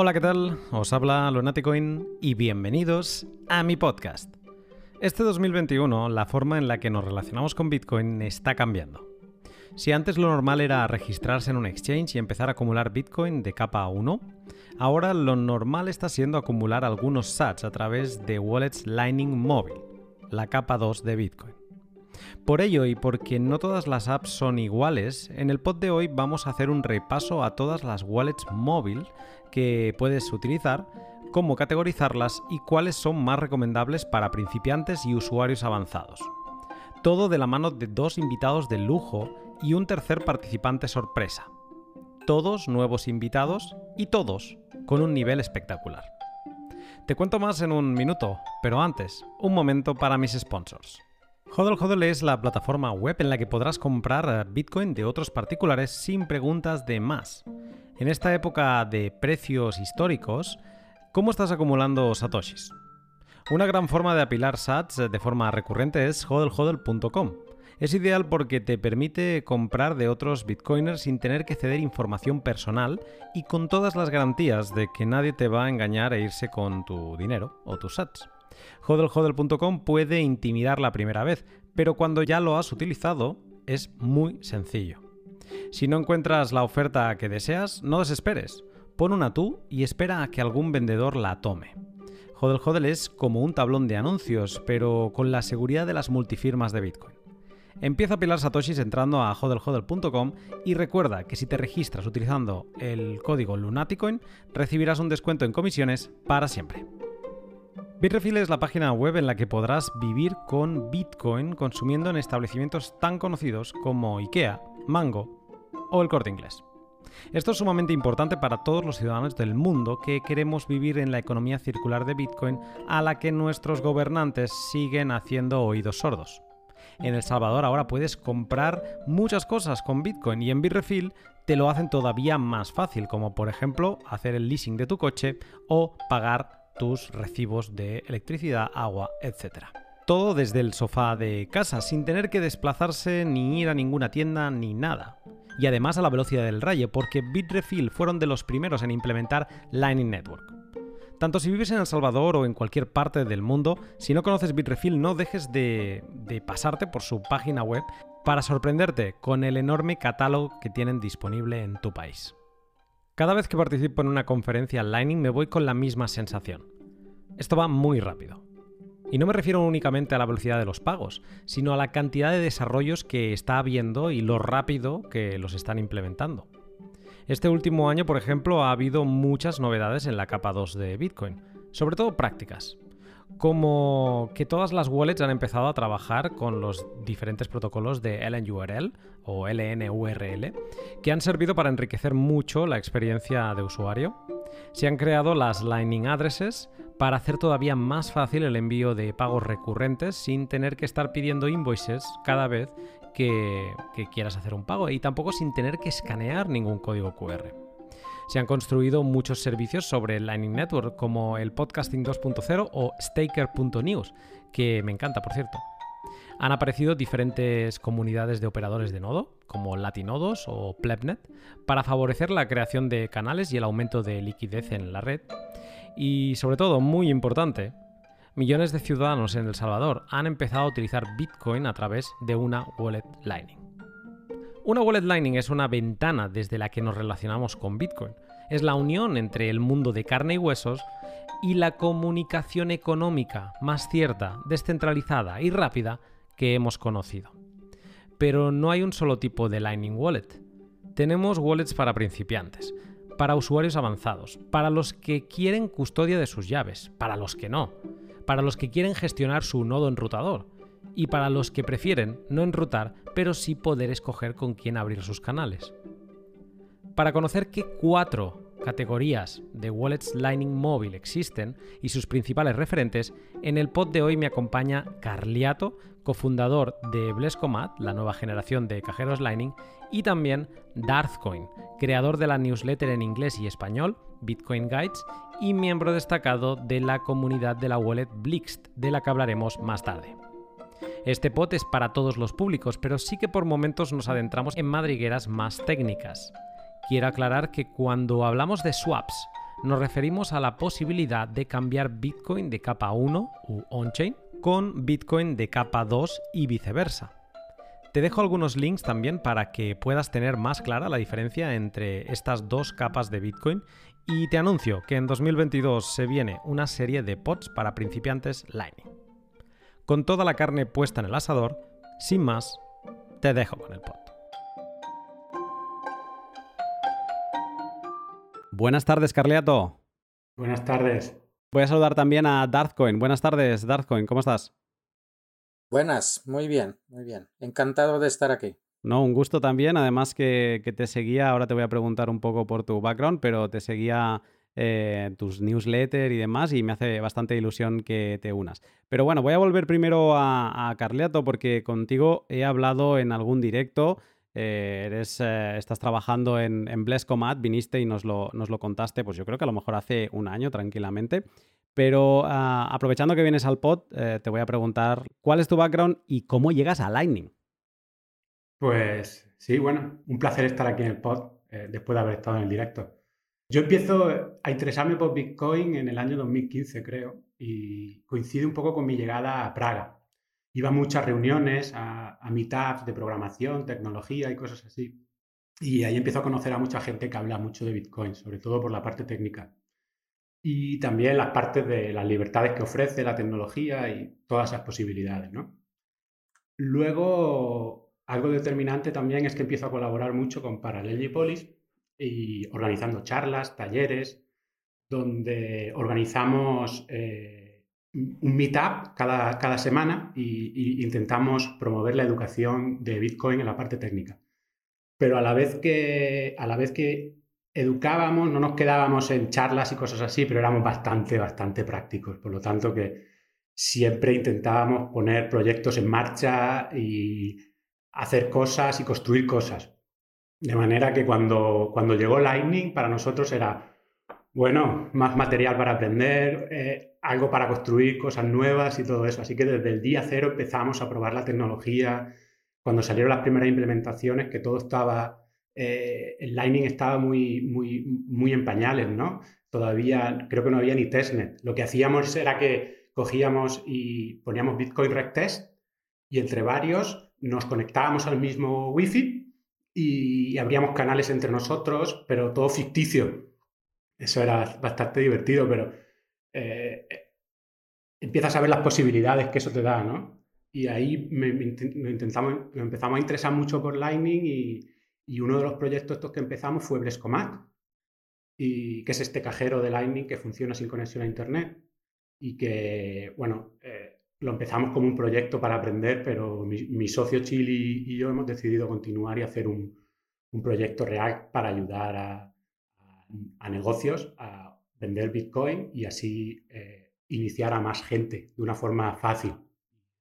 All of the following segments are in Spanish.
Hola, ¿qué tal? Os habla Lunaticoin y bienvenidos a mi podcast. Este 2021 la forma en la que nos relacionamos con Bitcoin está cambiando. Si antes lo normal era registrarse en un exchange y empezar a acumular Bitcoin de capa 1, ahora lo normal está siendo acumular algunos sats a través de wallets Lightning Mobile, la capa 2 de Bitcoin. Por ello y porque no todas las apps son iguales, en el pod de hoy vamos a hacer un repaso a todas las wallets móvil que puedes utilizar, cómo categorizarlas y cuáles son más recomendables para principiantes y usuarios avanzados. Todo de la mano de dos invitados de lujo y un tercer participante sorpresa. Todos nuevos invitados y todos con un nivel espectacular. Te cuento más en un minuto, pero antes, un momento para mis sponsors. Hodl Hodl es la plataforma web en la que podrás comprar eh, Bitcoin de otros particulares sin preguntas de más. En esta época de precios históricos, ¿cómo estás acumulando satoshis? Una gran forma de apilar sats de forma recurrente es hodlhodl.com. Es ideal porque te permite comprar de otros bitcoiners sin tener que ceder información personal y con todas las garantías de que nadie te va a engañar e irse con tu dinero o tus sats. Hodlhodl.com puede intimidar la primera vez, pero cuando ya lo has utilizado es muy sencillo. Si no encuentras la oferta que deseas, no desesperes. Pon una tú y espera a que algún vendedor la tome. Hodl es como un tablón de anuncios, pero con la seguridad de las multifirmas de Bitcoin. Empieza a pilar satoshis entrando a hodlhodl.com y recuerda que si te registras utilizando el código Lunaticoin recibirás un descuento en comisiones para siempre. Bitrefill es la página web en la que podrás vivir con Bitcoin consumiendo en establecimientos tan conocidos como IKEA, Mango o el Corte Inglés. Esto es sumamente importante para todos los ciudadanos del mundo que queremos vivir en la economía circular de Bitcoin a la que nuestros gobernantes siguen haciendo oídos sordos. En El Salvador ahora puedes comprar muchas cosas con Bitcoin y en Bitrefill te lo hacen todavía más fácil, como por ejemplo hacer el leasing de tu coche o pagar tus recibos de electricidad, agua, etc. Todo desde el sofá de casa, sin tener que desplazarse ni ir a ninguna tienda ni nada. Y además a la velocidad del rayo, porque Bitrefill fueron de los primeros en implementar Lightning Network. Tanto si vives en El Salvador o en cualquier parte del mundo, si no conoces Bitrefill no dejes de, de pasarte por su página web para sorprenderte con el enorme catálogo que tienen disponible en tu país. Cada vez que participo en una conferencia Lightning me voy con la misma sensación. Esto va muy rápido. Y no me refiero únicamente a la velocidad de los pagos, sino a la cantidad de desarrollos que está habiendo y lo rápido que los están implementando. Este último año, por ejemplo, ha habido muchas novedades en la capa 2 de Bitcoin, sobre todo prácticas como que todas las wallets han empezado a trabajar con los diferentes protocolos de LNURL o LNURL, que han servido para enriquecer mucho la experiencia de usuario. Se han creado las Lightning Addresses para hacer todavía más fácil el envío de pagos recurrentes sin tener que estar pidiendo invoices cada vez que, que quieras hacer un pago y tampoco sin tener que escanear ningún código QR se han construido muchos servicios sobre Lightning Network, como el Podcasting 2.0 o Staker.news, que me encanta, por cierto. Han aparecido diferentes comunidades de operadores de nodo, como Latinodos o Plebnet, para favorecer la creación de canales y el aumento de liquidez en la red. Y sobre todo, muy importante, millones de ciudadanos en El Salvador han empezado a utilizar Bitcoin a través de una wallet Lightning. Una wallet Lightning es una ventana desde la que nos relacionamos con Bitcoin. Es la unión entre el mundo de carne y huesos y la comunicación económica más cierta, descentralizada y rápida que hemos conocido. Pero no hay un solo tipo de Lightning Wallet. Tenemos wallets para principiantes, para usuarios avanzados, para los que quieren custodia de sus llaves, para los que no, para los que quieren gestionar su nodo enrutador, y para los que prefieren no enrutar, pero sí poder escoger con quién abrir sus canales. Para conocer qué cuatro categorías de wallets Lightning móvil existen y sus principales referentes, en el pod de hoy me acompaña Carliato, cofundador de Blescomat, la nueva generación de cajeros Lightning, y también Darthcoin, creador de la newsletter en inglés y español, Bitcoin Guides, y miembro destacado de la comunidad de la wallet Blixt, de la que hablaremos más tarde. Este pot es para todos los públicos, pero sí que por momentos nos adentramos en madrigueras más técnicas. Quiero aclarar que cuando hablamos de swaps, nos referimos a la posibilidad de cambiar Bitcoin de capa 1 u on-chain con Bitcoin de capa 2 y viceversa. Te dejo algunos links también para que puedas tener más clara la diferencia entre estas dos capas de Bitcoin y te anuncio que en 2022 se viene una serie de pods para principiantes Lightning. Con toda la carne puesta en el asador, sin más, te dejo con el pod. Buenas tardes, Carliato. Buenas tardes. Voy a saludar también a Darthcoin. Buenas tardes, Darthcoin, ¿cómo estás? Buenas, muy bien, muy bien. Encantado de estar aquí. No, un gusto también. Además que, te seguía, ahora te voy a preguntar un poco por tu background, pero te seguía eh, tus newsletters y demás y me hace bastante ilusión que te unas. Pero bueno, voy a volver primero a, a Carliato porque contigo he hablado en algún directo. Eh, eres, eh, estás trabajando en, en Blescomat, viniste y nos lo, nos lo contaste, pues yo creo que a lo mejor hace un año tranquilamente. Pero ah, aprovechando que vienes al pod, te voy a preguntar cuál es tu background y cómo llegas a Lightning. Pues sí, bueno, un placer estar aquí en el pod después de haber estado en el directo. Yo empiezo a interesarme por Bitcoin en el año 2015, creo, y coincide un poco con mi llegada a Praga. Iba a muchas reuniones, a, a meetups de programación, tecnología y cosas así. Y ahí empiezo a conocer a mucha gente que habla mucho de Bitcoin, sobre todo por la parte técnica y también las partes de las libertades que ofrece la tecnología y todas esas posibilidades, ¿no? Luego, algo determinante también es que empiezo a colaborar mucho con Parallel Polis y organizando charlas, talleres, donde organizamos eh, un meetup cada, cada semana e intentamos promover la educación de Bitcoin en la parte técnica. Pero a la vez que, a la vez que educábamos, no nos quedábamos en charlas y cosas así, pero éramos bastante, bastante prácticos. Por lo tanto, que siempre intentábamos poner proyectos en marcha y hacer cosas y construir cosas. De manera que cuando, cuando llegó Lightning, para nosotros era, bueno, más material para aprender, eh, algo para construir cosas nuevas y todo eso. Así que desde el día cero empezamos a probar la tecnología. Cuando salieron las primeras implementaciones, que todo estaba eh, Lightning estaba muy, muy, muy en pañales, ¿no? Todavía creo que no había ni testnet. Lo que hacíamos era que cogíamos y poníamos Bitcoin Rec Test y entre varios nos conectábamos al mismo Wi-Fi y abríamos canales entre nosotros, pero todo ficticio. Eso era bastante divertido, pero eh, empiezas a ver las posibilidades que eso te da, ¿no? Y ahí me, intentamos, empezamos a interesar mucho por Lightning y, uno de los proyectos estos que empezamos fue Blescomat, y que es este cajero de Lightning que funciona sin conexión a Internet y que, bueno, eh, lo empezamos como un proyecto para aprender, pero mi, socio Chili y yo hemos decidido continuar y hacer un, proyecto real para ayudar a, negocios a vender Bitcoin y así eh, iniciar a más gente de una forma fácil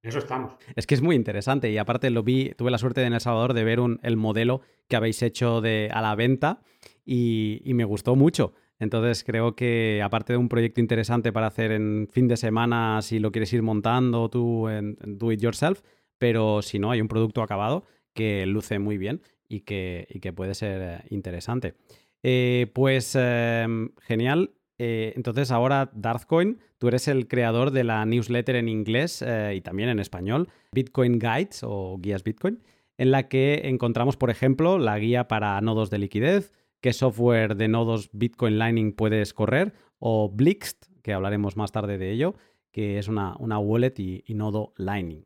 eso estamos. Es que es muy interesante y aparte lo vi, tuve la suerte en El Salvador de ver un, el modelo que habéis hecho de, a la venta y, me gustó mucho. Entonces creo que aparte de un proyecto interesante para hacer en fin de semana si lo quieres ir montando tú en, do it yourself, pero si no, hay un producto acabado que luce muy bien y que, y que puede ser eh, interesante. Eh, pues em, genial. Eh, entonces ahora Darthcoin, tú eres el creador de la newsletter en inglés y también en español, Bitcoin Guides o guías Bitcoin, en la que encontramos, por ejemplo, la guía para nodos de liquidez, qué software de nodos Bitcoin Lightning puedes correr, o Blixt, que hablaremos más tarde de ello, que es una, wallet y, nodo Lightning.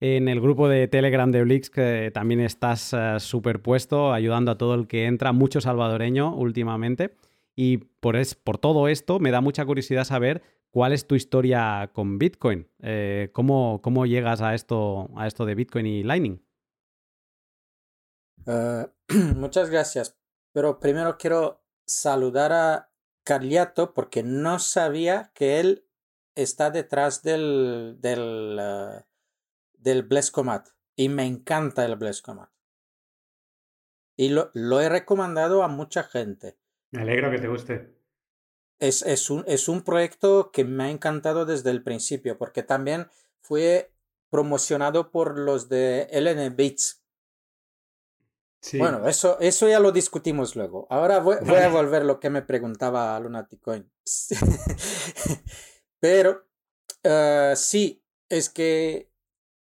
En el grupo de Telegram de Blixt también estás eh, superpuesto, ayudando a todo el que entra, mucho salvadoreño últimamente. Y por, es, por todo esto me da mucha curiosidad saber cuál es tu historia con Bitcoin. Eh, ¿cómo, ¿cómo, llegas a esto, a esto de Bitcoin y Lightning? Eh, muchas gracias. Pero primero quiero saludar a Carliato porque no sabía que él está detrás del, del, uh, del Blescomat. Y me encanta el Blescomat. Y lo, lo he recomendado a mucha gente. Me alegro que te guste. Es, es, un, es un proyecto que me ha encantado desde el principio, porque también fue promocionado por los de LN Beats. Bueno, eso, eso ya lo discutimos luego. Ahora voy, a volver lo que me preguntaba Lunaticoin. Pero uh, sí, es que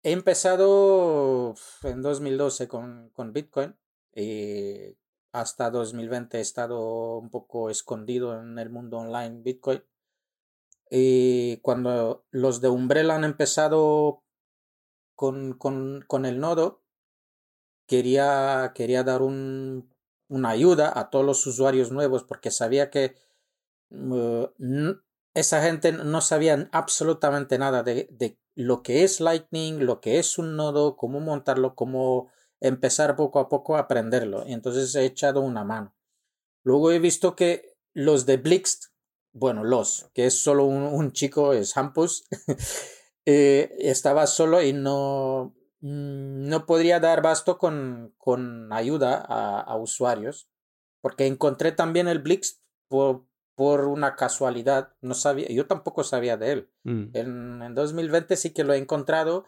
he empezado en 2012 con, con Bitcoin y hasta 2020 he estado un poco escondido en el mundo online Bitcoin. Y cuando los de Umbrella han empezado con, con, con el nodo, quería, quería dar un, una ayuda a todos los usuarios nuevos porque sabía que uh, esa gente no sabía absolutamente nada de, de, lo que es Lightning, lo que es un nodo, cómo montarlo, cómo empezar poco a poco a aprenderlo. Y entonces he echado una mano. Luego he visto que los de Blixt, bueno, los, que es solo un, chico, es Hampus, eh, estaba solo y no, no podría dar basto con, con ayuda a, usuarios, porque encontré también el Blix por, por, una casualidad, no sabía, yo tampoco sabía de él. Mm. En, en 2020 sí que lo he encontrado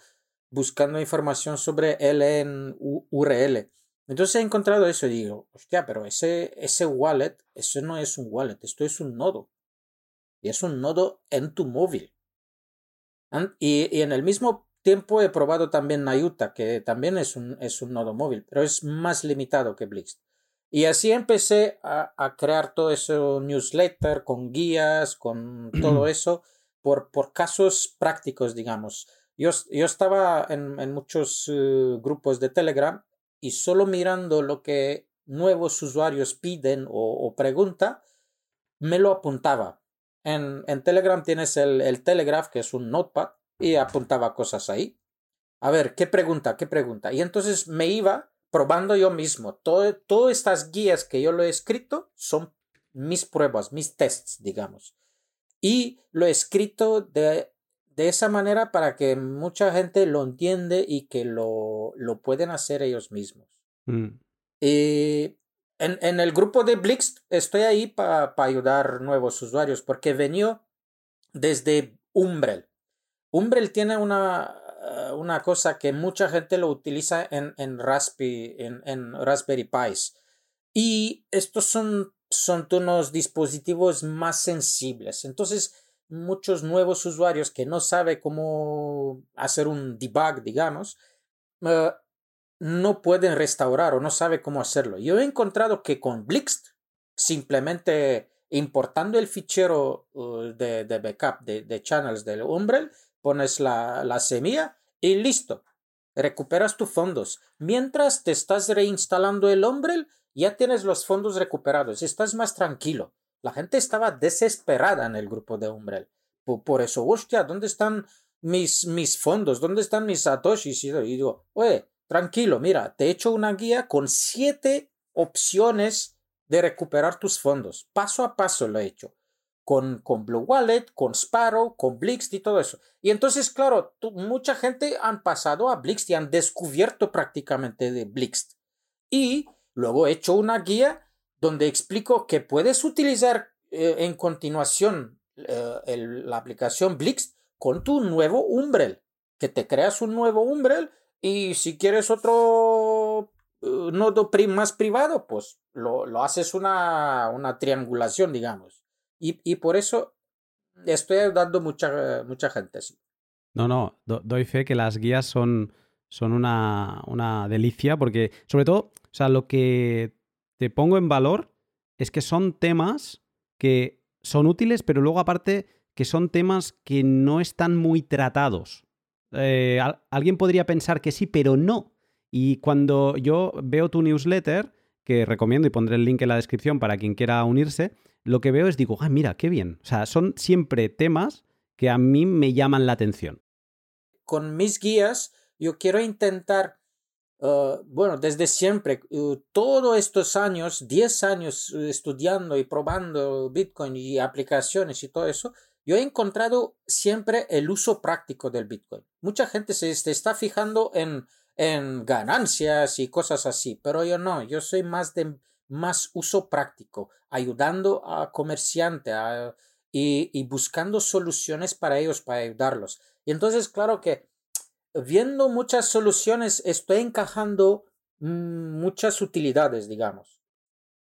buscando información sobre él en URL. Entonces he encontrado eso y digo, hostia, pero ese, ese wallet, eso no es un wallet, esto es un nodo. Y es un nodo en tu móvil. Y, y en el mismo tiempo he probado también Nayuta, que también es un, es un nodo móvil, pero es más limitado que Blix. Y así empecé a, a, crear todo ese newsletter con guías, con todo eso, por, por casos prácticos, digamos. Yo, yo estaba en, en muchos eh, grupos de Telegram y solo mirando lo que nuevos usuarios piden o, o preguntan, me lo apuntaba. En, en Telegram tienes el, el Telegraph, que es un notepad, y apuntaba cosas ahí. A ver, ¿qué pregunta? ¿Qué pregunta? Y entonces me iba probando yo mismo. Todo, todas estas guías que yo lo he escrito son mis pruebas, mis tests, digamos. Y lo he escrito de, de esa manera para que mucha gente lo entiende y que lo, lo pueden hacer ellos mismos. Mm. Y en, en, el grupo de Blix estoy ahí para ayudar nuevos usuarios porque venía desde Umbrel. Umbrel tiene una, eh, una cosa que mucha gente lo utiliza en, en, Raspberry, en, en Raspberry Pis. Y estos son, son unos dispositivos más sensibles. Entonces, muchos nuevos usuarios que no saben cómo hacer un debug, digamos, eh, no pueden restaurar o no saben cómo hacerlo. Yo he encontrado que con Blixt, simplemente importando el fichero uh, de, de, backup de, de channels del Umbrel, pones la, la semilla y listo. Recuperas tus fondos. Mientras te estás reinstalando el Umbrel, ya tienes los fondos recuperados. Estás más tranquilo. La gente estaba desesperada en el grupo de Umbrel. Por, eso, hostia, ¿dónde están mis, mis fondos? ¿Dónde están mis satoshis? Y digo, oye, tranquilo, mira, te he hecho una guía con siete opciones de recuperar tus fondos. Paso a paso lo he hecho con, con Blue Wallet, con Sparrow, con Blixt y todo eso. Y entonces, claro, mucha gente han pasado a Blixt y han descubierto prácticamente de Blixt. Y luego he hecho una guía donde explico que puedes utilizar eh, en continuación eh, la aplicación Blixt con tu nuevo Umbrel. Que te creas un nuevo Umbrel y si quieres otro eh, nodo más privado, pues lo, lo haces una, una triangulación, digamos. Y, y por eso estoy ayudando mucha, mucha gente. Sí. No, no, doy fe que las guías son, son una, una delicia porque, sobre todo, o sea, lo que te pongo en valor es que son temas que son útiles, pero luego aparte que son temas que no están muy tratados. Eh, alguien podría pensar que sí, pero no. Y cuando yo veo tu newsletter, que recomiendo y pondré el link en la descripción para quien quiera unirse, lo que veo es digo, ah, mira, qué bien. O sea, son siempre temas que a mí me llaman la atención. Con mis guías, yo quiero intentar, uh, bueno, desde siempre, uh, todos estos años, 10 años estudiando y probando Bitcoin y aplicaciones y todo eso, yo he encontrado siempre el uso práctico del Bitcoin. Mucha gente se, se está fijando en, en ganancias y cosas así, pero yo no, yo soy más de más uso práctico, ayudando a comerciantes y, y, buscando soluciones para ellos, para ayudarlos. Y entonces, claro que viendo muchas soluciones, estoy encajando mm, muchas utilidades, digamos.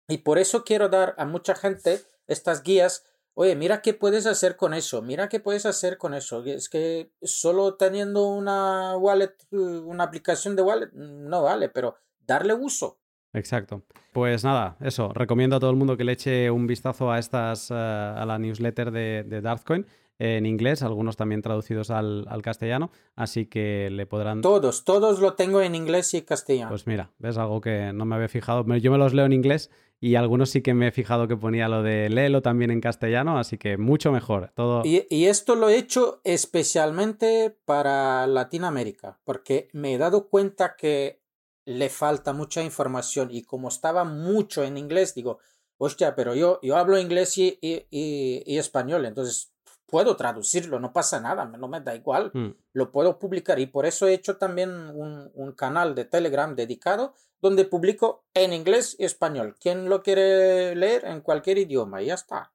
Y por eso quiero dar a mucha gente estas guías. Oye, mira qué puedes hacer con eso, mira qué puedes hacer con eso. Es que solo teniendo una wallet, una aplicación de wallet, no vale, pero darle uso. Exacto. Pues nada, eso. Recomiendo a todo el mundo que le eche un vistazo a estas, eh, a la newsletter de, de Darthcoin en inglés, algunos también traducidos al, castellano, así que le podrán... Todos, todos lo tengo en inglés y castellano. Pues mira, ves algo que no me había fijado. Yo me los leo en inglés y algunos sí que me he fijado que ponía lo de léelo también en castellano, así que mucho mejor. Todo... Y, y esto lo he hecho especialmente para Latinoamérica, porque me he dado cuenta que le falta mucha información y como estaba mucho en inglés, digo, hostia, pero yo, yo hablo inglés y, y, y, español, entonces puedo traducirlo, no pasa nada, no me da igual, mm. lo puedo publicar y por eso he hecho también un, un, canal de Telegram dedicado donde publico en inglés y español. Quien lo quiere leer en cualquier idioma y ya está.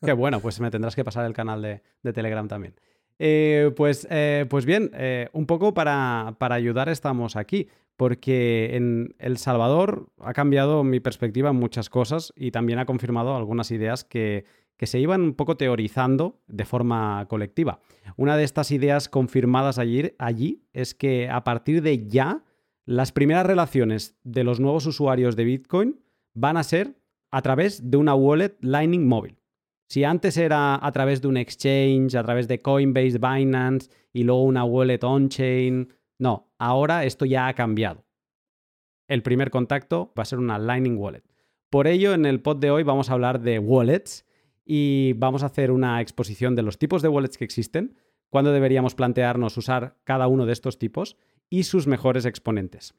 Qué bueno, pues me tendrás que pasar el canal de, de Telegram también. Eh, pues, eh, pues bien, eh, un poco para, para ayudar estamos aquí porque en El Salvador ha cambiado mi perspectiva en muchas cosas y también ha confirmado algunas ideas que, se iban un poco teorizando de forma colectiva. Una de estas ideas confirmadas allí, allí es que a partir de ya, las primeras relaciones de los nuevos usuarios de Bitcoin van a ser a través de una wallet Lightning móvil. Si antes era a través de un exchange, a través de Coinbase, Binance y luego una wallet on-chain, no, ahora esto ya ha cambiado. El primer contacto va a ser una Lightning Wallet. Por ello, en el pod de hoy vamos a hablar de wallets y vamos a hacer una exposición de los tipos de wallets que existen, cuándo deberíamos plantearnos usar cada uno de estos tipos y sus mejores exponentes.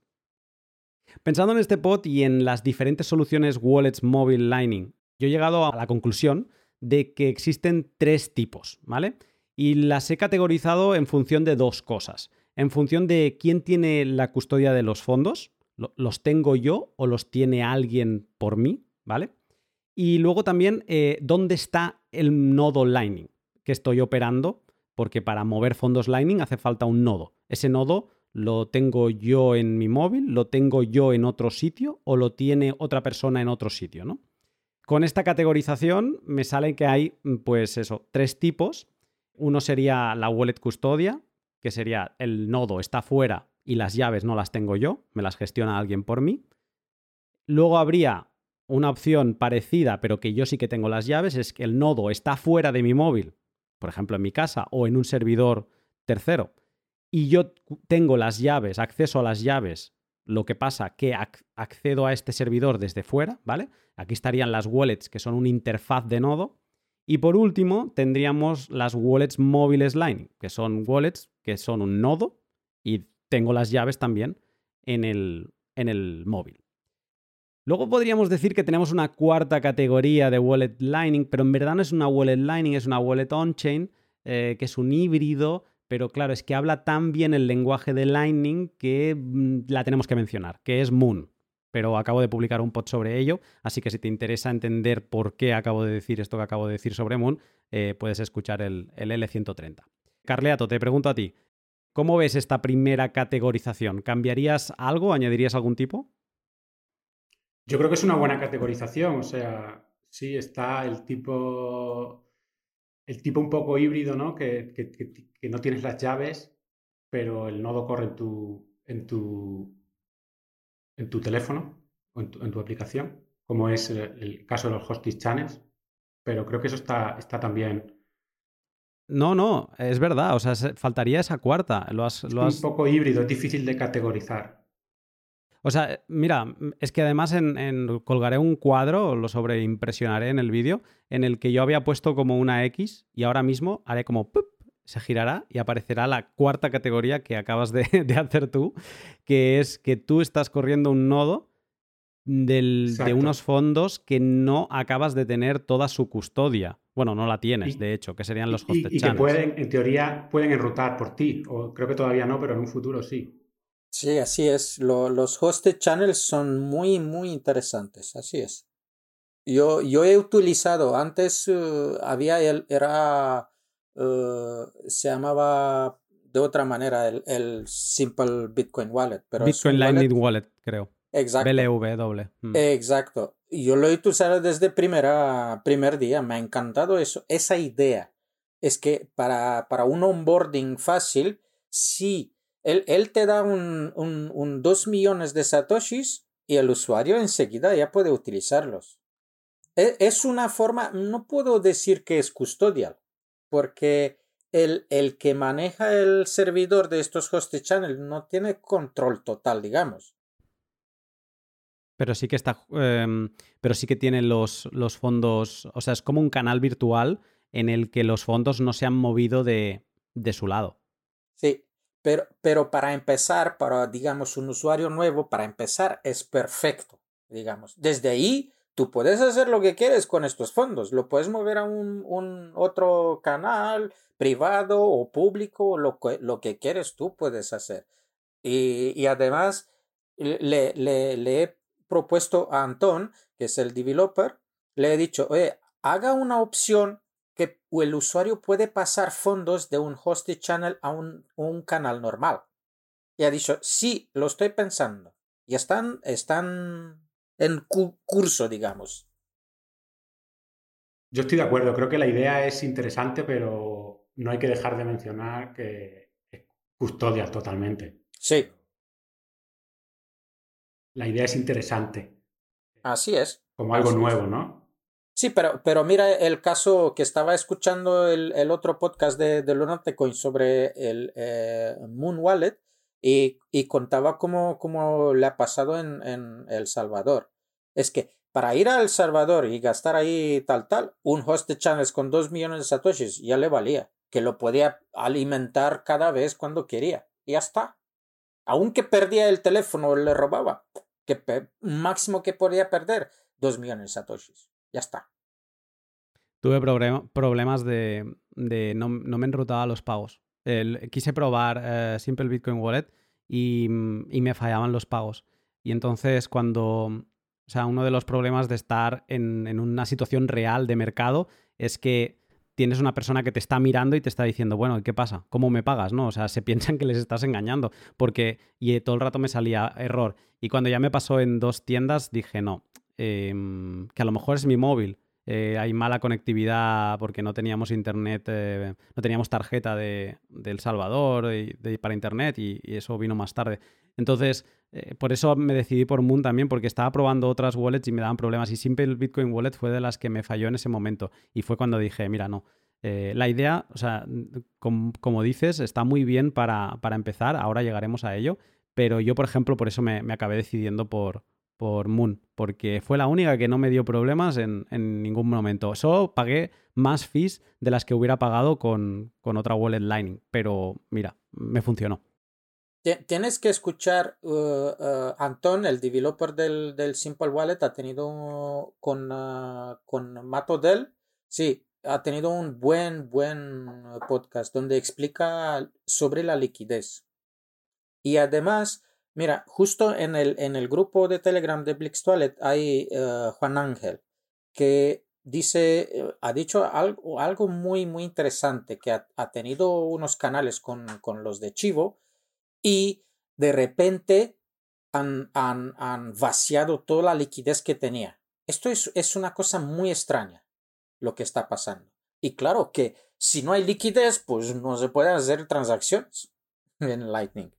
Pensando en este pod y en las diferentes soluciones wallets móvil Lightning, yo he llegado a la conclusión de que existen tres tipos, ¿vale? Y las he categorizado en función de dos cosas en función de quién tiene la custodia de los fondos, los tengo yo o los tiene alguien por mí, ¿vale? Y luego también eh, dónde está el nodo Lightning que estoy operando, porque para mover fondos Lightning hace falta un nodo. Ese nodo lo tengo yo en mi móvil, lo tengo yo en otro sitio o lo tiene otra persona en otro sitio, ¿no? Con esta categorización me sale que hay, pues eso, tres tipos. Uno sería la wallet custodia, que sería el nodo está fuera y las llaves no las tengo yo, me las gestiona alguien por mí. Luego habría una opción parecida, pero que yo sí que tengo las llaves, es que el nodo está fuera de mi móvil, por ejemplo en mi casa o en un servidor tercero, y yo tengo las llaves, acceso a las llaves, lo que pasa que accedo a este servidor desde fuera, ¿vale? Aquí estarían las wallets, que son una interfaz de nodo, y por último, tendríamos las wallets móviles Lightning, que son wallets que son un nodo y tengo las llaves también en el, en el móvil. Luego podríamos decir que tenemos una cuarta categoría de wallet Lightning, pero en verdad no es una wallet Lightning, es una wallet on-chain, eh, que es un híbrido, pero claro, es que habla tan bien el lenguaje de Lightning que mm, la tenemos que mencionar, que es Moon pero acabo de publicar un pod sobre ello, así que si te interesa entender por qué acabo de decir esto que acabo de decir sobre Moon, eh, puedes escuchar el, el L130. Carleato, te pregunto a ti, ¿cómo ves esta primera categorización? ¿Cambiarías algo? ¿Añadirías algún tipo? Yo creo que es una buena categorización, o sea, sí está el tipo, el tipo un poco híbrido, ¿no? Que, que no tienes las llaves, pero el nodo corre en tu, en tu en tu teléfono o en tu, aplicación, como es el, caso de los hosting channels, pero creo que eso está, está también... No, no, es verdad, o sea, faltaría esa cuarta. Lo has, lo Un poco híbrido, es difícil de categorizar. O sea, mira, es que además en, colgaré un cuadro, lo sobreimpresionaré en el vídeo, en el que yo había puesto como una X y ahora mismo haré como se girará y aparecerá la cuarta categoría que acabas de, hacer tú, que es que tú estás corriendo un nodo de unos fondos que no acabas de tener toda su custodia. Bueno, no la tienes, de hecho, que serían los hosted y, y que pueden, en teoría, pueden enrutar por ti, o creo que todavía no, pero en un futuro sí. Sí, así es. los hosted channels son muy, muy interesantes, así es. Yo, yo he utilizado, antes uh, había, el, era eh, se llamaba de otra manera el, Simple Bitcoin Wallet. Pero Bitcoin Lightning Wallet, creo. Exacto. BLV doble. Mm. Exacto. Yo lo he utilizado desde primera, primer día. Me ha encantado eso, esa idea. Es que para, para un onboarding fácil, si él, él te da un, un, un 2 millones de satoshis y el usuario enseguida ya puede utilizarlos. E, es una forma, no puedo decir que es custodial, porque el, el que maneja el servidor de estos hosted channels no tiene control total, digamos. Pero sí que está. em, pero sí que tiene los, los fondos. O sea, es como un canal virtual en el que los fondos no se han movido de, de su lado. Sí, pero, pero para empezar, para, digamos, un usuario nuevo, para empezar es perfecto, digamos. Desde ahí tú puedes hacer lo que quieres con estos fondos. Lo puedes mover a un, otro canal privado o público, lo que, lo quieres tú puedes hacer. Y, además le, he propuesto a Anton, que es el developer, le he dicho, oye, haga una opción que el usuario puede pasar fondos de un hosted channel a un, un canal normal. Y ha dicho, sí, lo estoy pensando. Y están, están en cu curso, digamos. Yo estoy de acuerdo, creo que la idea es interesante, pero no hay que dejar de mencionar que es custodial totalmente. Sí, La idea es interesante, así es. como algo nuevo, ¿no? Sí, pero, pero mira el caso que estaba escuchando el, el otro podcast de, de Lunatecoin sobre el eh, Moon Wallet y, y contaba cómo, cómo le ha pasado en, en El Salvador. Es que para ir a El Salvador y gastar ahí tal, tal, un hosted channels con 2 millones de satoshis ya le valía, que lo podía alimentar cada vez cuando quería. Y ya está. Aunque perdía el teléfono le robaba, que máximo que podía perder, 2 millones de satoshis. Ya está. Tuve problema- problemas de, de no, no me enrutaba los pagos. Quise probar eh, Simple Bitcoin Wallet y, mm, y me fallaban los pagos. Y entonces cuando, o sea, uno de los problemas de estar en, en una situación real de mercado es que tienes una persona que te está mirando y te está diciendo, bueno, ¿y ¿qué pasa? ¿Cómo me pagas? ¿No? O sea, se piensan que les estás engañando. Porque y eh, todo el rato me salía error. Y cuando ya me pasó en dos tiendas, dije, no, em, que a lo mejor es mi móvil. Eh, hay mala conectividad porque no teníamos internet, eh, no teníamos tarjeta de, de El Salvador para internet y, eso vino más tarde. Entonces, eh, por eso me decidí por Moon también, porque estaba probando otras wallets y me daban problemas. Y Simple Bitcoin Wallet fue de las que me falló en ese momento. Y fue cuando dije, mira, no. la idea, o sea, com- como dices, está muy bien para, para empezar. Ahora llegaremos a ello. Pero yo, por ejemplo, por eso me, me acabé decidiendo por, por Moon, porque fue la única que no me dio problemas en, en ningún momento. Solo pagué más fees de las que hubiera pagado con, con otra wallet Lightning, pero mira, me funcionó. Ti- Tienes que escuchar, uh, uh, Anton, el developer del, del Simple Wallet, ha tenido con, uh, con Mato Del, sí, ha tenido un buen, buen podcast donde explica sobre la liquidez. Y además, mira, justo en el, en el grupo de Telegram de Blix Wallet hay uh, Juan Ángel que dice, eh, ha dicho algo, algo muy, muy interesante, que ha, ha tenido unos canales con, con los de Chivo y de repente han, han, han vaciado toda la liquidez que tenía. Esto es, es una cosa muy extraña lo que está pasando. Y claro que si no hay liquidez, pues no se pueden hacer transacciones en Lightning.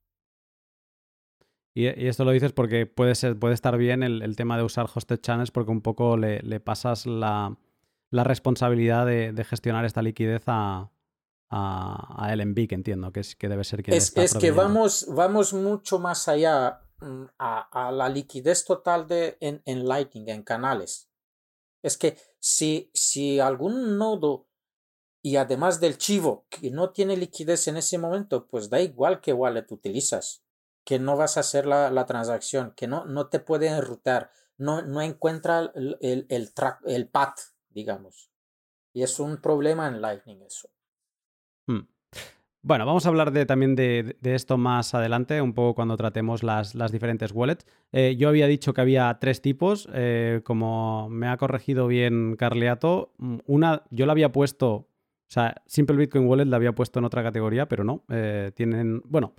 Y, y esto lo dices porque puede, ser, puede estar bien el, el tema de usar hosted channels porque un poco le, le pasas la, la responsabilidad de, de gestionar esta liquidez a, a, a LNB, que entiendo que, es, que debe ser que Es, es que vamos, vamos mucho más allá mm, a, a la liquidez total de, en, en Lightning, en canales. Es que si, si algún nodo y además del chivo que no tiene liquidez en ese momento, pues da igual qué wallet utilizas, que no vas a hacer la, la transacción, que no, no te puede enrutar, no, no encuentra el, el, el, track, el path, digamos. Y es un problema en Lightning eso. Hmm. Bueno, vamos a hablar de, también de, de, esto más adelante, un poco cuando tratemos las, las diferentes wallets. Eh, yo había dicho que había tres tipos, eh, como me ha corregido bien Carleato, una yo la había puesto, o sea, Simple Bitcoin Wallet la había puesto en otra categoría, pero no, eh, tienen, bueno,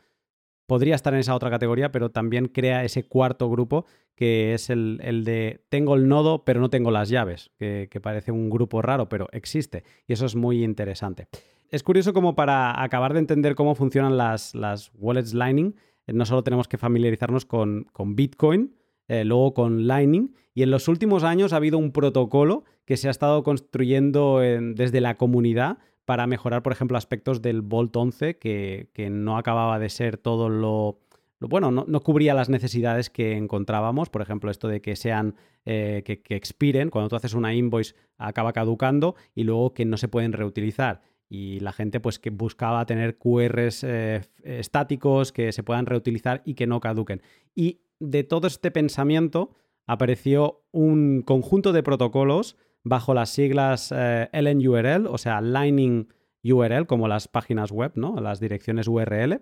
podría estar en esa otra categoría, pero también crea ese cuarto grupo que es el, de tengo el nodo pero no tengo las llaves, que, parece un grupo raro, pero existe y eso es muy interesante. Es curioso como para acabar de entender cómo funcionan las, las wallets Lightning, eh, no solo tenemos que familiarizarnos con, con Bitcoin, eh, luego con Lightning, y en los últimos años ha habido un protocolo que se ha estado construyendo desde la comunidad para mejorar, por ejemplo, aspectos del Volt 11 que, no acababa de ser todo lo... bueno, no, cubría las necesidades que encontrábamos, por ejemplo, esto de que sean, eh, que, expiren, cuando tú haces una invoice acaba caducando y luego que no se pueden reutilizar y la gente pues que buscaba tener QRs eh, estáticos que se puedan reutilizar y que no caduquen. Y de todo este pensamiento apareció un conjunto de protocolos bajo las siglas eh, LNURL, o sea, Lightning URL, como las páginas web, ¿no? Las direcciones URL.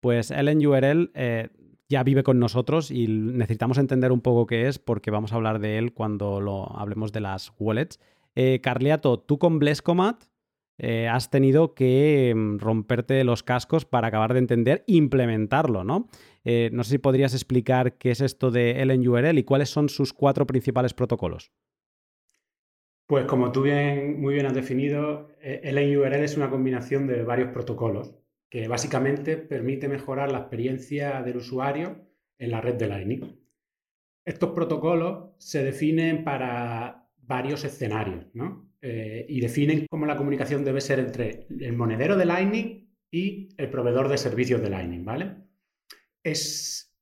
Pues LNURL eh, ya vive con nosotros y necesitamos entender un poco qué es porque vamos a hablar de él cuando lo hablemos de las wallets. Eh, Carliato, tú con Blescomat eh, has tenido que mm, romperte los cascos para acabar de entender implementarlo, ¿no? no sé si podrías explicar qué es esto de LNURL y cuáles son sus cuatro principales protocolos. Pues como tú bien, muy bien has definido, eh, LNURL es una combinación de varios protocolos que básicamente permite mejorar la experiencia del usuario en la red de Lightning. Estos protocolos se definen para varios escenarios ¿no? Eh, y definen cómo la comunicación debe ser entre el monedero de Lightning y el proveedor de servicios de Lightning. ¿vale? Es,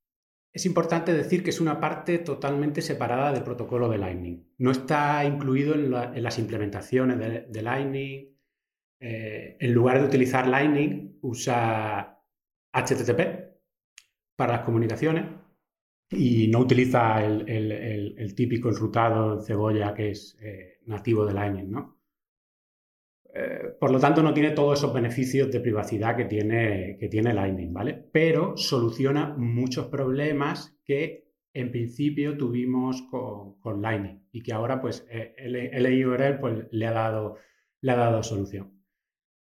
es importante decir que es una parte totalmente separada del protocolo de Lightning. No está incluido en, las implementaciones de, Lightning. Eh, en lugar de utilizar Lightning, usa HTTP para las comunicaciones y no utiliza el, típico enrutado en cebolla que es eh, nativo de Lightning. ¿no? Eh, por lo tanto, no tiene todos esos beneficios de privacidad que tiene, que tiene Lightning, ¿vale? Pero soluciona muchos problemas que en principio tuvimos con, Lightning y que ahora pues eh, el, pues, le, ha dado, le ha dado solución.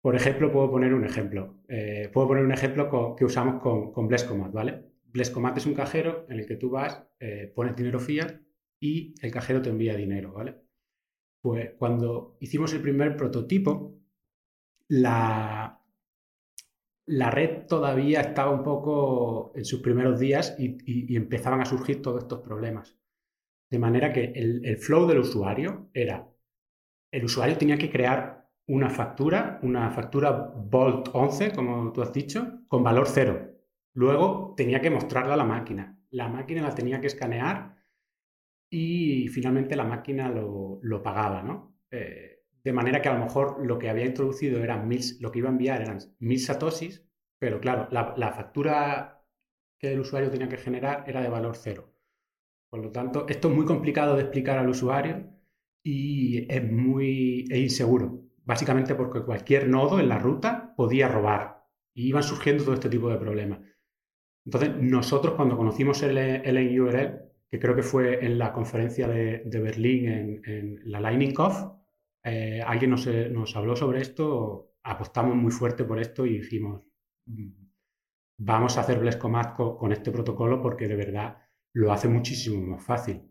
Por ejemplo, puedo poner un ejemplo. Eh, puedo poner un ejemplo que usamos con, con Blescomat, ¿vale? Blescomat es un cajero en el que tú vas, pones dinero fiat y el cajero te envía dinero, ¿vale? Pues cuando hicimos el primer prototipo, la, la red todavía estaba un poco en sus primeros días y, empezaban a surgir todos estos problemas. De manera que el, flow del usuario era, el usuario tenía que crear una factura, una factura Volt 11, como tú has dicho, con valor cero. Luego tenía que mostrarla a la máquina. La máquina la tenía que escanear y finalmente la máquina lo, pagaba, ¿no? Eh, de manera que a lo mejor lo que había introducido eran mil, lo que iba a enviar eran mil satoshis, pero claro, la, factura que el usuario tenía que generar era de valor cero. Por lo tanto, esto es muy complicado de explicar al usuario y es muy inseguro. Básicamente porque cualquier nodo en la ruta podía robar y iban surgiendo todo este tipo de problemas. Entonces, nosotros cuando conocimos el, el URL, que creo que fue en la conferencia de, Berlín en, la Lightning Conf, eh, alguien nos, habló sobre esto, apostamos muy fuerte por esto y dijimos, mm, vamos a hacer Blescomat con, este protocolo porque de verdad lo hace muchísimo más fácil.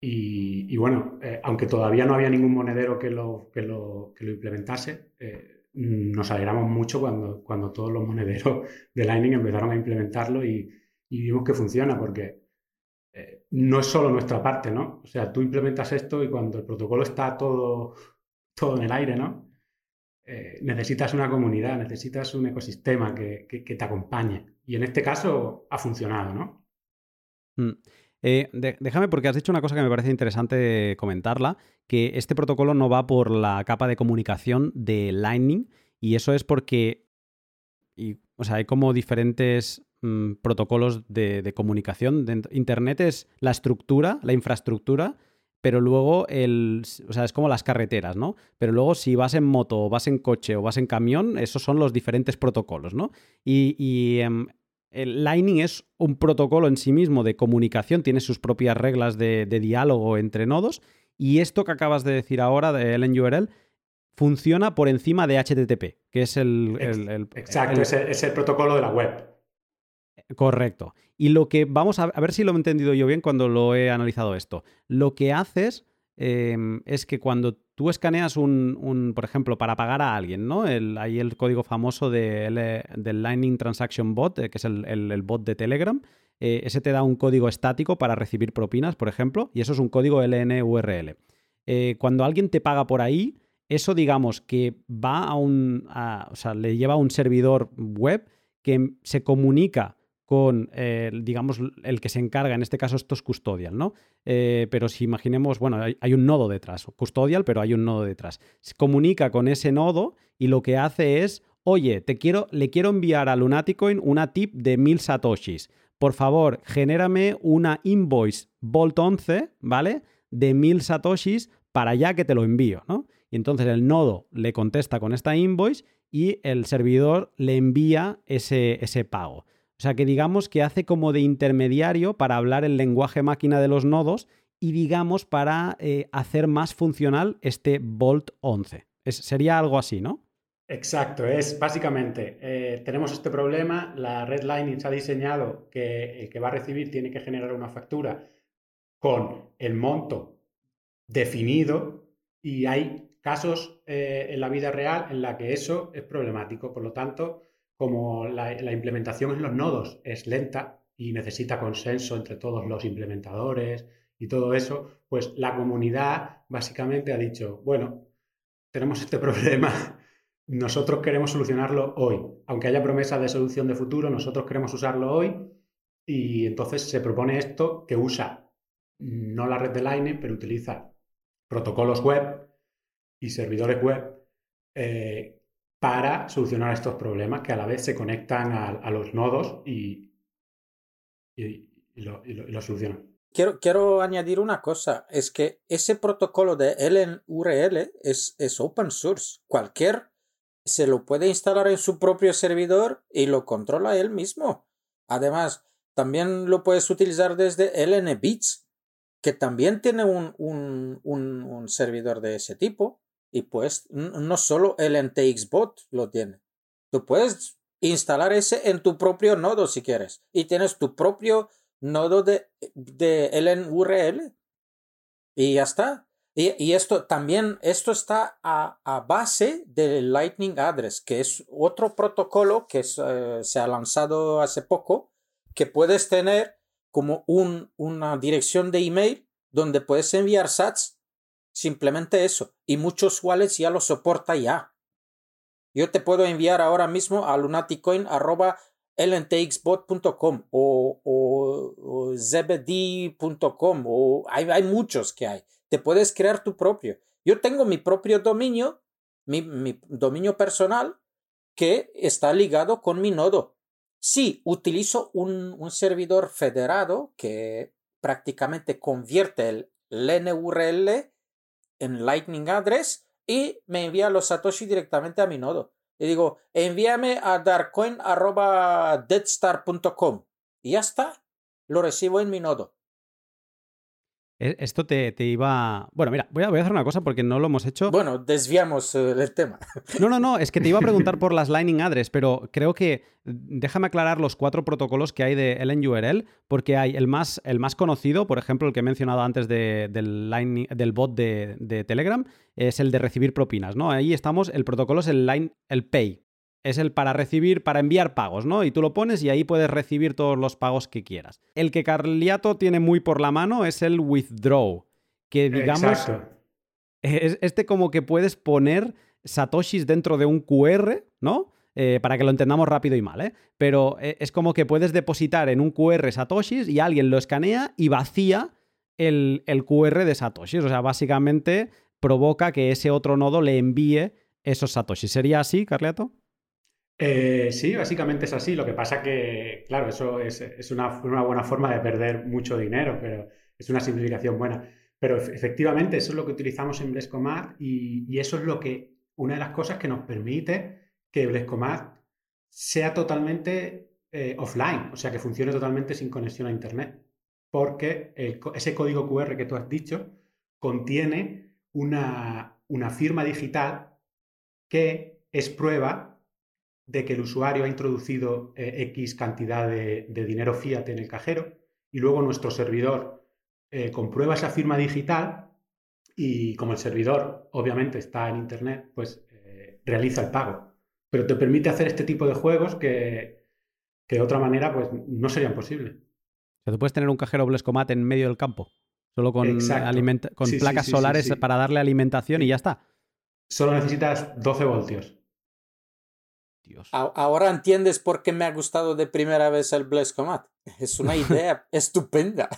Y, bueno, eh, aunque todavía no había ningún monedero que lo, que lo, implementase, eh, nos alegramos mucho cuando, cuando todos los monederos de Lightning empezaron a implementarlo y, y vimos que funciona porque no es solo nuestra parte, ¿no? O sea, tú implementas esto y cuando el protocolo está todo, todo en el aire, ¿no? Eh, necesitas una comunidad, necesitas un ecosistema que, te acompañe. Y en este caso ha funcionado, ¿no? Mm. Eh, déjame, porque has dicho una cosa que me parece interesante comentarla, que este protocolo no va por la capa de comunicación de Lightning, y eso es porque, o sea, hay como diferentes Mm, protocolos de, comunicación. Internet es la estructura, la infraestructura, pero luego el, o sea, es como las carreteras, ¿no? Pero luego si vas en moto, o vas en coche o vas en camión, esos son los diferentes protocolos, ¿no? Y, em, el Lightning es un protocolo en sí mismo de comunicación, tiene sus propias reglas de, diálogo entre nodos, y esto que acabas de decir ahora de LNURL funciona por encima de HTTP, que es el... Exacto, es, el, protocolo de la web. Correcto. Y lo que vamos a, a, ver si lo he entendido yo bien cuando lo he analizado esto. Lo que haces Em, es que cuando tú escaneas un, por ejemplo, para pagar a alguien, ¿no? El, hay el código famoso de, del Lightning Transaction Bot, eh, que es el, bot de Telegram. Eh, ese te da un código estático para recibir propinas, por ejemplo, y eso es un código LNURL. Eh, cuando alguien te paga por ahí, eso digamos que va a un, o sea, le lleva a un servidor web que se comunica con, eh, digamos, el que se encarga, en este caso esto es custodial, ¿no? Eh, pero si imaginemos, bueno, hay, un nodo detrás, custodial, pero hay un nodo detrás. Se comunica con ese nodo y lo que hace es, oye, te quiero, le quiero enviar a Lunaticoin una tip de mil satoshis. Por favor, genérame una invoice Bolt 11, ¿vale? De mil satoshis para ya que te lo envío, ¿no? Y entonces el nodo le contesta con esta invoice y el servidor le envía ese, ese pago. O sea que digamos que hace como de intermediario para hablar el lenguaje máquina de los nodos y digamos para eh, hacer más funcional este Bolt 11. sería algo así, ¿no? Exacto, es básicamente, eh, tenemos este problema, la red Lightning se ha diseñado que el que va a recibir tiene que generar una factura con el monto definido y hay casos eh, en la vida real en la que eso es problemático. Por lo tanto, como la, implementación en los nodos es lenta y necesita consenso entre todos los implementadores y todo eso, pues la comunidad básicamente ha dicho, bueno, tenemos este problema, nosotros queremos solucionarlo hoy. Aunque haya promesa de solución de futuro, nosotros queremos usarlo hoy y entonces se propone esto que usa no la red de Line, pero utiliza protocolos web y servidores web eh, para solucionar estos problemas que a la vez se conectan a, los nodos y, lo, solucionan. Quiero, quiero, añadir una cosa, es que ese protocolo de LNURL es, es open source. Cualquier se lo puede instalar en su propio servidor y lo controla él mismo. Además, también lo puedes utilizar desde LNBits, que también tiene un, un, un servidor de ese tipo. Y pues no solo el NTXBot lo tiene. Tú puedes instalar ese en tu propio nodo si quieres. Y tienes tu propio nodo de, de LNURL. Y ya está. Y, esto también, esto está a, a, base del Lightning Address, que es otro protocolo que eh, se ha lanzado hace poco, que puedes tener como un, una dirección de email donde puedes enviar sats Simplemente eso. Y muchos wallets ya lo soporta ya. Yo te puedo enviar ahora mismo a lunaticoin.lntxbot.com o, zbd.com o hay, hay muchos que hay. Te puedes crear tu propio. Yo tengo mi propio dominio, mi, mi dominio personal, que está ligado con mi nodo. Sí, utilizo un, un servidor federado que prácticamente convierte el LNURL en Lightning Address y me envía los Satoshi directamente a mi nodo. Le digo, envíame a darkcoin.deadstar.com y ya está. Lo recibo en mi nodo. E, esto te, iba. Bueno, mira, voy a, voy a, hacer una cosa porque no lo hemos hecho. Bueno, desviamos eh, el tema. No, no, no, es que te iba a preguntar por las Lightning Address, pero creo que. Déjame aclarar los cuatro protocolos que hay de LNURL, porque hay el más, el más conocido, por ejemplo, el que he mencionado antes del, del bot de, de, Telegram, es el de recibir propinas, ¿no? Ahí estamos, el protocolo es el, line, el Pay, es el para recibir, para enviar pagos, ¿no? Y tú lo pones y ahí puedes recibir todos los pagos que quieras. El que Carliato tiene muy por la mano es el withdraw, que digamos... Es este como que puedes poner satoshis dentro de un QR, ¿no? Eh, para que lo entendamos rápido y mal, ¿eh? Pero eh, es como que puedes depositar en un QR satoshis y alguien lo escanea y vacía el, el QR de satoshis. O sea, básicamente provoca que ese otro nodo le envíe esos satoshis. ¿Sería así, Carliato? Eh, sí, básicamente es así. Lo que pasa que, claro, eso es, una, buena forma de perder mucho dinero, pero es una simplificación buena. Pero efectivamente, eso es lo que utilizamos en Blescomat y, eso es lo que, una de las cosas que nos permite que Blescomat sea totalmente eh, offline, o sea, que funcione totalmente sin conexión a Internet. Porque ese código QR que tú has dicho contiene una firma digital que es prueba de que el usuario ha introducido eh, X cantidad de, dinero fiat en el cajero y luego nuestro servidor eh, comprueba esa firma digital y como el servidor obviamente está en Internet, pues eh, realiza el pago. Pero te permite hacer este tipo de juegos que, de otra manera pues no serían posibles. O sea, tú puedes tener un cajero Blescomat en medio del campo, solo con, con placas solares para darle alimentación y ya está. Solo necesitas 12 voltios. Ahora entiendes por qué me ha gustado de primera vez el Comat. Es una idea estupenda.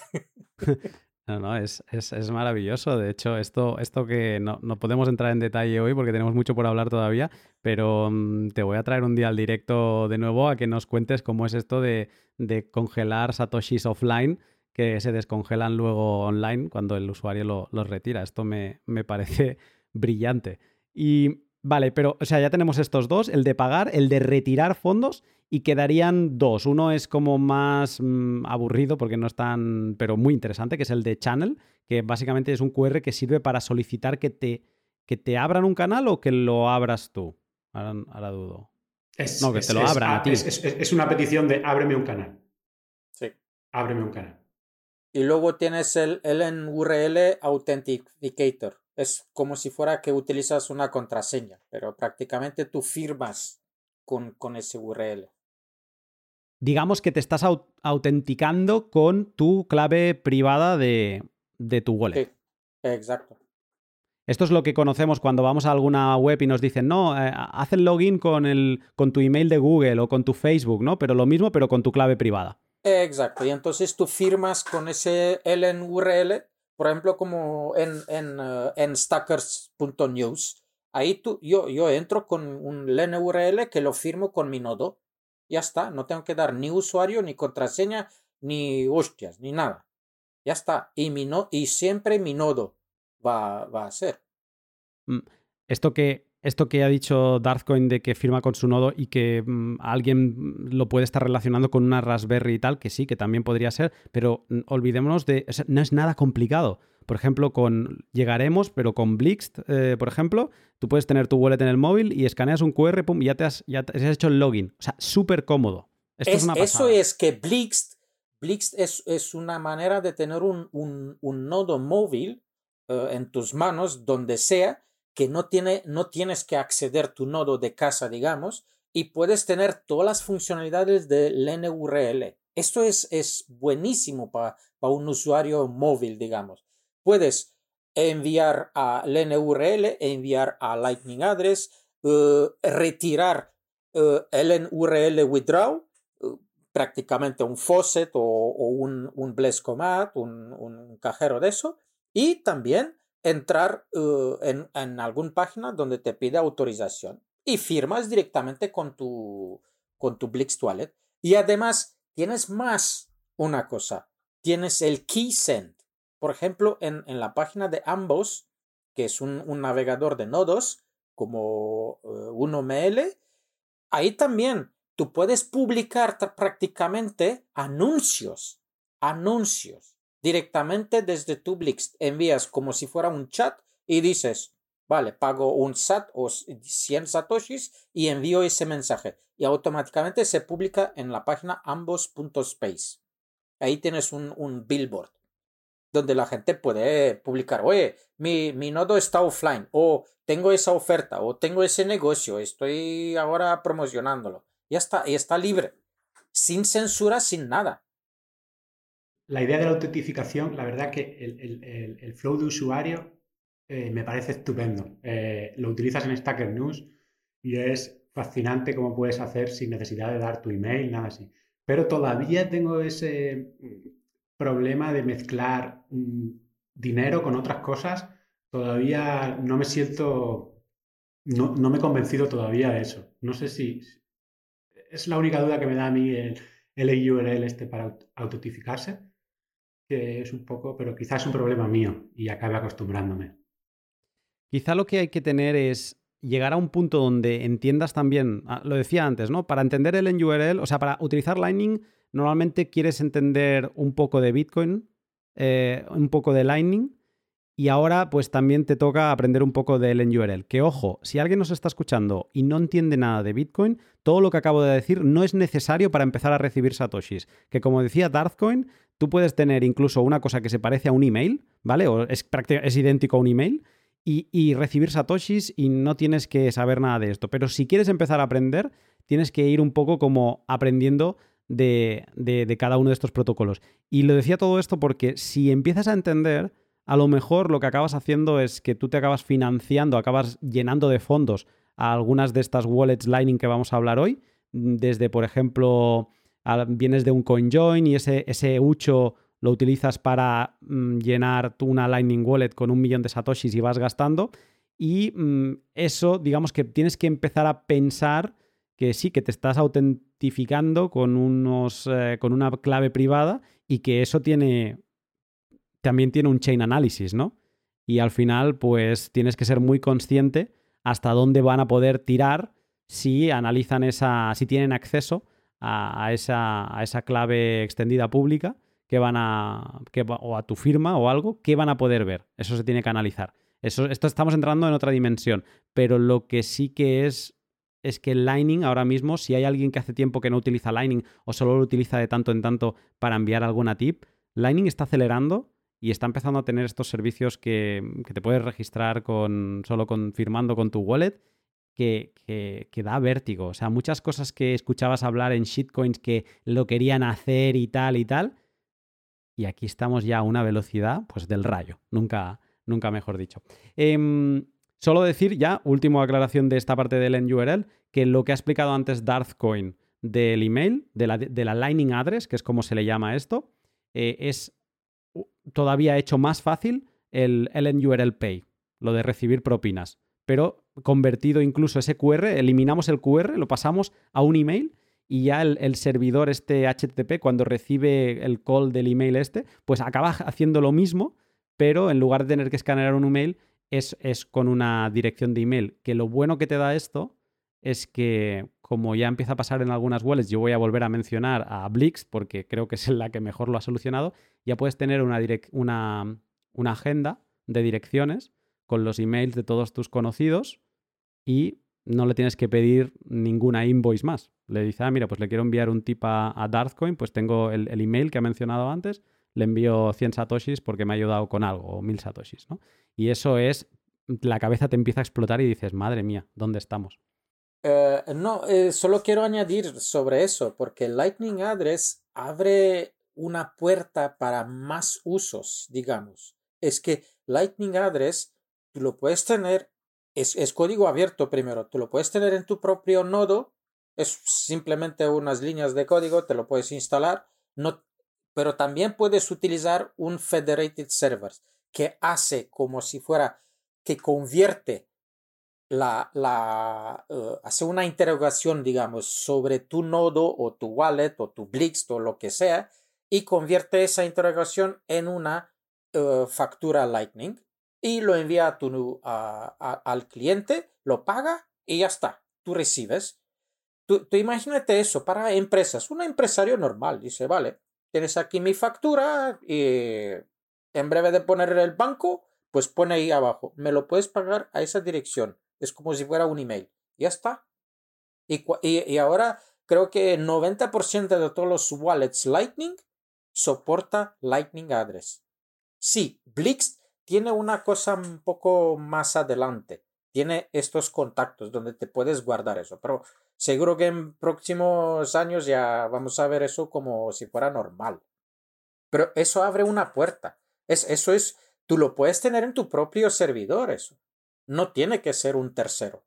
No, no, es, es, maravilloso. De hecho, esto, esto que no, no, podemos entrar en detalle hoy porque tenemos mucho por hablar todavía, pero mm, te voy a traer un día al directo de nuevo a que nos cuentes cómo es esto de, de congelar satoshis offline que se descongelan luego online cuando el usuario los retira. Esto me, me parece brillante. Y Vale, pero, o sea, ya tenemos estos dos, el de pagar, el de retirar fondos, y quedarían dos. Uno es como más mm, aburrido porque no es tan, pero muy interesante, que es el de Channel, que básicamente es un QR que sirve para solicitar que te, que te abran un canal o que lo abras tú. Ahora, dudo. no, que te lo abran a ti. Es, una petición de ábreme un canal. Sí. Ábreme un canal. Y luego tienes el, el URL Authenticator es como si fuera que utilizas una contraseña, pero prácticamente tú firmas con, con ese URL. Digamos que te estás autenticando con tu clave privada de, de tu wallet. Sí, exacto. Esto es lo que conocemos cuando vamos a alguna web y nos dicen, no, eh, haz el login con, el, con tu email de Google o con tu Facebook, ¿no? Pero lo mismo, pero con tu clave privada. Exacto. Y entonces tú firmas con ese LNURL por ejemplo, como en, en, uh, en stackers.news, ahí tú, yo, yo entro con un LNURL que lo firmo con mi nodo. Ya está, no tengo que dar ni usuario, ni contraseña, ni hostias, ni nada. Ya está. Y, mi no, y siempre mi nodo va, va a ser. Mm, esto que esto que ha dicho Darthcoin de que firma con su nodo y que mm, alguien lo puede estar relacionando con una Raspberry y tal, que sí, que también podría ser, pero mm, olvidémonos de, no es nada complicado. Por ejemplo, con llegaremos, pero con Blixt, eh, por ejemplo, tú puedes tener tu wallet en el móvil y escaneas un QR, pum, y ya te has, ya te has hecho el login. O sea, súper cómodo. Esto es, una eso es que Blixt, Blixt es, es, una manera de tener un, un, un nodo móvil eh, en tus manos, donde sea, que no, tiene, no tienes que acceder tu nodo de casa, digamos, y puedes tener todas las funcionalidades del NURL. Esto es, es buenísimo para un usuario móvil, digamos. Puedes enviar a NURL, enviar a Lightning Address, eh, retirar eh, LNURL withdraw, eh, prácticamente un faucet o, un, un Blescomat, un, un cajero de eso, y también entrar uh, en, en alguna página donde te pide autorización y firmas directamente con tu, con tu Blix Wallet. Y además tienes más una cosa, tienes el KeySend. Por ejemplo, en, en la página de ambos, que es un, un navegador de nodos como uh, 1ML, ahí también tú puedes publicar prácticamente anuncios, anuncios directamente desde tu Blix envías como si fuera un chat y dices, vale, pago un SAT o 100 satoshis y envío ese mensaje y automáticamente se publica en la página ambos.space. Ahí tienes un, un, billboard donde la gente puede publicar, oye, mi, mi nodo está offline o tengo esa oferta o tengo ese negocio, estoy ahora promocionándolo. Ya está, y está libre, sin censura, sin nada la idea de la autentificación, la verdad que el, flow de usuario eh, me parece estupendo. Eh, lo utilizas en Stacker News y es fascinante cómo puedes hacer sin necesidad de dar tu email, nada así. Pero todavía tengo ese mm, problema de mezclar mm, dinero con otras cosas. Todavía no me siento, no, me he convencido todavía de eso. No sé si es la única duda que me da a mí el, el URL este para autentificarse que es un poco, pero quizás es un problema mío y acabe acostumbrándome. Quizá lo que hay que tener es llegar a un punto donde entiendas también, ah, lo decía antes, ¿no? Para entender el URL, o sea, para utilizar Lightning, normalmente quieres entender un poco de Bitcoin, eh, un poco de Lightning Y ahora pues también te toca aprender un poco de LNURL. Que ojo, si alguien nos está escuchando y no entiende nada de Bitcoin, todo lo que acabo de decir no es necesario para empezar a recibir satoshis. Que como decía Darthcoin, tú puedes tener incluso una cosa que se parece a un email, ¿vale? O es, es idéntico a un email. Y, recibir satoshis y no tienes que saber nada de esto. Pero si quieres empezar a aprender, tienes que ir un poco como aprendiendo de, de, cada uno de estos protocolos. Y lo decía todo esto porque si empiezas a entender a lo mejor lo que acabas haciendo es que tú te acabas financiando, acabas llenando de fondos a algunas de estas wallets Lightning que vamos a hablar hoy, desde, por ejemplo, vienes de un CoinJoin y ese, ese ucho lo utilizas para mm, llenar una Lightning Wallet con un millón de satoshis y vas gastando. Y mm, eso, digamos que tienes que empezar a pensar que sí, que te estás autentificando con, unos, eh, con una clave privada y que eso tiene también tiene un chain analysis, ¿no? Y al final, pues tienes que ser muy consciente hasta dónde van a poder tirar si analizan esa, si tienen acceso a, esa, a esa, clave extendida pública que van a, que, o a tu firma o algo, que van a poder ver. Eso se tiene que analizar. Eso, esto estamos entrando en otra dimensión, pero lo que sí que es es que Lightning ahora mismo, si hay alguien que hace tiempo que no utiliza Lightning o solo lo utiliza de tanto en tanto para enviar alguna tip, Lightning está acelerando y está empezando a tener estos servicios que, te puedes registrar con, solo con, firmando con tu wallet que, da vértigo. O sea, muchas cosas que escuchabas hablar en shitcoins que lo querían hacer y tal y tal. Y aquí estamos ya a una velocidad pues del rayo. Nunca, nunca mejor dicho. Em, solo decir ya, última aclaración de esta parte del NURL, que lo que ha explicado antes Darthcoin del email, de la, de la Lightning Address, que es como se le llama esto, eh, es todavía hecho más fácil el LNURL Pay, lo de recibir propinas, pero convertido incluso ese QR, eliminamos el QR, lo pasamos a un email y ya el, servidor este HTTP cuando recibe el call del email este, pues acaba haciendo lo mismo, pero en lugar de tener que escanear un email, es, es con una dirección de email. Que lo bueno que te da esto es que, como ya empieza a pasar en algunas wallets, yo voy a volver a mencionar a Blix porque creo que es la que mejor lo ha solucionado, ya puedes tener una, una, una agenda de direcciones con los emails de todos tus conocidos y no le tienes que pedir ninguna invoice más. Le dice, ah, mira, pues le quiero enviar un tip a, a Darthcoin, pues tengo el, el, email que ha mencionado antes, le envío 100 satoshis porque me ha ayudado con algo, o 1000 satoshis, ¿no? Y eso es, la cabeza te empieza a explotar y dices, madre mía, ¿dónde estamos? Eh, no, eh, solo quiero añadir sobre eso, porque Lightning Address abre una puerta para más usos, digamos. Es que Lightning Address, tú lo puedes tener, es, es código abierto primero, tú lo puedes tener en tu propio nodo, es simplemente unas líneas de código, te lo puedes instalar, no, pero también puedes utilizar un Federated Server que hace como si fuera que convierte la, la uh, hace una interrogación, digamos, sobre tu nodo o tu wallet o tu Blix o lo que sea y convierte esa interrogación en una uh, factura Lightning y lo envía a al cliente, lo paga y ya está, tú recibes. Tú, imagínate eso para empresas, un empresario normal dice, vale, tienes aquí mi factura y en breve de poner el banco, pues pone ahí abajo, me lo puedes pagar a esa dirección es como si fuera un email. Ya está. Y, y, ahora creo que el 90% de todos los wallets Lightning soporta Lightning Address. Sí, Blix tiene una cosa un poco más adelante. Tiene estos contactos donde te puedes guardar eso. Pero seguro que en próximos años ya vamos a ver eso como si fuera normal. Pero eso abre una puerta. Es, eso es, tú lo puedes tener en tu propio servidor, eso no tiene que ser un tercero.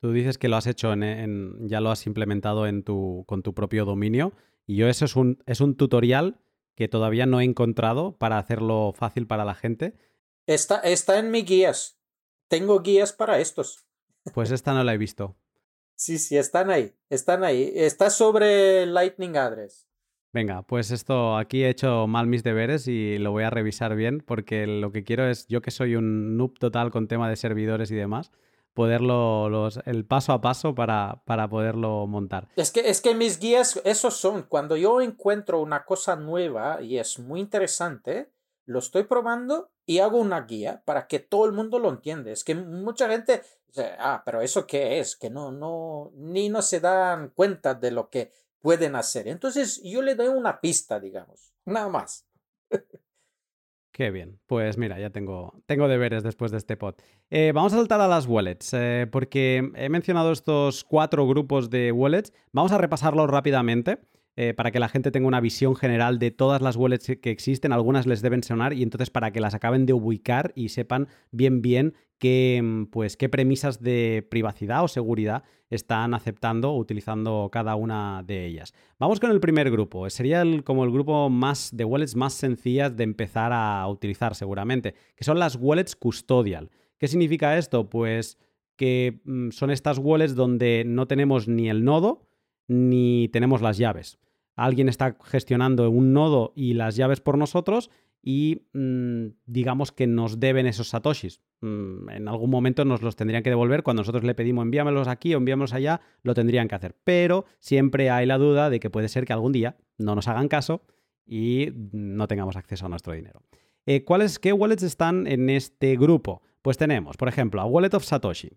Tú dices que lo has hecho en, ya lo has implementado en tu, con tu propio dominio y yo eso es un, es un tutorial que todavía no he encontrado para hacerlo fácil para la gente. Está, está en mis guías. Tengo guías para estos. Pues esta no la he visto. sí, sí, están ahí. Están ahí. Está sobre Lightning Address. Venga, pues esto aquí he hecho mal mis deberes y lo voy a revisar bien porque lo que quiero es, yo que soy un noob total con tema de servidores y demás, poderlo, los, el paso a paso para, para poderlo montar. Es que, es que mis guías, esos son, cuando yo encuentro una cosa nueva y es muy interesante, lo estoy probando y hago una guía para que todo el mundo lo entienda. Es que mucha gente ah, pero eso qué es, que no, no, ni no se dan cuenta de lo que pueden hacer. Entonces yo le doy una pista, digamos, nada más. Qué bien. Pues mira, ya tengo, tengo deberes después de este pod. Eh, vamos a saltar a las wallets, eh, porque he mencionado estos cuatro grupos de wallets. Vamos a repasarlos rápidamente. Eh, para que la gente tenga una visión general de todas las wallets que existen. Algunas les deben sonar y entonces para que las acaben de ubicar y sepan bien bien qué, mm, pues, qué premisas de privacidad o seguridad están aceptando o utilizando cada una de ellas. Vamos con el primer grupo. Sería como el grupo más de wallets más sencillas de empezar a utilizar seguramente, que son las wallets custodial. ¿Qué significa esto? Pues que mm, son estas wallets donde no tenemos ni el nodo, ni tenemos las llaves. Alguien está gestionando un nodo y las llaves por nosotros y mm, digamos que nos deben esos satoshis. Mm, en algún momento nos los tendrían que devolver. Cuando nosotros le pedimos envíamelos aquí o envíamelos allá, lo tendrían que hacer. Pero siempre hay la duda de que puede ser que algún día no nos hagan caso y no tengamos acceso a nuestro dinero. Eh, ¿cuáles, ¿Qué wallets están en este grupo? Pues tenemos, por ejemplo, a Wallet of Satoshi,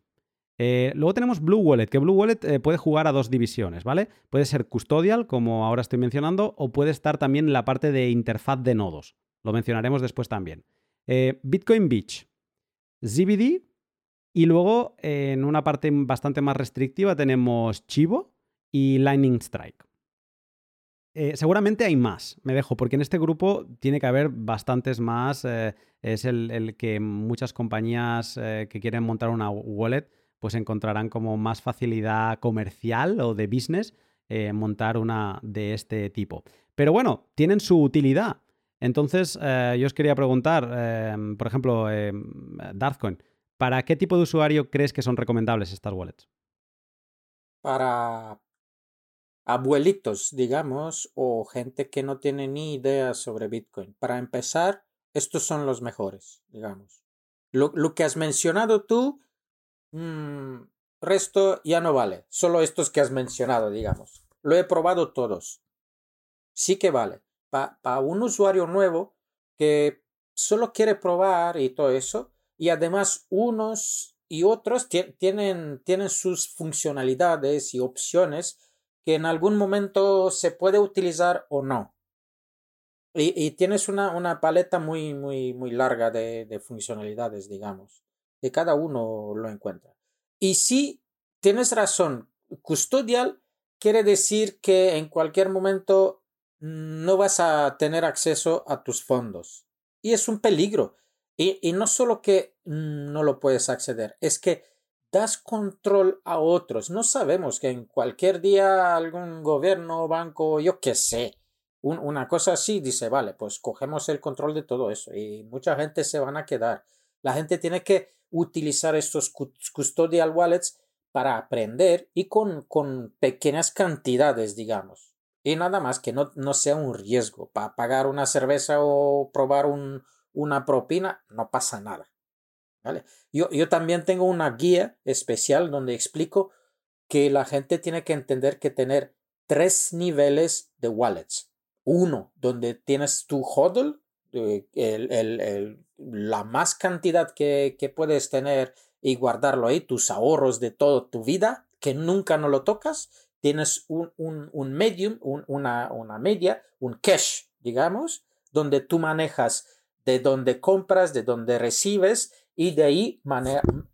eh, luego tenemos Blue Wallet, que Blue Wallet eh, puede jugar a dos divisiones, ¿vale? Puede ser custodial, como ahora estoy mencionando, o puede estar también en la parte de interfaz de nodos. Lo mencionaremos después también. Eh, Bitcoin Beach, ZBD, y luego en una parte bastante más restrictiva tenemos Chivo y Lightning Strike. seguramente hay más, me dejo, porque en este grupo tiene que haber bastantes más. es el, el, que muchas compañías que quieren montar una wallet pues encontrarán como más facilidad comercial o de business eh, montar una de este tipo. Pero bueno, tienen su utilidad. Entonces, eh, yo os quería preguntar, em, por ejemplo, eh, ¿para qué tipo de usuario crees que son recomendables estas wallets? Para abuelitos, digamos, o gente que no tiene ni idea sobre Bitcoin. Para empezar, estos son los mejores, digamos. lo que has mencionado tú Mm, resto ya no vale, solo estos que has mencionado, digamos. Lo he probado todos. Sí que vale. Para un usuario nuevo que solo quiere probar y todo eso, y además unos y otros tienen, tienen sus funcionalidades y opciones que en algún momento se puede utilizar o no. Y, tienes una, una, paleta muy, muy, muy larga de, de funcionalidades, digamos que cada uno lo encuentra. Y si tienes razón, custodial quiere decir que en cualquier momento no vas a tener acceso a tus fondos. Y es un peligro. Y, y no solo que no lo puedes acceder, es que das control a otros. No sabemos que en cualquier día algún gobierno, banco, yo qué sé, una cosa así dice, vale, pues cogemos el control de todo eso y mucha gente se van a quedar. La gente tiene que utilizar estos custodial wallets para aprender y con, con pequeñas cantidades, digamos. Y nada más que no, no sea un riesgo. Para pagar una cerveza o probar un, una propina, no pasa nada. ¿Vale? Yo, yo también tengo una guía especial donde explico que la gente tiene que entender que tener tres niveles de wallets. Uno, donde tienes tu hodl, eh, la más cantidad que, que, puedes tener y guardarlo ahí, tus ahorros de toda tu vida, que nunca no lo tocas, tienes un, un, un medium, una, una media, un cash, digamos, donde tú manejas de donde compras, de donde recibes y de ahí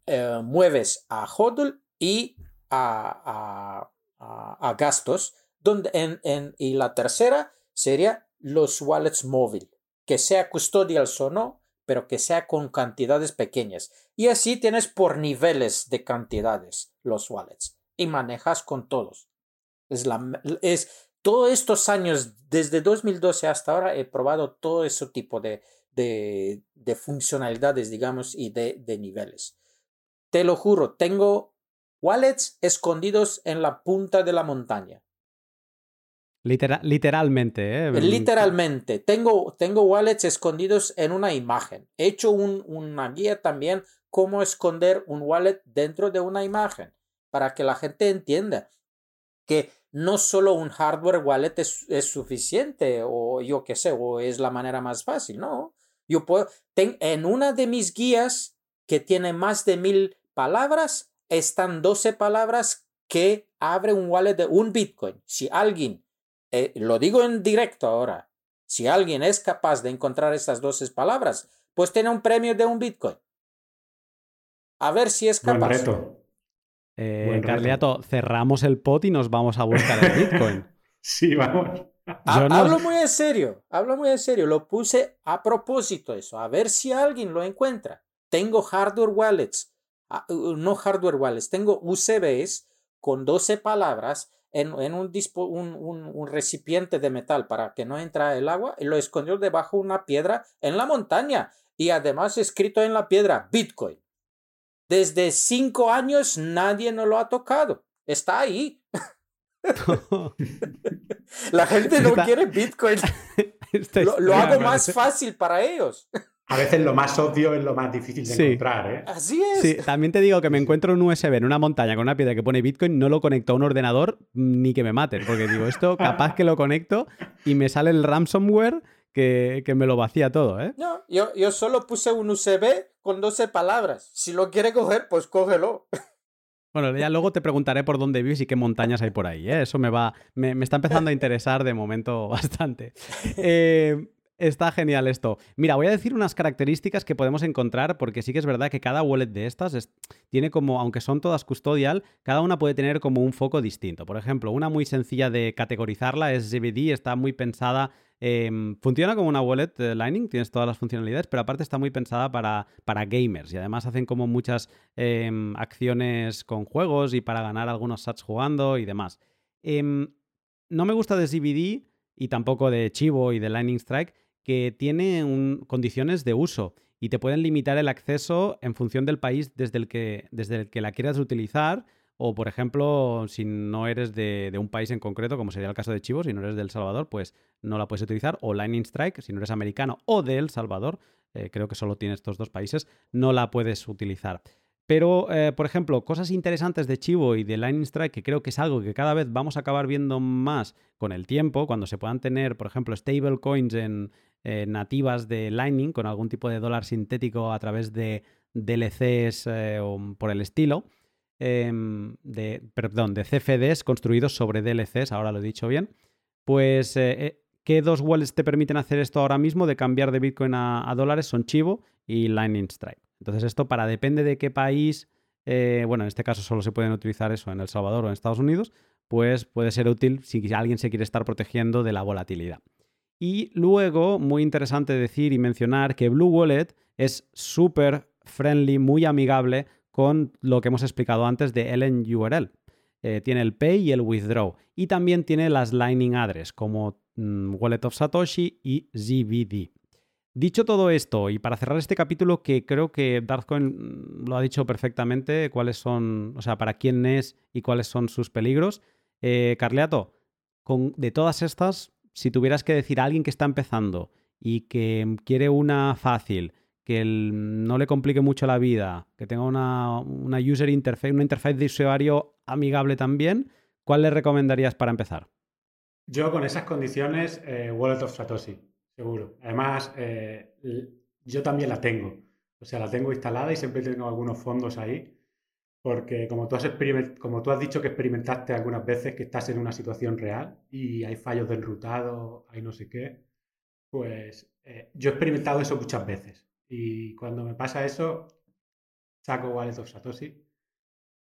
eh, mueves a HODL y a, a, a, gastos. Donde en, en, y la tercera sería los wallets móviles que sea custodial o no, pero que sea con cantidades pequeñas. Y así tienes por niveles de cantidades los wallets y manejas con todos. Es, la, es todos estos años, desde 2012 hasta ahora, he probado todo ese tipo de, de, de funcionalidades, digamos, y de, de niveles. Te lo juro, tengo wallets escondidos en la punta de la montaña literalmente, ¿eh? Literalmente. Tengo, tengo wallets escondidos en una imagen. He hecho un, una guía también cómo esconder un wallet dentro de una imagen para que la gente entienda que no solo un hardware wallet es, es suficiente o yo qué sé, o es la manera más fácil, no. Yo puedo, en una de mis guías que tiene más de mil palabras, están 12 palabras que abre un wallet de un Bitcoin. Si alguien, eh, lo digo en directo ahora, si alguien es capaz de encontrar estas 12 palabras, pues tiene un premio de un Bitcoin. A ver si es capaz. Buen reto. Eh, Carliato, cerramos el pot y nos vamos a buscar el Bitcoin. sí, vamos. Hablo muy en serio, hablo muy en serio. Lo puse a propósito eso, a ver si alguien lo encuentra. Tengo hardware wallets, ah, no hardware wallets, tengo UCBs con 12 palabras en, un, un, recipiente de metal para que no entre el agua y lo escondió debajo de una piedra en la montaña. Y además escrito en la piedra Bitcoin. Desde cinco años nadie no lo ha tocado. Está ahí. La gente no quiere Bitcoin. lo, hago más fácil para ellos. A veces lo más obvio es lo más difícil de encontrar, ¿eh? Así es. Sí, también te digo que me encuentro un USB en una montaña con una piedra que pone Bitcoin, no lo conecto a un ordenador ni que me maten, porque digo, esto capaz que lo conecto y me sale el ransomware que, me lo vacía todo, ¿eh? No, yo, yo solo puse un USB con 12 palabras. Si lo quiere coger, pues cógelo. Bueno, ya luego te preguntaré por dónde vives y qué montañas hay por ahí. ¿eh? Eso me va. Me, me, está empezando a interesar de momento bastante. Eh, Está genial esto. Mira, voy a decir unas características que podemos encontrar, porque sí que es verdad que cada wallet de estas tiene como, aunque son todas custodial, cada una puede tener como un foco distinto. Por ejemplo, una muy sencilla de categorizarla es ZBD, está muy pensada. funciona como una wallet de Lightning, tienes todas las funcionalidades, pero aparte está muy pensada para, para gamers y además hacen como muchas em, acciones con juegos y para ganar algunos sats jugando y demás. Em, no me gusta de ZBD y tampoco de Chivo y de Lightning Strike que tiene condiciones de uso y te pueden limitar el acceso en función del país desde el que, desde el que la quieras utilizar. O, por ejemplo, si no eres de, un país en concreto, como sería el caso de Chivo, si no eres de El Salvador, pues no la puedes utilizar. O Lightning Strike, si no eres americano o de El Salvador, eh, creo que solo tiene estos dos países, no la puedes utilizar. Pero, eh, por ejemplo, cosas interesantes de Chivo y de Lightning Strike, que creo que es algo que cada vez vamos a acabar viendo más con el tiempo, cuando se puedan tener, por ejemplo, stablecoins en, eh, nativas de Lightning con algún tipo de dólar sintético a través de DLCs eh, o por el estilo. Em, de, perdón, de CFDs construidos sobre DLCs, ahora lo he dicho bien. Pues, ¿qué dos wallets te permiten hacer esto ahora mismo de cambiar de Bitcoin a, dólares? Son Chivo y Lightning Strike. Entonces, esto para depende de qué país, bueno, en este caso solo se pueden utilizar eso en El Salvador o en Estados Unidos, pues puede ser útil si alguien se quiere estar protegiendo de la volatilidad. Y luego, muy interesante decir y mencionar que Blue Wallet es súper friendly, muy amigable con lo que hemos explicado antes de LNURL. Eh, tiene el Pay y el Withdraw. Y también tiene las Lightning Address como mm, Wallet of Satoshi y ZBD. Dicho todo esto, y para cerrar este capítulo, que creo que Darthcoin mm, lo ha dicho perfectamente, cuáles son, o sea, para quién es y cuáles son sus peligros. Eh, Carleato, con, de todas estas, si tuvieras que decir a alguien que está empezando y que quiere una fácil, que no le complique mucho la vida, que tenga una, user interface, una interfaz de usuario amigable también, ¿cuál le recomendarías para empezar? Yo con esas condiciones, eh, Wallet of Satoshi, seguro. Además, eh, yo también la tengo. O sea, la tengo instalada y siempre tengo algunos fondos ahí porque como tú, has como tú has dicho que experimentaste algunas veces que estás en una situación real y hay fallos de enrutado, hay no sé qué, pues eh, yo he experimentado eso muchas veces. Y cuando me pasa eso, saco Wallet of Satoshi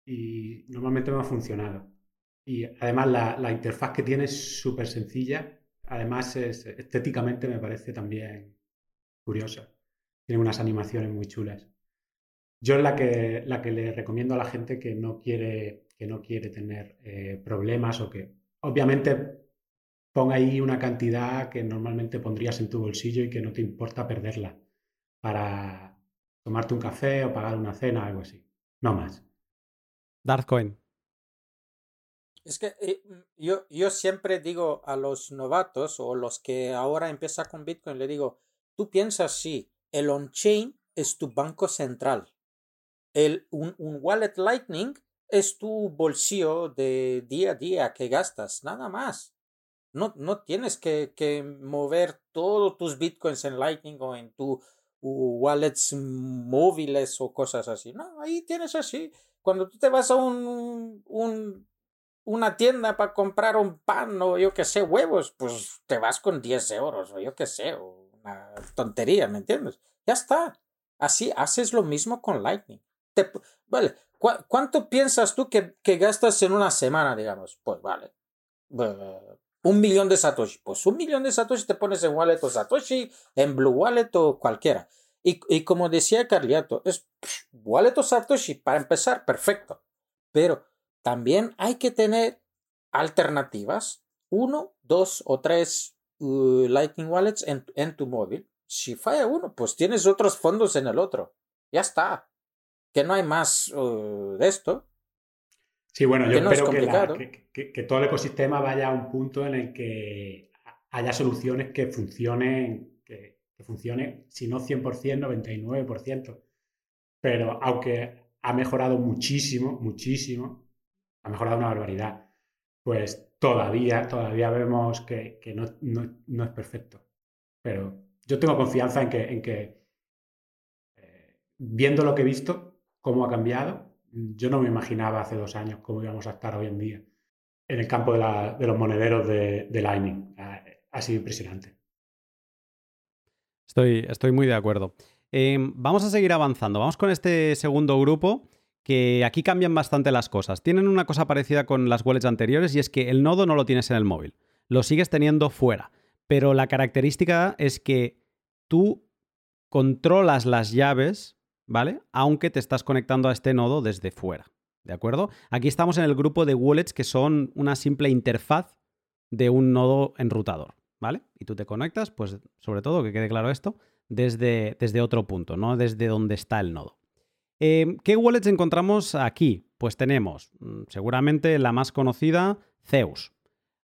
y normalmente me ha funcionado. Y además la, la interfaz que tiene es súper sencilla. Además, es, estéticamente me parece también curiosa. Tiene unas animaciones muy chulas yo es la que, la que le recomiendo a la gente que no quiere, que no quiere tener eh, problemas o que obviamente ponga ahí una cantidad que normalmente pondrías en tu bolsillo y que no te importa perderla para tomarte un café o pagar una cena, algo así. No más. Darkcoin. Es que eh, yo, yo siempre digo a los novatos o los que ahora empiezan con Bitcoin, le digo, tú piensas sí, el on-chain es tu banco central un, wallet Lightning es tu bolsillo de día a día que gastas, nada más. No, no tienes que, mover todos tus bitcoins en Lightning o en tu wallets móviles o cosas así. No, ahí tienes así. Cuando tú te vas a un, un una tienda para comprar un pan o yo qué sé, huevos, pues te vas con 10 euros o yo qué sé, una tontería, ¿me entiendes? Ya está. Así haces lo mismo con Lightning. Te, vale, ¿cuánto piensas tú que, que, gastas en una semana, digamos? Pues vale. un millón de Satoshi. Pues un millón de Satoshi te pones en Wallet o Satoshi, en Blue Wallet o cualquiera. Y, y como decía Carliato, es Wallet o Satoshi para empezar, perfecto. Pero también hay que tener alternativas, uno, dos o tres uh, Lightning Wallets en, en, tu móvil. Si falla uno, pues tienes otros fondos en el otro. Ya está. Que no hay más uh, de esto. Sí, bueno, yo espero que, que, todo el ecosistema vaya a un punto en el que haya soluciones que funcionen, que, que funcione, si no 100%, 99%. Pero aunque ha mejorado muchísimo, muchísimo, ha mejorado una barbaridad, pues todavía, todavía vemos que, no, no, es perfecto. Pero yo tengo confianza en que, en que eh, viendo lo que he visto, cómo ha cambiado, yo no me imaginaba hace dos años cómo íbamos a estar hoy en día en el campo de, los monederos de, Lightning. Ha, sido impresionante. Estoy, estoy muy de acuerdo. Em, vamos a seguir avanzando. Vamos con este segundo grupo que aquí cambian bastante las cosas. Tienen una cosa parecida con las wallets anteriores y es que el nodo no lo tienes en el móvil, lo sigues teniendo fuera. Pero la característica es que tú controlas las llaves, ¿vale? Aunque te estás conectando a este nodo desde fuera, ¿de acuerdo? Aquí estamos en el grupo de wallets que son una simple interfaz de un nodo enrutador, ¿vale? Y tú te conectas, pues sobre todo, que quede claro esto, desde, desde otro punto, no desde donde está el nodo. Em, ¿Qué wallets encontramos aquí? Pues tenemos mm, seguramente la más conocida, Zeus.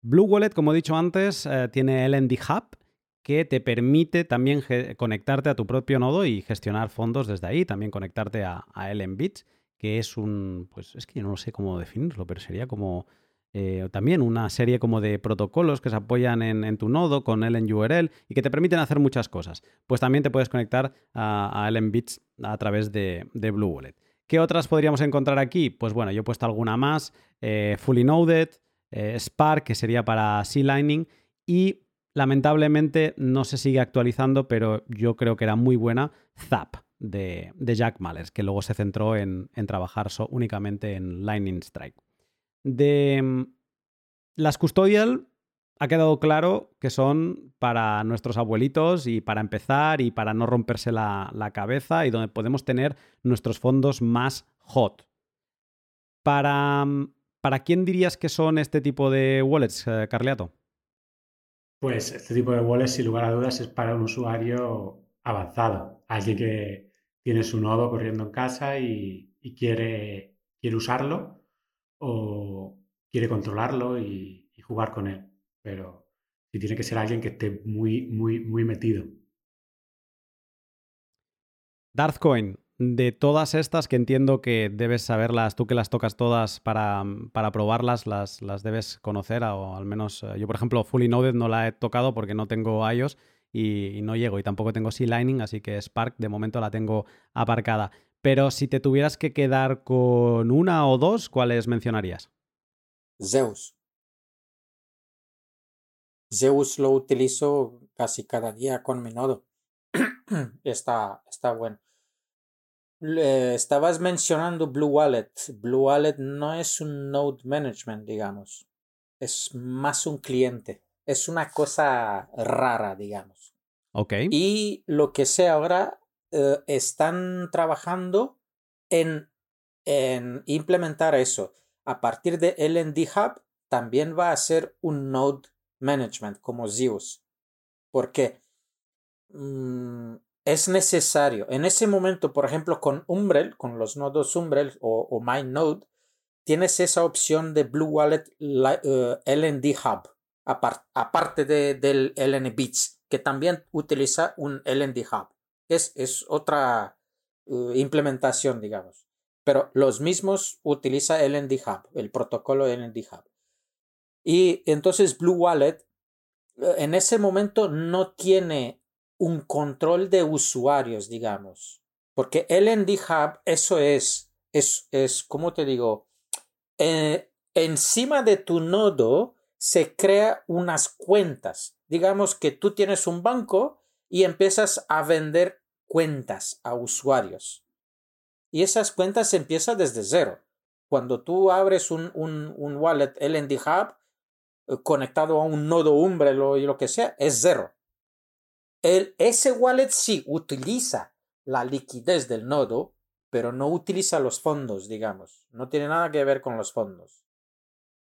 Blue Wallet, como he dicho antes, eh, tiene LND Hub, que te permite también conectarte a tu propio nodo y gestionar fondos desde ahí, también conectarte a, a LNBits, que es un, pues es que yo no sé cómo definirlo, pero sería como eh, también una serie como de protocolos que se apoyan en, tu nodo con URL y que te permiten hacer muchas cosas. Pues también te puedes conectar a, a LNBits a través de, Blue Wallet. ¿Qué otras podríamos encontrar aquí? Pues bueno, yo he puesto alguna más. Eh, Fully Noded, eh, Spark, que sería para C-Lining, y lamentablemente no se sigue actualizando, pero yo creo que era muy buena, Zap, de, Jack Mallers, que luego se centró en, trabajar únicamente en Lightning Strike. De mm, las custodial ha quedado claro que son para nuestros abuelitos y para empezar y para no romperse la, cabeza y donde podemos tener nuestros fondos más hot. Para, mm, ¿Para quién dirías que son este tipo de wallets, eh, Carleato? Pues este tipo de wallets, sin lugar a dudas, es para un usuario avanzado, alguien que tiene su nodo corriendo en casa y, y quiere, quiere usarlo o quiere controlarlo y, jugar con él. Pero sí tiene que ser alguien que esté muy, muy, muy metido. Darthcoin, de todas estas que entiendo que debes saberlas, tú que las tocas todas para, para probarlas, las, las, debes conocer, o al menos eh, yo, por ejemplo, Fully Noded no la he tocado porque no tengo iOS y, y no llego, y tampoco tengo C-Lightning, así que Spark de momento la tengo aparcada. Pero si te tuvieras que quedar con una o dos, ¿cuáles mencionarías? Zeus. Zeus lo utilizo casi cada día con mi nodo. está, está bueno. estabas mencionando Blue Wallet. Blue Wallet no es un node management, digamos. Es más un cliente. Es una cosa rara, digamos. Ok. Y lo que sé ahora, eh, están trabajando en, en implementar eso. A partir de LND Hub también va a ser un node management como Zeus. Porque mm, es necesario. En ese momento, por ejemplo, con Umbrel, con los nodos Umbrel o, MyNode, tienes esa opción de Blue Wallet eh, LND Hub, aparte de, del LN Bits, que también utiliza un LND Hub es, otra uh, implementación, digamos. Pero los mismos utiliza LND Hub, el protocolo LND Hub. Y entonces Blue Wallet uh, en ese momento no tiene un control de usuarios, digamos. Porque LND Hub, eso es, es, es como te digo, eh, encima de tu nodo se crea unas cuentas. Digamos que tú tienes un banco y empiezas a vender cuentas a usuarios. Y esas cuentas empiezan desde cero. Cuando tú abres un, un, un wallet LND Hub eh, conectado a un nodo Umbrel y lo que sea, es cero. El, ese wallet sí utiliza la liquidez del nodo, pero no utiliza los fondos, digamos. No tiene nada que ver con los fondos.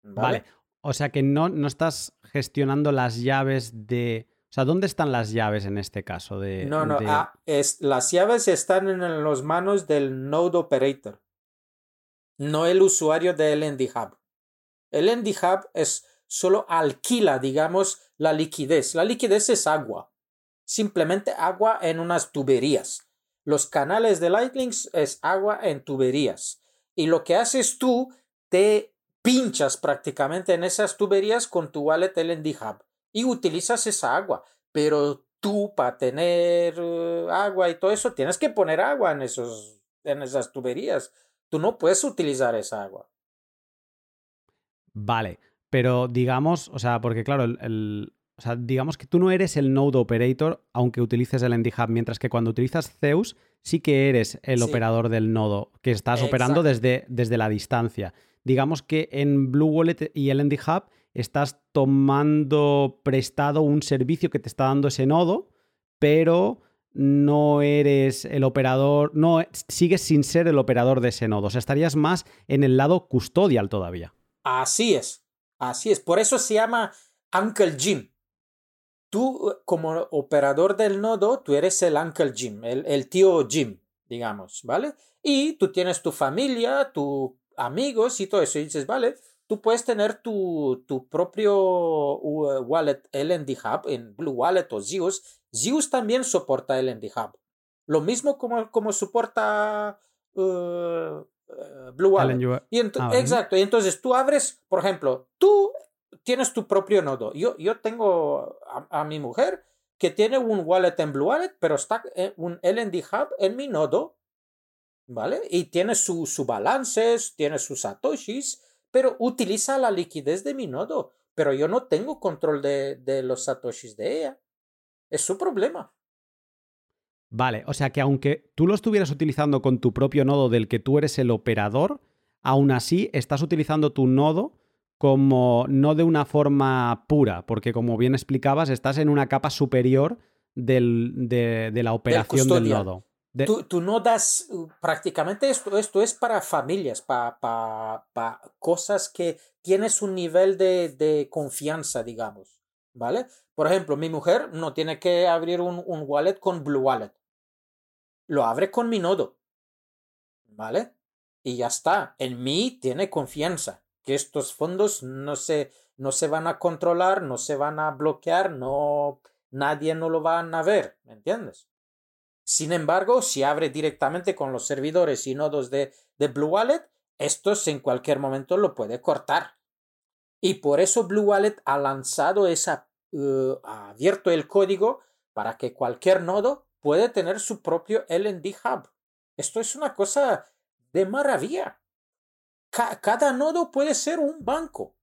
Vale. O sea que no, no estás gestionando las llaves de. O sea, ¿dónde están las llaves en este caso? De, no, no, ah, es, las llaves están en las manos del node operator, no el usuario de LND Hub. El LND Hub es solo alquila, digamos, la liquidez. La liquidez es agua simplemente agua en unas tuberías. Los canales de Lightning es agua en tuberías. Y lo que haces tú, te pinchas prácticamente en esas tuberías con tu wallet LND Hub y utilizas esa agua. Pero tú para tener eh, agua y todo eso tienes que poner agua en, esos, en esas tuberías. Tú no puedes utilizar esa agua. Vale, pero digamos, o sea, porque claro, el, o sea, digamos que tú no eres el node operator aunque utilices el ND Hub, mientras que cuando utilizas Zeus sí que eres el operador del nodo, que estás operando desde, desde la distancia. Digamos que en Blue Wallet y el ND Hub estás tomando prestado un servicio que te está dando ese nodo, pero no eres el operador, no sigues sin ser el operador de ese nodo, o sea, estarías más en el lado custodial todavía. Así es, así es, por eso se llama Uncle Jim, tú como operador del nodo, tú eres el Uncle Jim, el, tío Jim, digamos, ¿vale? Y tú tienes tu familia, tus amigos y todo eso. Y dices, vale, tú puedes tener tu, tu propio wallet LND Hub en Blue Wallet o Zeus. Zeus también soporta LND Hub. Lo mismo como, como soporta uh, uh, Blue Wallet. Y ah, Exacto. Y entonces tú abres, por ejemplo, tú tienes tu propio nodo. Yo, yo tengo a, mi mujer que tiene un wallet en Blue Wallet, pero está un LND Hub en mi nodo, ¿vale? Y tiene su, su balances, tiene sus satoshis, pero utiliza la liquidez de mi nodo. Pero yo no tengo control de, de los satoshis de ella. Es su problema. Vale, o sea que aunque tú lo estuvieras utilizando con tu propio nodo del que tú eres el operador, aún así estás utilizando tu nodo como no de una forma pura, porque como bien explicabas, estás en una capa superior de, la operación del nodo. Tú, no das uh, prácticamente esto, esto es para familias, para, para, cosas que tienes un nivel de, de, confianza, digamos, ¿vale? Por ejemplo, mi mujer no tiene que abrir un, un wallet con Blue Wallet. Lo abre con mi nodo, ¿vale? Y ya está. En mí tiene confianza que estos fondos no se, no se van a controlar, no se van a bloquear, no, nadie no lo va a ver, ¿me entiendes? Sin embargo, si abre directamente con los servidores y nodos de, de Blue Wallet, estos en cualquier momento lo puede cortar. Y por eso Blue Wallet ha lanzado esa, uh, ha abierto el código para que cualquier nodo puede tener su propio LND Hub. Esto es una cosa de maravilla cada nodo puede ser un banco.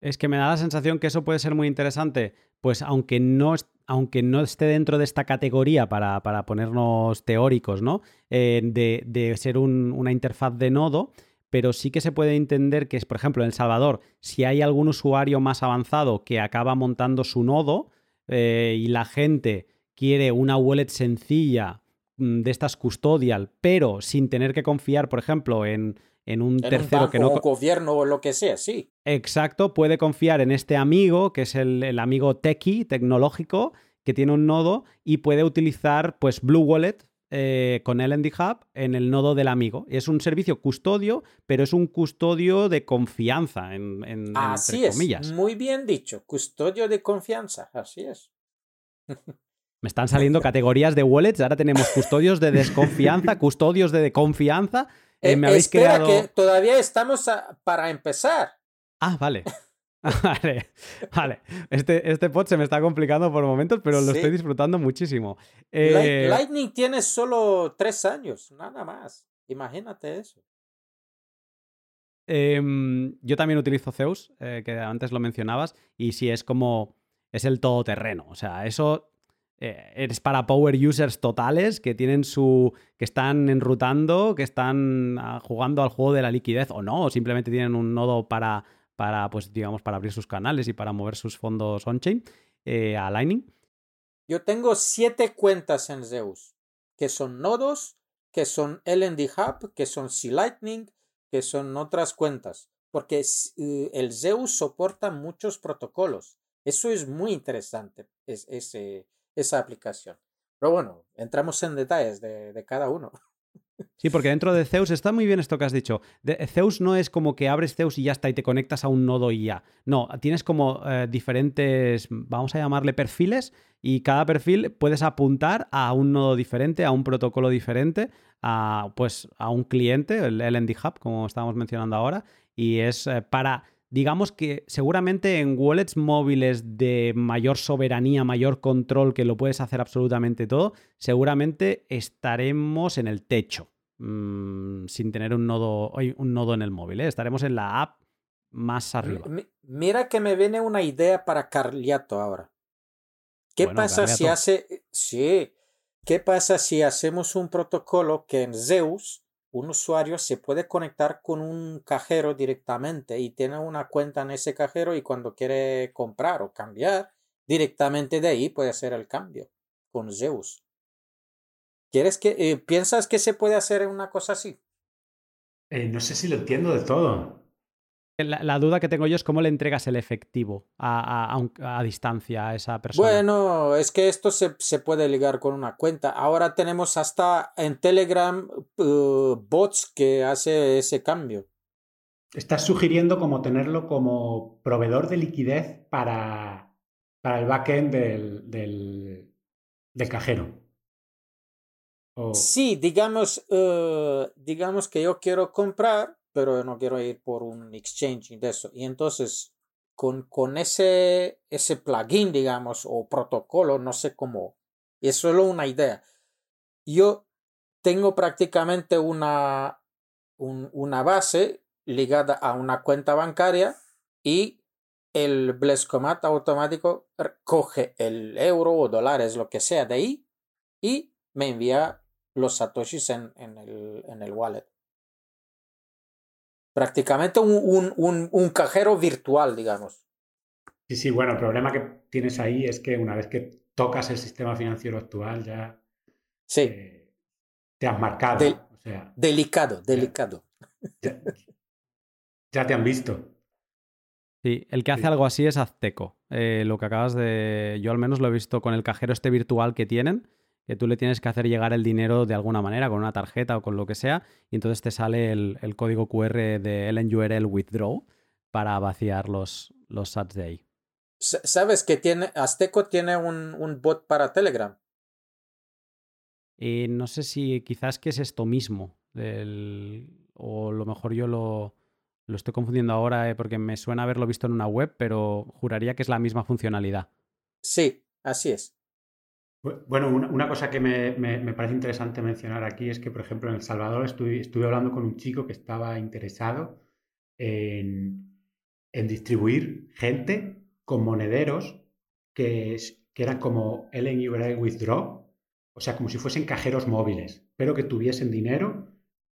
Es que me da la sensación que eso puede ser muy interesante, pues aunque no, aunque no esté dentro de esta categoría para, para ponernos teóricos, ¿no? Eh, de, de, ser una interfaz de nodo, pero sí que se puede entender que es, por ejemplo, en El Salvador, si hay algún usuario más avanzado que acaba montando su nodo eh, y la gente quiere una wallet sencilla mm, de estas custodial, pero sin tener que confiar, por ejemplo, en en un tercero que no. O gobierno o lo que sea, sí. Exacto, puede confiar en este amigo, que es el, amigo techie, tecnológico, que tiene un nodo y puede utilizar pues Blue Wallet eh, con LND Hub en el nodo del amigo. Es un servicio custodio, pero es un custodio de confianza, en, en así es, Muy bien dicho, custodio de confianza, así es. Me están saliendo categorías de wallets, ahora tenemos custodios de desconfianza, custodios de confianza. Eh, me habéis espera que todavía estamos para empezar. Ah, vale. vale, vale. Este, este pod se me está complicando por momentos, pero lo estoy disfrutando muchísimo. Eh, Lightning tiene solo tres años, nada más. Imagínate eso. Em, yo también utilizo Zeus, eh, que antes lo mencionabas, y sí es como. Es el todoterreno. O sea, eso eh, es para power users totales que tienen su. que están enrutando, que están ah, jugando al juego de la liquidez o no, o simplemente tienen un nodo para, para pues, digamos, para abrir sus canales y para mover sus fondos on-chain eh, a Lightning. Yo tengo siete cuentas en Zeus, que son nodos, que son LND Hub, que son C Lightning, que son otras cuentas, porque eh, el Zeus soporta muchos protocolos. Eso es muy interesante, es, ese, esa aplicación. Pero bueno, entramos en detalles de, de cada uno. Sí, porque dentro de Zeus está muy bien esto que has dicho. Zeus no es como que abres Zeus y ya está y te conectas a un nodo y ya. No, tienes como eh, diferentes, vamos a llamarle perfiles, y cada perfil puedes apuntar a un nodo diferente, a un protocolo diferente, a, pues, a un cliente, el LND Hub, como estábamos mencionando ahora, y es eh, para digamos que seguramente en wallets móviles de mayor soberanía, mayor control, que lo puedes hacer absolutamente todo, seguramente estaremos en el techo, mm, sin tener un nodo, un nodo en el móvil. ¿eh? Estaremos en la app más arriba. Mira que me viene una idea para Carliato ahora. ¿Qué pasa si hace... Sí. ¿Qué pasa si hacemos un protocolo que en Zeus un usuario se puede conectar con un cajero directamente y tiene una cuenta en ese cajero y cuando quiere comprar o cambiar, directamente de ahí puede hacer el cambio con Zeus. ¿Quieres que, eh, ¿Piensas que se puede hacer una cosa así? Eh, no sé si lo entiendo de todo. La, duda que tengo yo es cómo le entregas el efectivo a, a, distancia a esa persona. Bueno, es que esto se, se, puede ligar con una cuenta. Ahora tenemos hasta en Telegram uh, bots que hace ese cambio. Estás sugiriendo como tenerlo como proveedor de liquidez para, para el backend del, del, del cajero. Sí, digamos, uh, digamos que yo quiero comprar pero no quiero ir por un exchange de eso. Y entonces, con, con ese, ese plugin, digamos, o protocolo, no sé cómo, es solo una idea. Yo tengo prácticamente una, una base ligada a una cuenta bancaria y el Blescomat automático coge el euro o dólares, lo que sea de ahí, y me envía los satoshis en, en, el, en el wallet prácticamente un, un, un, cajero virtual, digamos. Sí, sí, bueno, el problema que tienes ahí es que una vez que tocas el sistema financiero actual ya sí. Eh, te has marcado. o sea, delicado, delicado. Ya, te han visto. Sí, el que hace algo así es Azteco. Eh, lo que acabas de. Yo al menos lo he visto con el cajero este virtual que tienen que tú le tienes que hacer llegar el dinero de alguna manera, con una tarjeta o con lo que sea, y entonces te sale el, código QR de LNURL Withdraw para vaciar los, los sats de ahí. ¿Sabes que tiene, Azteco tiene un, un bot para Telegram? Y no sé si quizás que es esto mismo, o lo mejor yo lo, lo estoy confundiendo ahora eh, porque me suena haberlo visto en una web, pero juraría que es la misma funcionalidad. Sí, así es. Bueno, una, cosa que me, parece interesante mencionar aquí es que, por ejemplo, en El Salvador estuve, hablando con un chico que estaba interesado en, distribuir gente con monederos que, que eran como LNURL Withdraw, o sea, como si fuesen cajeros móviles, pero que tuviesen dinero,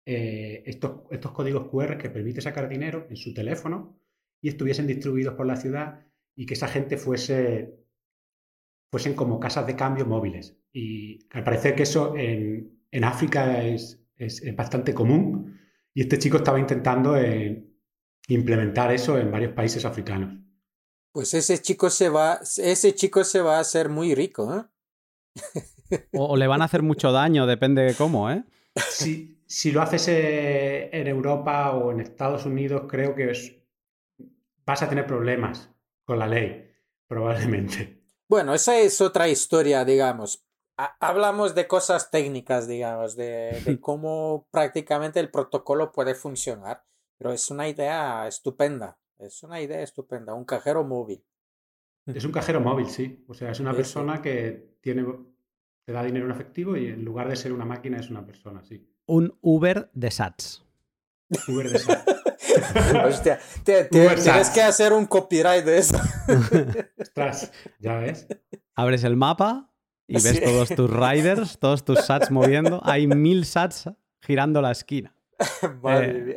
eh, estos, estos códigos QR que permite sacar dinero en su teléfono y estuviesen distribuidos por la ciudad y que esa gente fuese fuesen como casas de cambio móviles. Y al parecer que eso en, en África es, es, bastante común y este chico estaba intentando eh, implementar eso en varios países africanos. Pues ese chico se va, ese chico se va a hacer muy rico, ¿eh? o, le van a hacer mucho daño, depende de cómo, ¿eh? Si, si lo haces eh, en Europa o en Estados Unidos, creo que vas a tener problemas con la ley, probablemente. Bueno, esa es otra historia, digamos. hablamos de cosas técnicas, digamos, de, cómo prácticamente el protocolo puede funcionar, pero es una idea estupenda. Es una idea estupenda, un cajero móvil. Es un cajero móvil, sí. O sea, es una persona que tiene, te da dinero en efectivo y en lugar de ser una máquina es una persona, sí. Un Uber de Sats. Uber de. Hostia, tienes que hacer un copyright de eso. Ostras, ya ves. Abres el mapa y ves todos tus riders, todos tus sats moviendo. Hay mil sats girando la esquina. Madre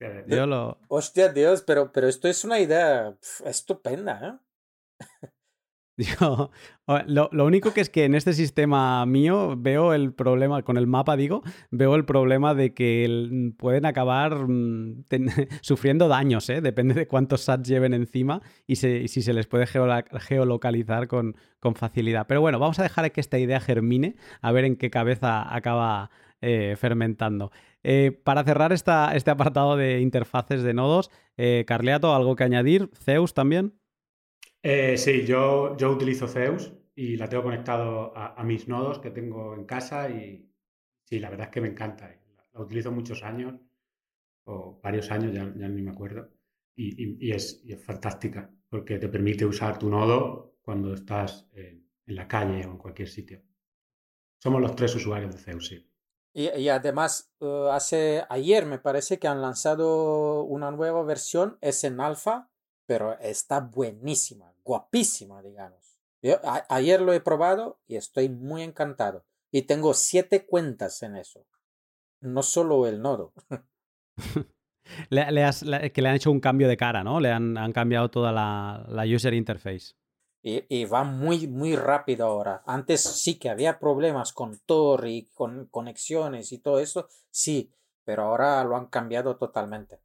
eh, Yo lo... Hostia, Dios, pero, pero esto es una idea estupenda, ¿eh? Digo, lo, lo, único que es que en este sistema mío veo el problema, con el mapa digo, veo el problema de que pueden acabar mm, sufriendo daños, ¿eh? depende de cuántos sats lleven encima y, si se les puede geolocalizar con, con, facilidad. Pero bueno, vamos a dejar que esta idea germine, a ver en qué cabeza acaba eh, fermentando. Eh, para cerrar esta, este apartado de interfaces de nodos, Carleato, ¿algo que añadir? ¿Zeus también? Eh, sí, yo, yo utilizo Zeus y la tengo conectado a, mis nodos que tengo en casa y sí, la verdad es que me encanta. La, utilizo muchos años o varios años, ya, ni me acuerdo, y, es, fantástica porque te permite usar tu nodo cuando estás en, la calle o en cualquier sitio. Somos los tres usuarios de Zeus, sí. Y, además, uh, hace ayer me parece que han lanzado una nueva versión, es en alfa, pero está buenísima guapísima, digamos. Yo ayer lo he probado y estoy muy encantado. Y tengo siete cuentas en eso. No solo el nodo. le, que le han hecho un cambio de cara, ¿no? Le han, han cambiado toda la, la user interface. Y, y, va muy, muy rápido ahora. Antes sí que había problemas con Tor y con conexiones y todo eso, sí, pero ahora lo han cambiado totalmente.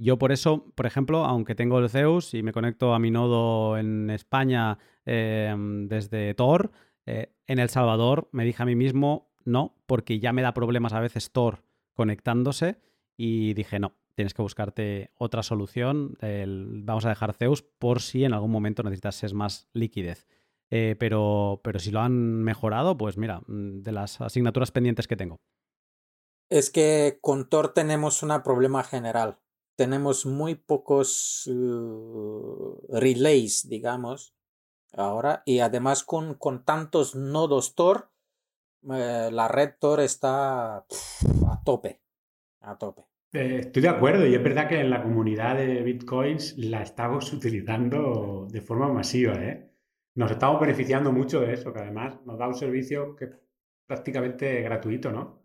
Yo por eso, por ejemplo, aunque tengo el Zeus y me conecto a mi nodo en España em, desde Tor, eh, en El Salvador me dije a mí mismo no, porque ya me da problemas a veces Tor conectándose y dije no, tienes que buscarte otra solución. vamos a dejar Zeus por si en algún momento necesitas más liquidez. Eh, pero, pero si lo han mejorado, pues mira, mm, de las asignaturas pendientes que tengo. Es que con Tor tenemos un problema general tenemos muy pocos uh, relays, digamos, ahora, y además con, con tantos nodos Tor, eh, la red Tor está a tope, a tope. Eh, estoy de acuerdo y es verdad que en la comunidad de bitcoins la estamos utilizando de forma masiva. ¿eh? Nos estamos beneficiando mucho de eso, que además nos da un servicio que es prácticamente gratuito, ¿no?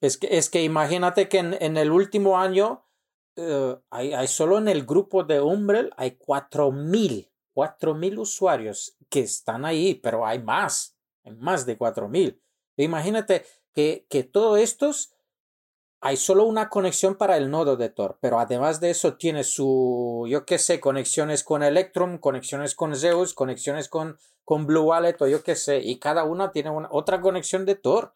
Es que, es que imagínate que en, en el último año eh, hay, hay, solo en el grupo de Umbrel hay 4.000, 4.000 usuarios que están ahí, pero hay más, hay más de 4.000. Imagínate que, que todos estos hay solo una conexión para el nodo de Tor, pero además de eso tiene su, yo qué sé, conexiones con Electrum, conexiones con Zeus, conexiones con, con Blue Wallet o yo qué sé, y cada una tiene una, otra conexión de Tor.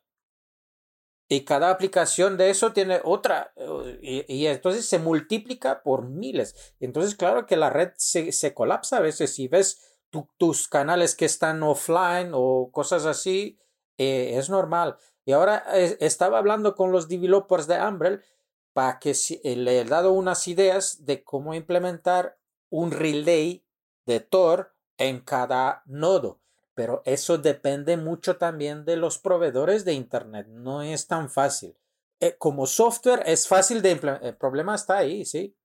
Y cada aplicación de eso tiene otra. Y, entonces se multiplica por miles. Entonces, claro que la red se, se colapsa a veces. Si ves tus canales que están offline o cosas así, eh, es normal. Y ahora eh, estaba hablando con los developers de Umbrel para que eh, le he dado unas ideas de cómo implementar un relay de Tor en cada nodo pero eso depende mucho también de los proveedores de Internet. No es tan fácil. Eh, como software es fácil de implementar. El problema está ahí, sí.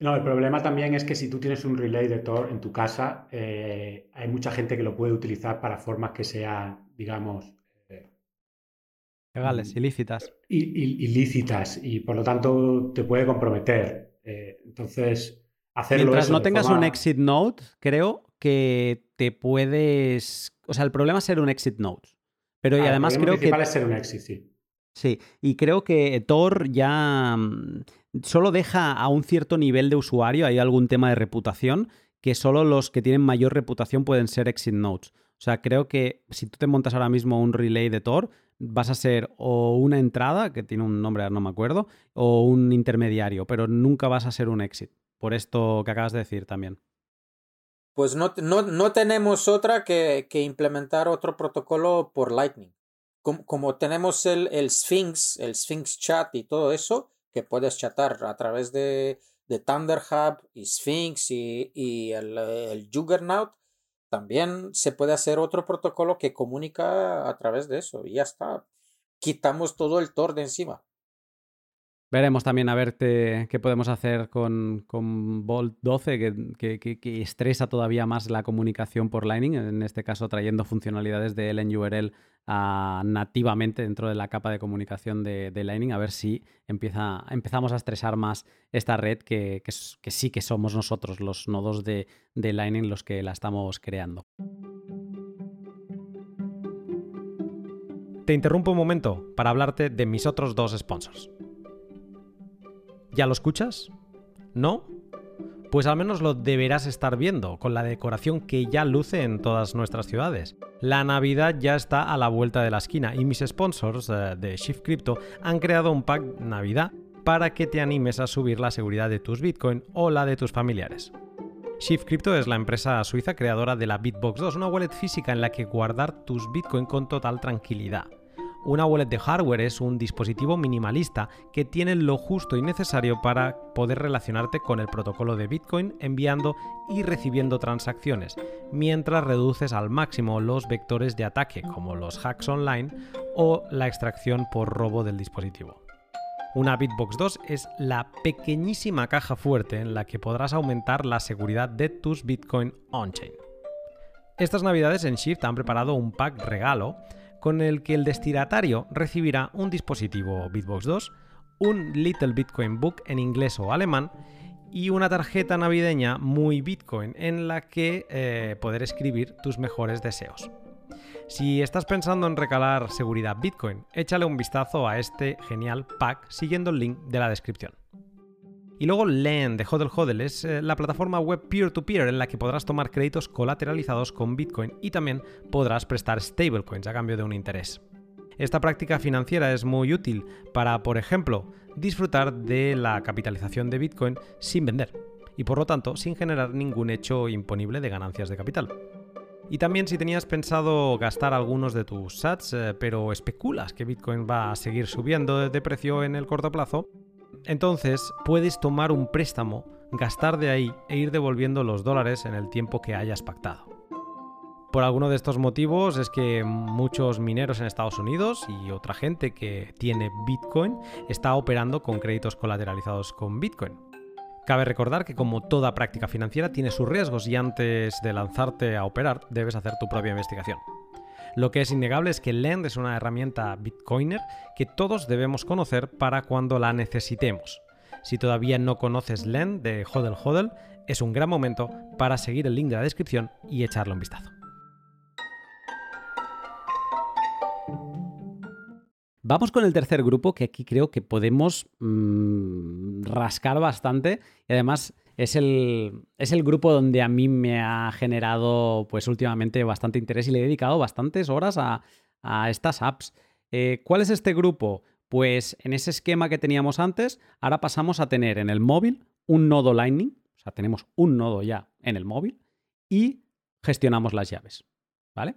No, el problema también es que si tú tienes un relay de Tor en tu casa, eh, hay mucha gente que lo puede utilizar para formas que sean, digamos... Eh, Legales, ilícitas. ilícitas y por lo tanto te puede comprometer. entonces, hacerlo... Mientras no tengas un exit node, creo, que te puedes. O sea, el problema es ser un exit node. Pero y ah, además creo que. es ser un exit, sí. Sí, y creo que Tor ya mm, solo deja a un cierto nivel de usuario, hay algún tema de reputación, que solo los que tienen mayor reputación pueden ser exit nodes. O sea, creo que si tú te montas ahora mismo un relay de Tor, vas a ser o una entrada, que tiene un nombre, no me acuerdo, o un intermediario, pero nunca vas a ser un exit. Por esto que acabas de decir también pues no, no, no tenemos otra que, que, implementar otro protocolo por Lightning. Como, como, tenemos el, el Sphinx, el Sphinx Chat y todo eso, que puedes chatar a través de, de Thunder Hub y Sphinx y, el, el, Juggernaut, también se puede hacer otro protocolo que comunica a través de eso y ya está. Quitamos todo el Tor de encima. Veremos también a ver qué podemos hacer con, con Bolt 12, que, que, estresa todavía más la comunicación por Lightning, en este caso trayendo funcionalidades de LNURL uh, nativamente dentro de la capa de comunicación de, Lightning, a ver si empieza, empezamos a estresar más esta red que, sí que somos nosotros, los nodos de, de Lightning, los que la estamos creando. Te interrumpo un momento para hablarte de mis otros dos sponsors. ¿Ya lo escuchas? ¿No? Pues al menos lo deberás estar viendo, con la decoración que ya luce en todas nuestras ciudades. La Navidad ya está a la vuelta de la esquina y mis sponsors eh, de Shift Crypto han creado un pack Navidad para que te animes a subir la seguridad de tus Bitcoin o la de tus familiares. Shift Crypto es la empresa suiza creadora de la Bitbox 2, una wallet física en la que guardar tus Bitcoin con total tranquilidad. Una wallet de hardware es un dispositivo minimalista que tiene lo justo y necesario para poder relacionarte con el protocolo de Bitcoin enviando y recibiendo transacciones, mientras reduces al máximo los vectores de ataque como los hacks online o la extracción por robo del dispositivo. Una Bitbox 2 es la pequeñísima caja fuerte en la que podrás aumentar la seguridad de tus Bitcoin on-chain. Estas navidades en Shift han preparado un pack regalo con el que el destinatario recibirá un dispositivo Bitbox 2, un Little Bitcoin Book en inglés o alemán y una tarjeta navideña muy Bitcoin en la que eh, poder escribir tus mejores deseos. Si estás pensando en recalar seguridad Bitcoin, échale un vistazo a este genial pack siguiendo el link de la descripción. Y luego Lend de Hodel Hodel es eh, la plataforma web peer-to-peer en la que podrás tomar créditos colateralizados con Bitcoin y también podrás prestar stablecoins a cambio de un interés. Esta práctica financiera es muy útil para, por ejemplo, disfrutar de la capitalización de Bitcoin sin vender y por lo tanto sin generar ningún hecho imponible de ganancias de capital. Y también si tenías pensado gastar algunos de tus sats, eh, pero especulas que Bitcoin va a seguir subiendo de precio en el corto plazo, entonces puedes tomar un préstamo, gastar de ahí e ir devolviendo los dólares en el tiempo que hayas pactado. Por alguno de estos motivos es que muchos mineros en Estados Unidos y otra gente que tiene Bitcoin está operando con créditos colateralizados con Bitcoin. Cabe recordar que como toda práctica financiera tiene sus riesgos y antes de lanzarte a operar debes hacer tu propia investigación. Lo que es innegable es que Lend es una herramienta Bitcoiner que todos debemos conocer para cuando la necesitemos. Si todavía no conoces Lend de Hodel Hodel, es un gran momento para seguir el link de la descripción y echarle un vistazo. Vamos con el tercer grupo, que aquí creo que podemos mm, rascar bastante y además es el, es el grupo donde a mí me ha generado pues últimamente bastante interés y le he dedicado bastantes horas a, estas apps. Eh, ¿Cuál es este grupo? Pues en ese esquema que teníamos antes, ahora pasamos a tener en el móvil un nodo Lightning, o sea, tenemos un nodo ya en el móvil y gestionamos las llaves. ¿Vale?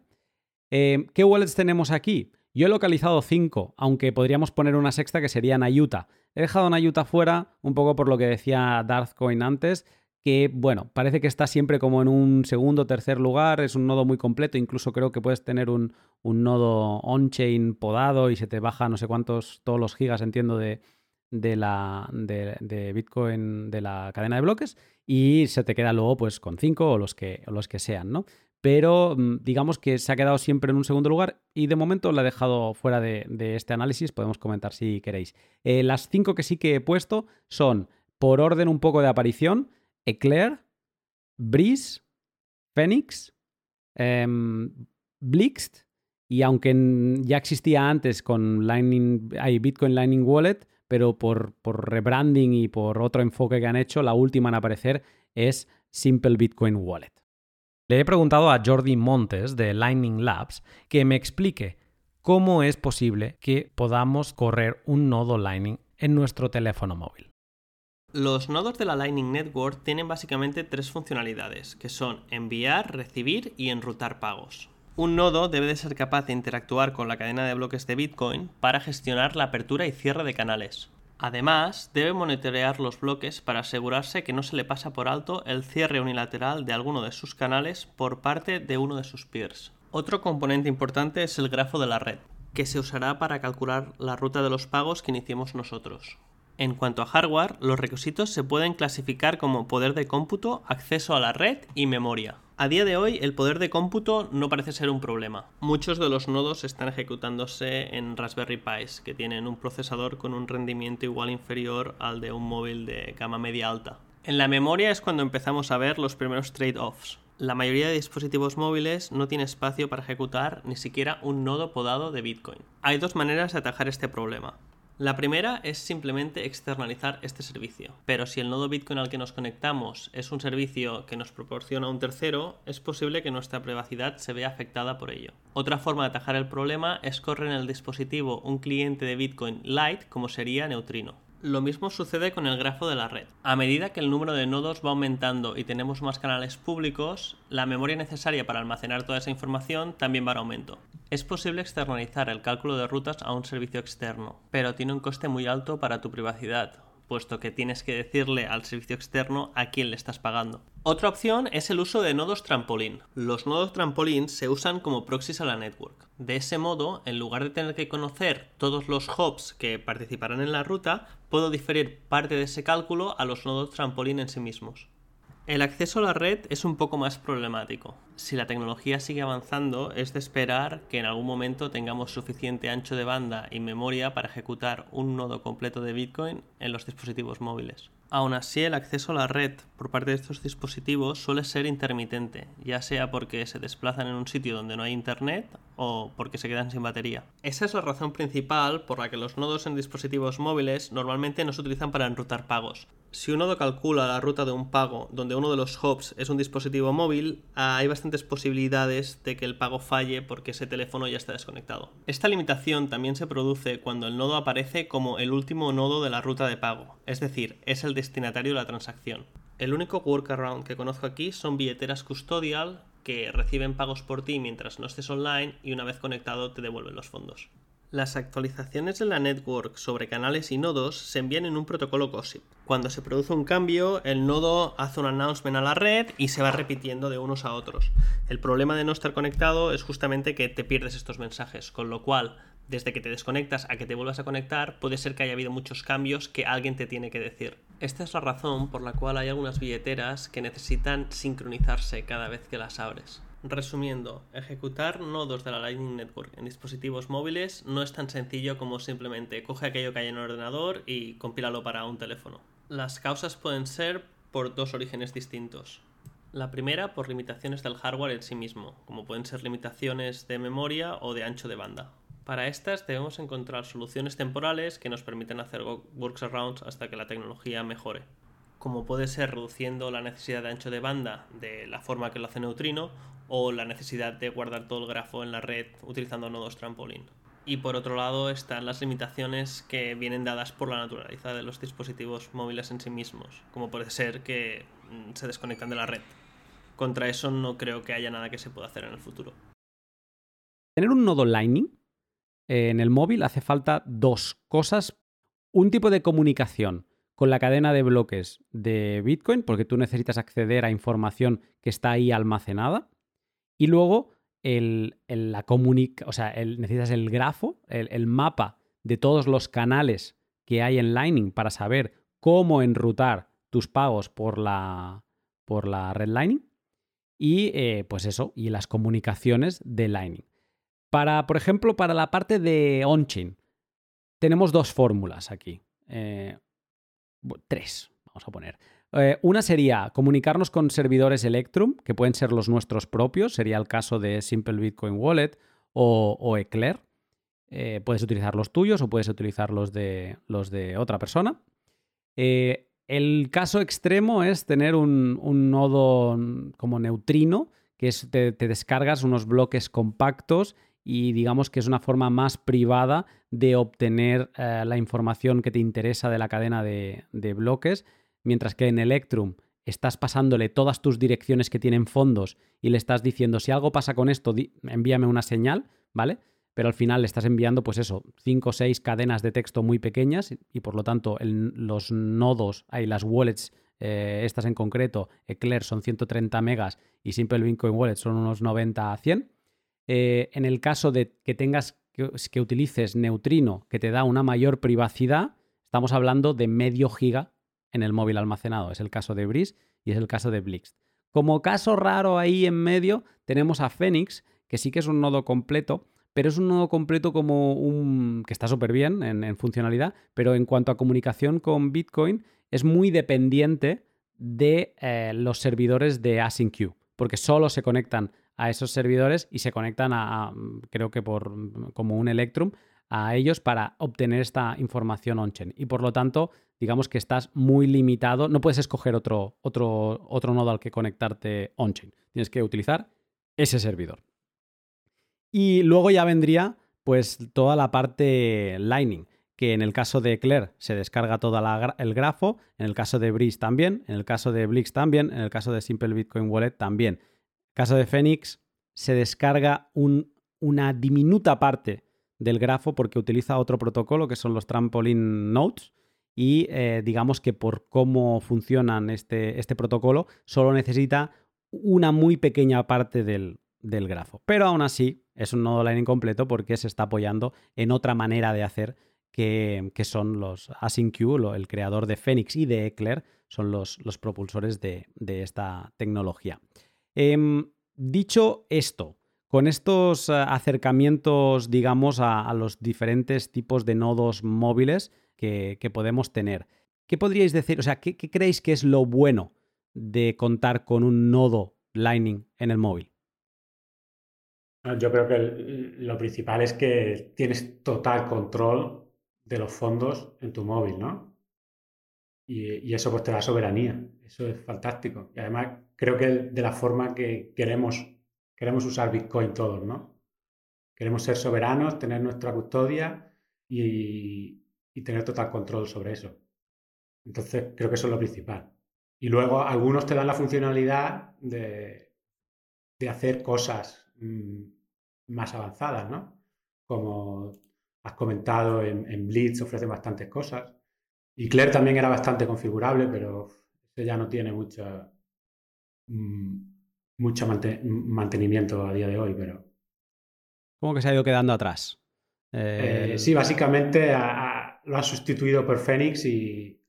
Eh, ¿Qué wallets tenemos aquí? Yo he localizado cinco, aunque podríamos poner una sexta que sería Nayuta. He dejado Nayuta fuera, un poco por lo que decía Darthcoin antes, que bueno, parece que está siempre como en un segundo o tercer lugar, es un nodo muy completo, incluso creo que puedes tener un, nodo on-chain podado y se te baja no sé cuántos, todos los gigas, entiendo, de, la, de, Bitcoin de la cadena de bloques y se te queda luego pues con cinco o los que, o los que sean, ¿no? Pero mm, digamos que se ha quedado siempre en un segundo lugar y de momento la he dejado fuera de, este análisis, podemos comentar si queréis. Eh, las cinco que sí que he puesto son, por orden un poco de aparición, Eclair, Breeze, Phoenix, em, Blixt, y aunque ya existía antes con Lightning, hay Bitcoin Lightning Wallet, pero por, por rebranding y por otro enfoque que han hecho, la última en aparecer es Simple Bitcoin Wallet. Le he preguntado a Jordi Montes de Lightning Labs que me explique cómo es posible que podamos correr un nodo Lightning en nuestro teléfono móvil. Los nodos de la Lightning Network tienen básicamente tres funcionalidades, que son enviar, recibir y enrutar pagos. Un nodo debe de ser capaz de interactuar con la cadena de bloques de Bitcoin para gestionar la apertura y cierre de canales. Además, debe monitorear los bloques para asegurarse que no se le pasa por alto el cierre unilateral de alguno de sus canales por parte de uno de sus peers. Otro componente importante es el grafo de la red, que se usará para calcular la ruta de los pagos que iniciemos nosotros. En cuanto a hardware, los requisitos se pueden clasificar como poder de cómputo, acceso a la red y memoria. A día de hoy, el poder de cómputo no parece ser un problema. Muchos de los nodos están ejecutándose en Raspberry Pis, que tienen un procesador con un rendimiento igual inferior al de un móvil de gama media alta. En la memoria es cuando empezamos a ver los primeros trade-offs. La mayoría de dispositivos móviles no tiene espacio para ejecutar ni siquiera un nodo podado de Bitcoin. Hay dos maneras de atajar este problema. La primera es simplemente externalizar este servicio, pero si el nodo Bitcoin al que nos conectamos es un servicio que nos proporciona un tercero, es posible que nuestra privacidad se vea afectada por ello. Otra forma de atajar el problema es correr en el dispositivo un cliente de Bitcoin Lite como sería Neutrino. Lo mismo sucede con el grafo de la red. A medida que el número de nodos va aumentando y tenemos más canales públicos, la memoria necesaria para almacenar toda esa información también va en aumento. Es posible externalizar el cálculo de rutas a un servicio externo, pero tiene un coste muy alto para tu privacidad, puesto que tienes que decirle al servicio externo a quién le estás pagando. Otra opción es el uso de nodos trampolín. Los nodos trampolín se usan como proxies a la network. De ese modo, en lugar de tener que conocer todos los hubs que participarán en la ruta, puedo diferir parte de ese cálculo a los nodos trampolín en sí mismos. El acceso a la red es un poco más problemático. Si la tecnología sigue avanzando, es de esperar que en algún momento tengamos suficiente ancho de banda y memoria para ejecutar un nodo completo de Bitcoin en los dispositivos móviles. Aún así, el acceso a la red por parte de estos dispositivos suele ser intermitente, ya sea porque se desplazan en un sitio donde no hay internet o porque se quedan sin batería. Esa es la razón principal por la que los nodos en dispositivos móviles normalmente no se utilizan para enrutar pagos. Si un nodo calcula la ruta de un pago donde uno de los hubs es un dispositivo móvil, hay bastantes posibilidades de que el pago falle porque ese teléfono ya está desconectado. Esta limitación también se produce cuando el nodo aparece como el último nodo de la ruta de pago, es decir, es el destinatario de la transacción. El único workaround que conozco aquí son billeteras custodial que reciben pagos por ti mientras no estés online y una vez conectado te devuelven los fondos. Las actualizaciones de la network sobre canales y nodos se envían en un protocolo GOSIP. Cuando se produce un cambio, el nodo hace un announcement a la red y se va repitiendo de unos a otros. El problema de no estar conectado es justamente que te pierdes estos mensajes, con lo cual, desde que te desconectas a que te vuelvas a conectar, puede ser que haya habido muchos cambios que alguien te tiene que decir. Esta es la razón por la cual hay algunas billeteras que necesitan sincronizarse cada vez que las abres. Resumiendo, ejecutar nodos de la Lightning Network en dispositivos móviles no es tan sencillo como simplemente coge aquello que hay en el ordenador y compílalo para un teléfono. Las causas pueden ser por dos orígenes distintos. La primera por limitaciones del hardware en sí mismo, como pueden ser limitaciones de memoria o de ancho de banda. Para estas debemos encontrar soluciones temporales que nos permiten hacer workarounds hasta que la tecnología mejore como puede ser reduciendo la necesidad de ancho de banda de la forma que lo hace Neutrino o la necesidad de guardar todo el grafo en la red utilizando nodos trampolín. Y por otro lado están las limitaciones que vienen dadas por la naturaleza de los dispositivos móviles en sí mismos, como puede ser que mm, se desconectan de la red. Contra eso no creo que haya nada que se pueda hacer en el futuro. Tener un nodo Lightning eh, en el móvil hace falta dos cosas. Un tipo de comunicación con la cadena de bloques de Bitcoin, porque tú necesitas acceder a información que está ahí almacenada. Y luego el, la sea, necesitas el grafo, el, mapa de todos los canales que hay en Lightning para saber cómo enrutar tus pagos por la, por la red Lightning. Y eh, pues eso, y las comunicaciones de Lightning. Para, por ejemplo, para la parte de on-chain, tenemos dos fórmulas aquí. Eh, tres, vamos a poner. Eh, una sería comunicarnos con servidores Electrum, que pueden ser los nuestros propios, sería el caso de Simple Bitcoin Wallet o, Eclair. Eh, puedes utilizar los tuyos o puedes utilizar los de, los de otra persona. Eh, el caso extremo es tener un, nodo como neutrino, que es te, descargas unos bloques compactos y digamos que es una forma más privada de obtener la información que te interesa de la cadena de, bloques, mientras que en Electrum estás pasándole todas tus direcciones que tienen fondos y le estás diciendo si algo pasa con esto, envíame una señal, ¿vale? pero al final le estás enviando, pues eso, 5 o 6 cadenas de texto muy pequeñas y por lo tanto los nodos, hay las wallets, eh, estas en concreto, Eclair son 130 megas y Simple Bitcoin Wallet son unos 90 a 100. Eh, en el caso de que tengas que, utilices Neutrino, que te da una mayor privacidad, estamos hablando de medio giga en el móvil almacenado. Es el caso de Breeze y es el caso de Blix. Como caso raro ahí en medio, tenemos a Phoenix, que sí que es un nodo completo, pero es un nodo completo como un. que está súper bien en, funcionalidad, pero en cuanto a comunicación con Bitcoin, es muy dependiente de eh, los servidores de AsyncQ, porque solo se conectan a esos servidores y se conectan a, creo que por como un Electrum, a ellos para obtener esta información on-chain. Y por lo tanto, digamos que estás muy limitado, no puedes escoger otro, otro, otro nodo al que conectarte on-chain. Tienes que utilizar ese servidor. Y luego ya vendría pues toda la parte Lightning, que en el caso de Eclair se descarga todo el grafo, en el caso de Breeze también, en el caso de Blix también, en el caso de Simple Bitcoin Wallet también caso de Phoenix, se descarga una diminuta parte del grafo porque utiliza otro protocolo que son los trampoline nodes y eh, digamos que por cómo funcionan este, este, protocolo solo necesita una muy pequeña parte del, grafo. Pero aún así es un nodo Lightning completo porque se está apoyando en otra manera de hacer que, son los AsyncQ, el creador de Phoenix y de Eclair, son los, los propulsores de, de esta tecnología. Em, dicho esto, con estos eh, acercamientos, digamos, a, los diferentes tipos de nodos móviles que, podemos tener, ¿qué podríais decir? O sea, ¿qué, creéis que es lo bueno de contar con un nodo Lightning en el móvil? Ah, yo creo que lo principal es que tienes total control de los fondos en tu móvil, ¿no? Y, eso pues te da soberanía. Eso es fantástico. Y además creo que de la forma que queremos, queremos usar Bitcoin todos, ¿no? Queremos ser soberanos, tener nuestra custodia y, tener total control sobre eso. Entonces, creo que eso es lo principal. Y luego algunos te dan la funcionalidad de, hacer cosas mm, más avanzadas, ¿no? Como has comentado, en, Blitz ofrece bastantes cosas. Y Claire también era bastante configurable, pero ya no tiene mucha, Mm, mucho mantenimiento a día de hoy, pero... ¿Cómo que se ha ido quedando atrás? Eh, sí, básicamente lo ha sustituido por Phoenix y,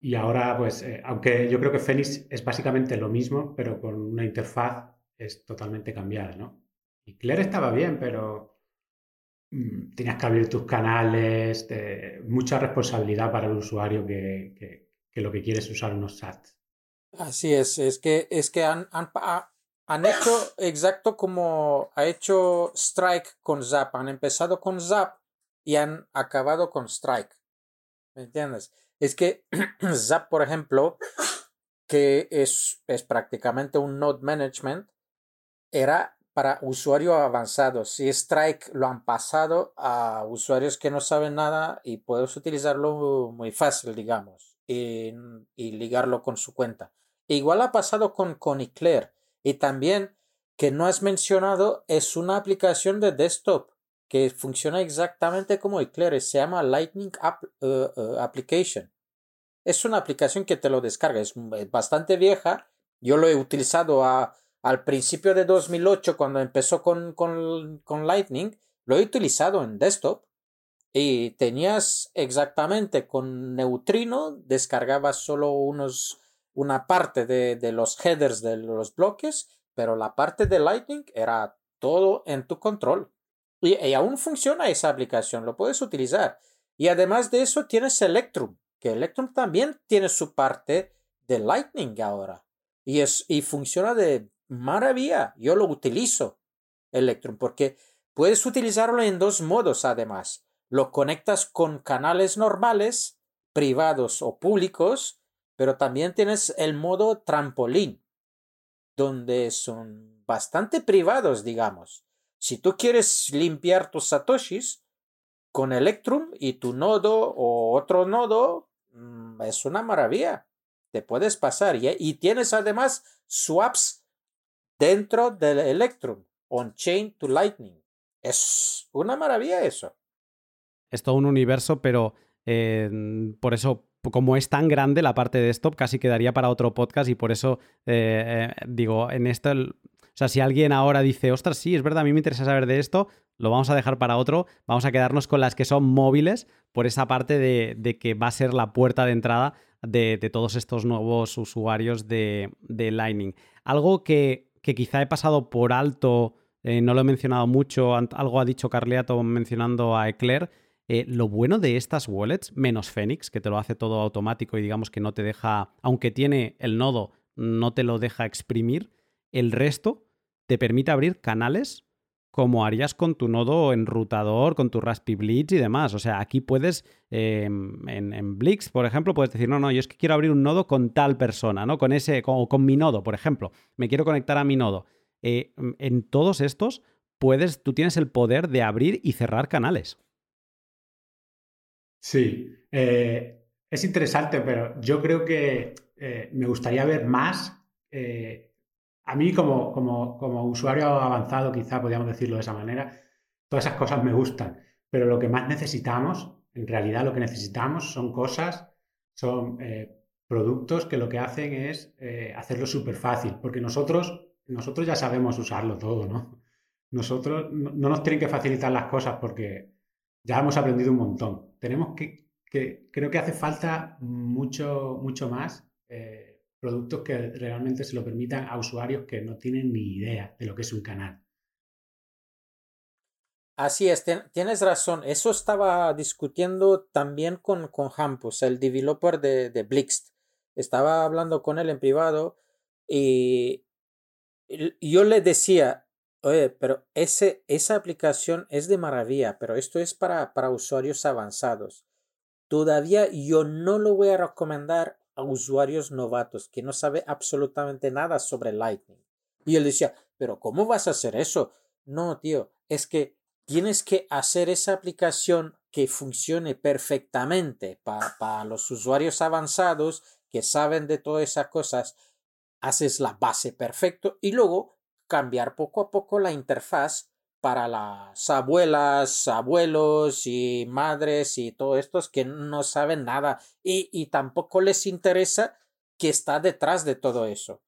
y ahora, pues, eh, aunque yo creo que Phoenix es básicamente lo mismo, pero con una interfaz es totalmente cambiada, ¿no? Y Claire estaba bien, pero mm, tenías que abrir tus canales, mucha responsabilidad para el usuario que, que, que, lo que quiere es usar unos SATs. Así es, es que, es que han, han, han hecho exacto como ha hecho Strike con Zap. Han empezado con Zap y han acabado con Strike. ¿Me entiendes? Es que Zap, por ejemplo, que es, es prácticamente un node management, era para usuarios avanzados. Y Strike lo han pasado a usuarios que no saben nada y puedes utilizarlo muy fácil, digamos, y, y ligarlo con su cuenta. Igual ha pasado con, con Eclair. Y también que no has mencionado es una aplicación de desktop que funciona exactamente como Eclair. Se llama Lightning App, eh, eh, Application. Es una aplicación que te lo descarga. Es bastante vieja. Yo lo he utilizado a, al principio de 2008 cuando empezó con, con, con Lightning. Lo he utilizado en desktop. Y tenías exactamente con Neutrino, descargabas solo unos una parte de, los headers de los bloques, pero la parte de Lightning era todo en tu control. Y, aún funciona esa aplicación, lo puedes utilizar. Y además de eso tienes Electrum, que Electrum también tiene su parte de Lightning ahora. Y, es, y funciona de maravilla. Yo lo utilizo, Electrum, porque puedes utilizarlo en dos modos además. Lo conectas con canales normales, privados o públicos, pero también tienes el modo trampolín, donde son bastante privados, digamos. Si tú quieres limpiar tus satoshis con Electrum y tu nodo o otro nodo, mm, es una maravilla. Te puedes pasar y, tienes además swaps dentro del Electrum, on-chain to Lightning. Es una maravilla eso. Es todo un universo, pero eh, por eso, como es tan grande la parte de stop, casi quedaría para otro podcast y por eso eh, eh, digo, en esto, o sea, si alguien ahora dice, ostras, sí, es verdad, a mí me interesa saber de esto, lo vamos a dejar para otro, vamos a quedarnos con las que son móviles por esa parte de, que va a ser la puerta de entrada de, todos estos nuevos usuarios de, Lightning. Algo que, quizá he pasado por alto, eh, no lo he mencionado mucho, algo ha dicho Carleato mencionando a Eclair. Eh, lo bueno de estas wallets, menos Phoenix, que te lo hace todo automático y digamos que no te deja, aunque tiene el nodo, no te lo deja exprimir, el resto te permite abrir canales como harías con tu nodo enrutador, con tu Raspberry Blitz y demás. O sea, aquí puedes, em, en, Blix, por ejemplo, puedes decir, no, no, yo es que quiero abrir un nodo con tal persona, ¿no? Con ese, o con, mi nodo, por ejemplo. Me quiero conectar a mi nodo. Eh, en todos estos, puedes, tú tienes el poder de abrir y cerrar canales. Sí, eh, es interesante, pero yo creo que eh, me gustaría ver más a mí como, como, usuario avanzado, quizá podríamos decirlo de esa manera, todas esas cosas me gustan, pero lo que más necesitamos, en realidad lo que necesitamos son cosas, son eh, productos que lo que hacen es eh, hacerlo súper fácil, porque nosotros, nosotros ya sabemos usarlo todo, ¿no? Nosotros no, nos tienen que facilitar las cosas porque ya hemos aprendido un montón. Tenemos que, creo que hace falta mucho, mucho más. Eh, productos que realmente se lo permitan a usuarios que no tienen ni idea de lo que es un canal. Así es, tienes razón. Eso estaba discutiendo también con, con Hampus, el developer de, de Blixt. Estaba hablando con él en privado y yo le decía, oye, pero esa aplicación es de maravilla, pero esto es para, para usuarios avanzados. Todavía yo no lo voy a recomendar a usuarios novatos que no sabe absolutamente nada sobre Lightning. Y él decía, pero ¿cómo vas a hacer eso? No, tío, es que tienes que hacer esa aplicación que funcione perfectamente para los usuarios avanzados que saben de todas esas cosas. Haces la base perfecto y luego cambiar poco a poco la interfaz para las abuelas, abuelos y madres y todos estos que no saben nada y, y tampoco les interesa que está detrás de todo eso.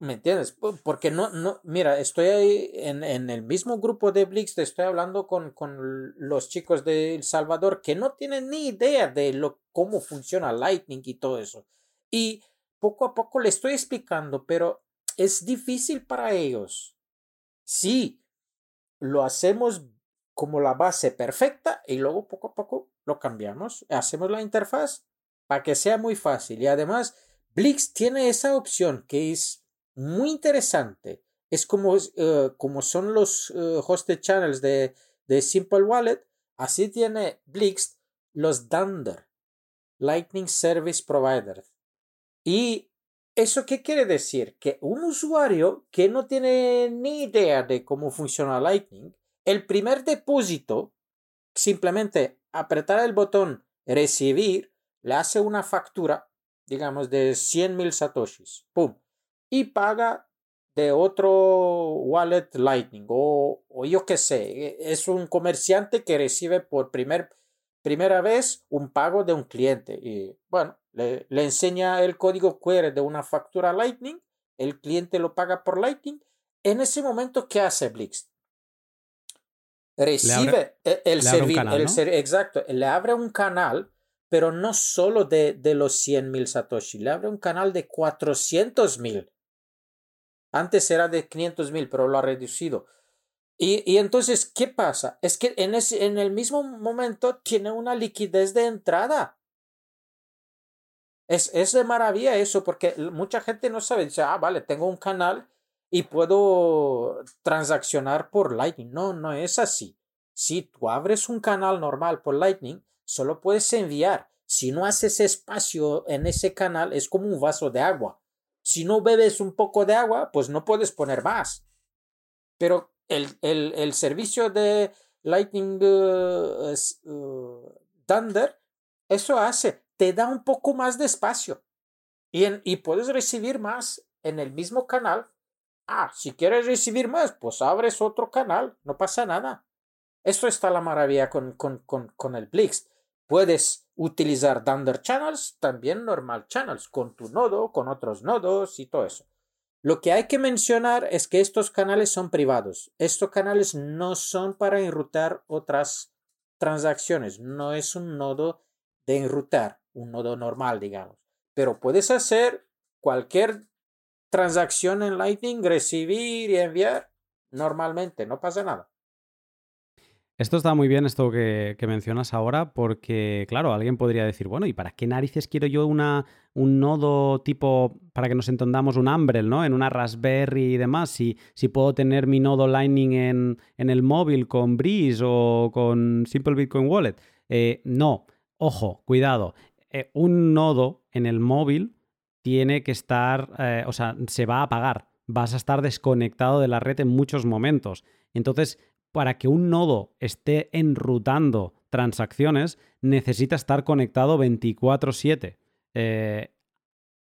¿Me entiendes? Porque no, no, mira, estoy ahí en, en el mismo grupo de Blix, estoy hablando con, con los chicos de El Salvador que no tienen ni idea de lo, cómo funciona Lightning y todo eso. Y poco a poco le estoy explicando, pero es difícil para ellos. Sí, lo hacemos como la base perfecta y luego poco a poco lo cambiamos. Hacemos la interfaz para que sea muy fácil. Y además, Blix tiene esa opción que es muy interesante. Es como, eh, como son los uh, hosted channels de, de Simple Wallet. Así tiene Blix los Dunder, Lightning Service Provider. Y ¿Eso qué quiere decir? Que un usuario que no tiene ni idea de cómo funciona Lightning, el primer depósito, simplemente apretar el botón recibir, le hace una factura, digamos, de 100.000 satoshis. ¡Pum! Y paga de otro wallet Lightning o, o yo qué sé, es un comerciante que recibe por primer, primera vez un pago de un cliente. Y bueno, le, enseña el código QR de una factura Lightning, el cliente lo paga por Lightning. En ese momento, ¿qué hace Blix? Recibe e, el, servicio. Exacto, le abre un canal, pero no solo de, de los 100.000 Satoshi, le abre un canal de 400.000. Antes era de 500.000, pero lo ha reducido. Y, y, entonces, ¿qué pasa? Es que en, ese, en el mismo momento tiene una liquidez de entrada. Es, es de maravilla eso, porque mucha gente no sabe, dice, ah, vale, tengo un canal y puedo transaccionar por Lightning. No, no es así. Si tú abres un canal normal por Lightning, solo puedes enviar. Si no haces espacio en ese canal, es como un vaso de agua. Si no bebes un poco de agua, pues no puedes poner más. Pero el, el, el servicio de Lightning uh, uh, Thunder, eso hace te da un poco más de espacio y, y puedes recibir más en el mismo canal Ah, si quieres recibir más, pues abres otro canal, no pasa nada. Eso está la maravilla con, con, con, con el Blix. Puedes utilizar Dunder Channels, también normal channels, con tu nodo, con otros nodos y todo eso. Lo que hay que mencionar es que estos canales son privados. Estos canales no son para enrutar otras transacciones. No es un nodo de enrutar, un nodo normal, digamos. Pero puedes hacer cualquier transacción en Lightning, recibir y enviar normalmente, no pasa nada. Esto está muy bien, esto que, mencionas ahora, porque, claro, alguien podría decir, bueno, ¿y para qué narices quiero yo una, un nodo tipo, para que nos entendamos, un Umbrel, ¿no? En una Raspberry y demás, si, si puedo tener mi nodo Lightning en, en el móvil con Breeze o con Simple Bitcoin Wallet. Eh, no, ojo, cuidado. Eh, un nodo en el móvil tiene que estar, eh, o sea, se va a apagar. Vas a estar desconectado de la red en muchos momentos. Entonces, para que un nodo esté enrutando transacciones, necesita estar conectado 24/7 eh,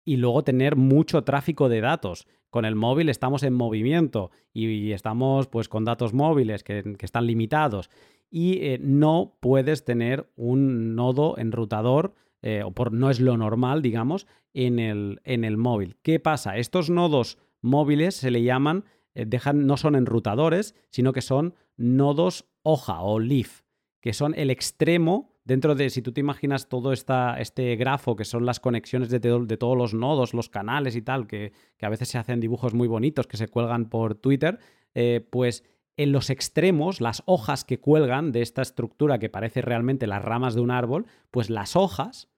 y luego tener mucho tráfico de datos. Con el móvil estamos en movimiento y, estamos pues con datos móviles que, están limitados y eh, no puedes tener un nodo enrutador eh, o por, no es lo normal, digamos, en el, en el móvil. ¿Qué pasa? Estos nodos móviles se le llaman, dejan, no son enrutadores, sino que son nodos hoja o leaf, que son el extremo dentro de, si tú te imaginas todo esta, este grafo, que son las conexiones de, de, todos los nodos, los canales y tal, que, a veces se hacen dibujos muy bonitos que se cuelgan por Twitter, eh, pues en los extremos, las hojas que cuelgan de esta estructura que parece realmente las ramas de un árbol, pues las hojas,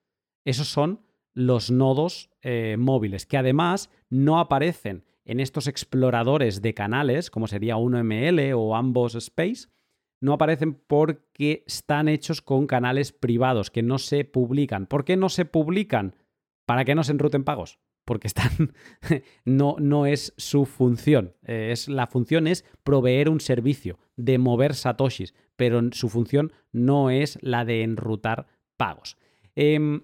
esos son los nodos eh, móviles, que además no aparecen en estos exploradores de canales, como sería 1ML o ambos Space, no aparecen porque están hechos con canales privados que no se publican. ¿Por qué no se publican? Para que no se enruten pagos. Porque están. no, no es su función. Eh, es, la función es proveer un servicio de mover satoshis, pero su función no es la de enrutar pagos. Em,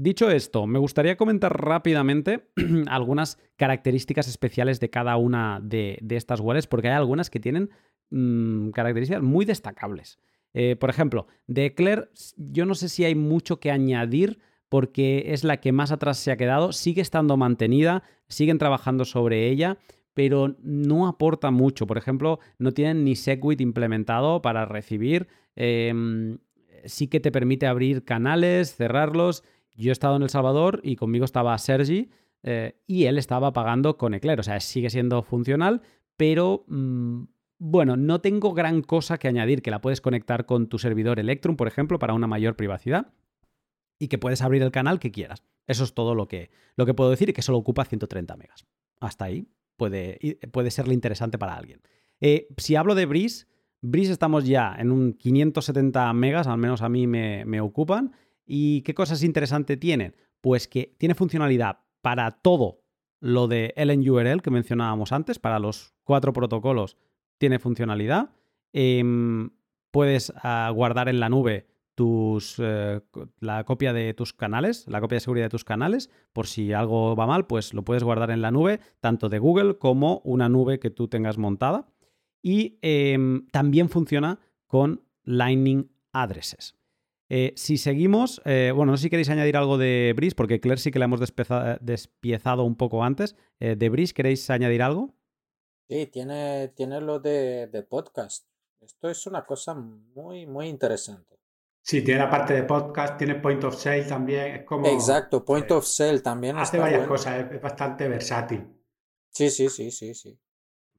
Dicho esto, me gustaría comentar rápidamente algunas características especiales de cada una de, estas wallets, porque hay algunas que tienen mm, características muy destacables. Eh, por ejemplo, de Eclair, yo no sé si hay mucho que añadir porque es la que más atrás se ha quedado, sigue estando mantenida, siguen trabajando sobre ella, pero no aporta mucho. Por ejemplo, no tienen ni Segwit implementado para recibir. Em, sí que te permite abrir canales, cerrarlos yo he estado en El Salvador y conmigo estaba Sergi eh, y él estaba pagando con Eclair. O sea, sigue siendo funcional, pero mm, bueno, no tengo gran cosa que añadir, que la puedes conectar con tu servidor Electrum, por ejemplo, para una mayor privacidad y que puedes abrir el canal que quieras. Eso es todo lo que, lo que puedo decir y que solo ocupa 130 megas. Hasta ahí puede, puede serle interesante para alguien. Eh, si hablo de Breeze, Breeze estamos ya en un 570 megas, al menos a mí me, me ocupan. ¿Y qué cosas interesantes tienen? Pues que tiene funcionalidad para todo lo de LNURL que mencionábamos antes, para los cuatro protocolos tiene funcionalidad. Em, puedes ah, guardar en la nube tus, eh, la copia de tus canales, la copia de seguridad de tus canales, por si algo va mal, pues lo puedes guardar en la nube, tanto de Google como una nube que tú tengas montada. Y em, también funciona con Lightning Addresses. Eh, si seguimos, eh, bueno, no sé si queréis añadir algo de Breeze, porque Claire sí que la hemos despiezado un poco antes. Eh, ¿De Breeze queréis añadir algo? Sí, tiene, tiene lo de, podcast. Esto es una cosa muy, muy interesante. Sí, tiene la parte de podcast, tiene Point of Sale también. Es como, Exacto, Point of Sale también. Hace varias cosas, es, bastante versátil. Sí, sí, sí, sí, sí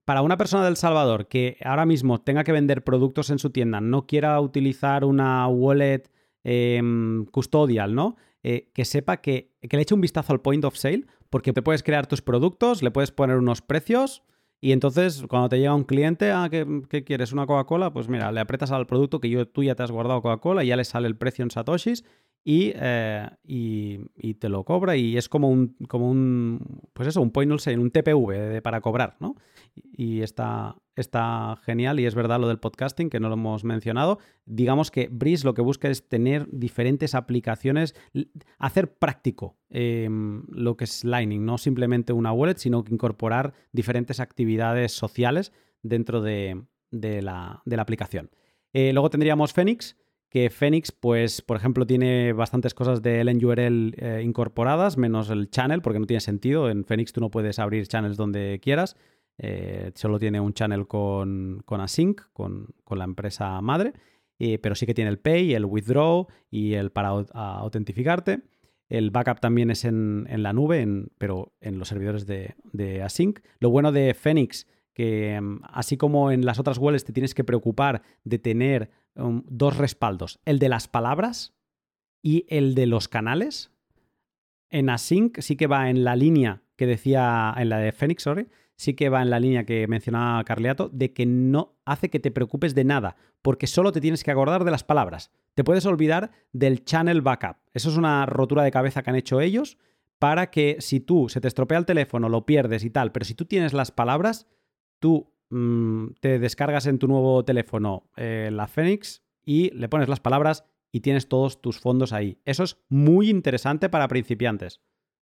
para una persona del Salvador que ahora mismo tenga que vender productos en su tienda, no quiera utilizar una wallet Em, custodial, ¿no? Eh, que sepa que, que le eche un vistazo al point of sale, porque te puedes crear tus productos, le puedes poner unos precios y entonces cuando te llega un cliente, ah, ¿qué, quieres? ¿Una Coca-Cola? Pues mira, le apretas al producto que yo, tú ya te has guardado Coca-Cola y ya le sale el precio en satoshis y, eh, y, y, te lo cobra y es como un, como un pues eso, un point en un TPV para cobrar, ¿no? Y está, está genial y es verdad lo del podcasting que no lo hemos mencionado. Digamos que Breeze lo que busca es tener diferentes aplicaciones, hacer práctico em, lo que es Lightning, no simplemente una wallet, sino que incorporar diferentes actividades sociales dentro de, la, aplicación. Eh, luego tendríamos Phoenix, que Phoenix, pues, por ejemplo, tiene bastantes cosas de LNURL eh, incorporadas, menos el channel, porque no tiene sentido. En Phoenix tú no puedes abrir channels donde quieras. Eh, solo tiene un channel con, Async, con, la empresa madre, pero sí que tiene el Pay, el Withdraw y el para autentificarte. El backup también es en, la nube, pero en los servidores de, de, Async. Lo bueno de Phoenix, mm, así como en las otras wallets te tienes que preocupar de tener um, dos respaldos, el de las palabras y el de los canales, en Async sí que va en la línea que decía, en la de Phoenix, sorry, sí que va en la línea que mencionaba Carleato, de que no hace que te preocupes de nada, porque solo te tienes que acordar de las palabras. Te puedes olvidar del channel backup. Eso es una rotura de cabeza que han hecho ellos para que si tú se te estropea el teléfono, lo pierdes y tal, pero si tú tienes las palabras, tú mm, te descargas en tu nuevo teléfono eh, la Phoenix y le pones las palabras y tienes todos tus fondos ahí. Eso es muy interesante para principiantes.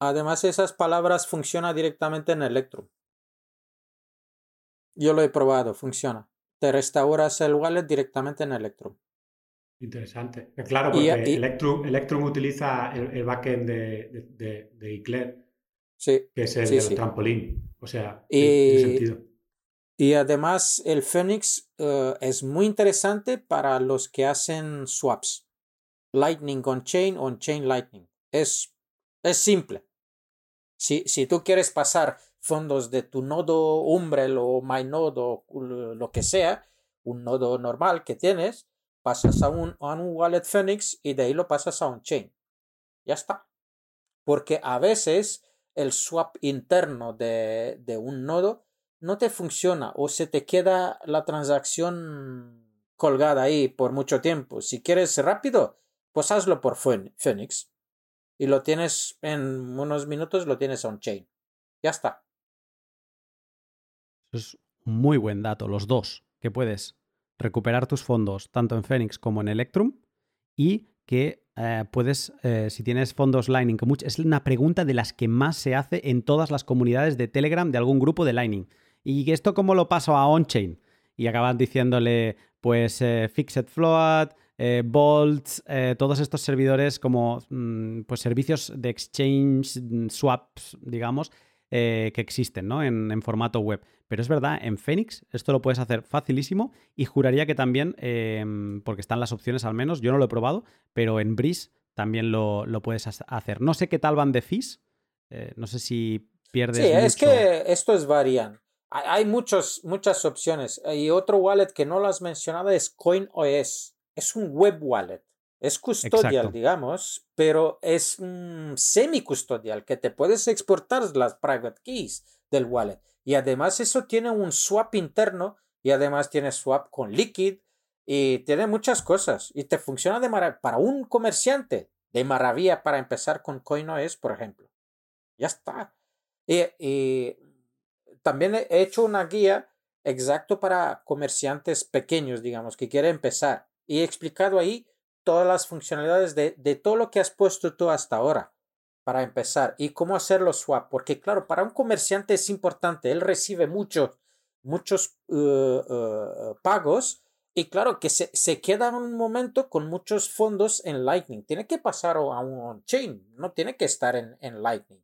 Además, esas palabras funcionan directamente en Electrum. Yo lo he probado, funciona. Te restauras el wallet directamente en Electrum. Interesante. Eh, claro, porque Electrum, utiliza el, backend de, de, de, sí, que es el, trampolín. O sea, y, tiene sentido. Y además el Phoenix eh, es muy interesante para los que hacen swaps. Lightning on-chain, on-chain Lightning. Es, es simple. Si, si tú quieres pasar fondos de tu nodo Umbrel o MyNode o lo que sea, un nodo normal que tienes, pasas a un, a un wallet Phoenix y de ahí lo pasas a un chain. Ya está. Porque a veces el swap interno de, de un nodo no te funciona o se te queda la transacción colgada ahí por mucho tiempo. Si quieres rápido, pues hazlo por Phoenix y lo tienes en unos minutos, lo tienes on chain. Ya está es muy buen dato, los dos, que puedes recuperar tus fondos tanto en Phoenix como en Electrum y que eh, puedes, eh, si tienes fondos Lightning, que es una pregunta de las que más se hace en todas las comunidades de Telegram de algún grupo de Lightning. ¿Y esto cómo lo paso a on-chain? Y acaban diciéndole, pues, eh, Fixed Float, Bolt, todos estos servidores como mm, pues, servicios de exchange, mm, swaps, digamos, que existen ¿no? en, formato web. Pero es verdad, en Phoenix esto lo puedes hacer facilísimo y juraría que también, em, porque están las opciones al menos, yo no lo he probado, pero en Breeze también lo, puedes hacer. No sé qué tal van de fees, eh, no sé si pierdes. Sí, es que esto es varian. Hay muchos, muchas opciones. Y otro wallet que no lo has mencionado es CoinOS. Es un web wallet. Es custodial, digamos, pero es semi-custodial, que te puedes exportar las private keys del wallet. Y además eso tiene un swap interno y además tiene swap con Liquid y tiene muchas cosas y te funciona de maravilla para un comerciante de maravilla para empezar con CoinOS, por ejemplo. Ya está. Y, también he hecho una guía exacto para comerciantes pequeños, digamos, que quieren empezar. Y he explicado ahí todas las funcionalidades de, de todo lo que has puesto tú hasta ahora para empezar y cómo hacer los swap, porque claro, para un comerciante es importante, él recibe muchos muchos uh, uh, pagos y claro que se, se, queda un momento con muchos fondos en Lightning. Tiene que pasar a un on-chain, no tiene que estar en, en, Lightning.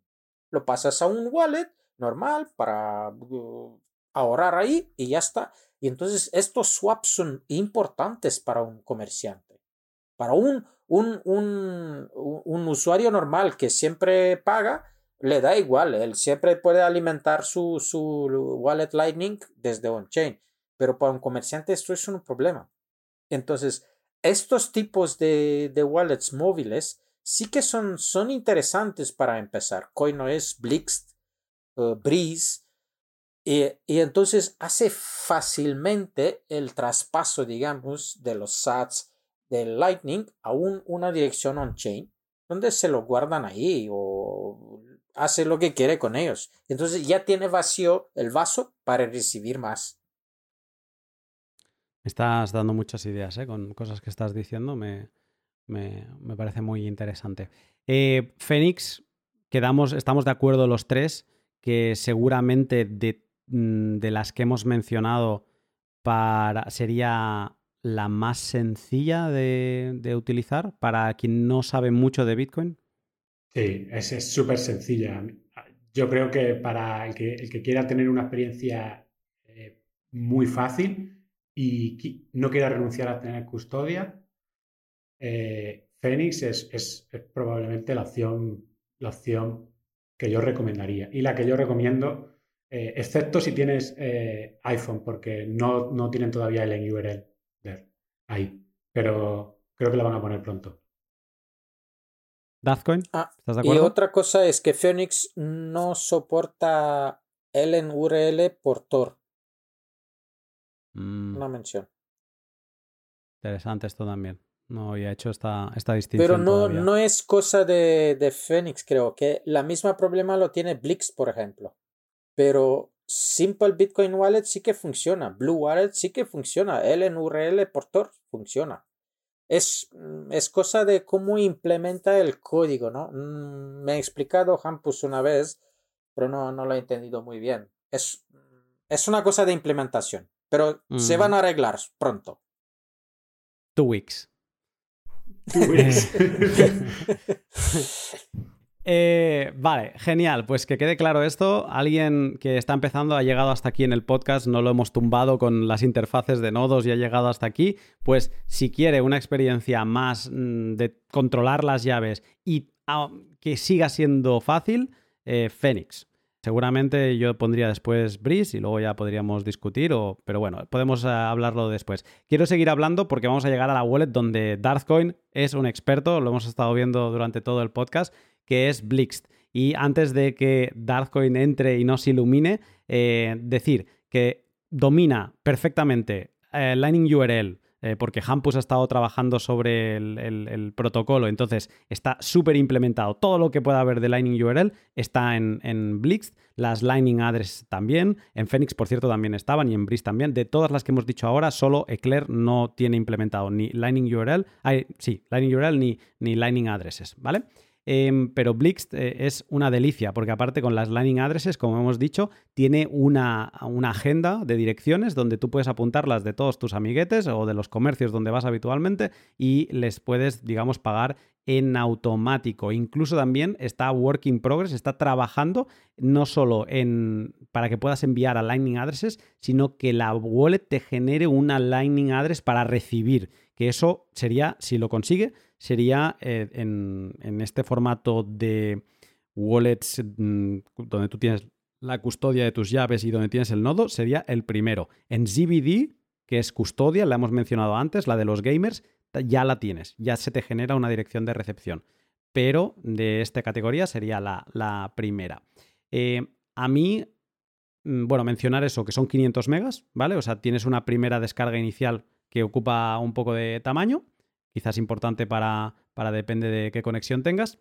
Lo pasas a un wallet normal para uh, ahorrar ahí y ya está. Y entonces estos swaps son importantes para un comerciante. Para un, un, un, un, usuario normal que siempre paga, le da igual, él siempre puede alimentar su, su wallet Lightning desde on-chain, pero para un comerciante esto es un problema. Entonces, estos tipos de, de wallets móviles sí que son, son interesantes para empezar. CoinOS, Blixt, uh, Breeze, y, y, entonces hace fácilmente el traspaso, digamos, de los sats Lightning a una dirección on-chain donde se lo guardan ahí o hace lo que quiere con ellos. Entonces ya tiene vacío el vaso para recibir más. Estás dando muchas ideas ¿eh? con cosas que estás diciendo, me, parece muy interesante. Eh, Fénix, quedamos, estamos de acuerdo los tres que seguramente de, mm, de las que hemos mencionado para, sería la más sencilla de, utilizar para quien no sabe mucho de Bitcoin? Sí, es súper sencilla. Yo creo que para el que, quiera tener una experiencia eh, muy fácil y no quiera renunciar a tener custodia, eh, Phoenix es, probablemente la opción, la opción que yo recomendaría y la que yo recomiendo, eh, excepto si tienes iPhone, porque no, no tienen todavía el URL ahí. Pero creo que la van a poner pronto. Dazcoin, ah, ¿estás de acuerdo? Y otra cosa es que Phoenix no soporta en URL por Tor. Mm. Una mención. Interesante esto también. No había hecho esta, esta distinción. Pero no, no es cosa de, de Phoenix, creo que la misma problema lo tiene Blix, por ejemplo. Pero Simple Bitcoin Wallet sí que funciona. Blue Wallet sí que funciona. LNURL por Tor funciona. Es, mm, es cosa de cómo implementa el código, ¿no? Mm, me ha explicado Hampus una vez, pero no, no lo he entendido muy bien. Es, es una cosa de implementación, pero se van a arreglar pronto. Two weeks. Weeks. Eh, vale, genial. Pues que quede claro esto. Alguien que está empezando ha llegado hasta aquí en el podcast, no lo hemos tumbado con las interfaces de nodos y ha llegado hasta aquí. Pues si quiere una experiencia más mm, de controlar las llaves y ah, que siga siendo fácil, eh, Phoenix. Seguramente yo pondría después Breeze y luego ya podríamos discutir, o... pero bueno, podemos eh, hablarlo después. Quiero seguir hablando porque vamos a llegar a la wallet donde Darthcoin es un experto, lo hemos estado viendo durante todo el podcast que es Blixt. Y antes de que Darkcoin entre y nos ilumine, eh, decir que domina perfectamente eh, Lightning URL, eh, porque Hampus ha estado trabajando sobre el, protocolo, entonces está súper implementado. Todo lo que pueda haber de Lightning URL está en, en Blix, las Lightning Address también, en Phoenix, por cierto, también estaban y en Blix también. De todas las que hemos dicho ahora, solo Eclair no tiene implementado ni Lightning URL, sí, Lightning URL ni, ni Lightning Addresses, ¿vale? Em, pero Blixt eh, es una delicia, porque aparte con las Lightning Addresses, como hemos dicho, tiene una, una, agenda de direcciones donde tú puedes apuntarlas de todos tus amiguetes o de los comercios donde vas habitualmente y les puedes, digamos, pagar en automático. Incluso también está work in progress, está trabajando no solo en para que puedas enviar a Lightning Addresses, sino que la wallet te genere una Lightning Address para recibir, que eso sería, si lo consigue, sería eh, en, este formato de wallets mm, donde tú tienes la custodia de tus llaves y donde tienes el nodo, sería el primero. En ZBD, que es custodia, la hemos mencionado antes, la de los gamers, ya la tienes, ya se te genera una dirección de recepción. Pero de esta categoría sería la, primera. Eh, a mí, mm, bueno, mencionar eso, que son 500 megas, ¿vale? O sea, tienes una primera descarga inicial que ocupa un poco de tamaño quizás importante para, para depende de qué conexión tengas.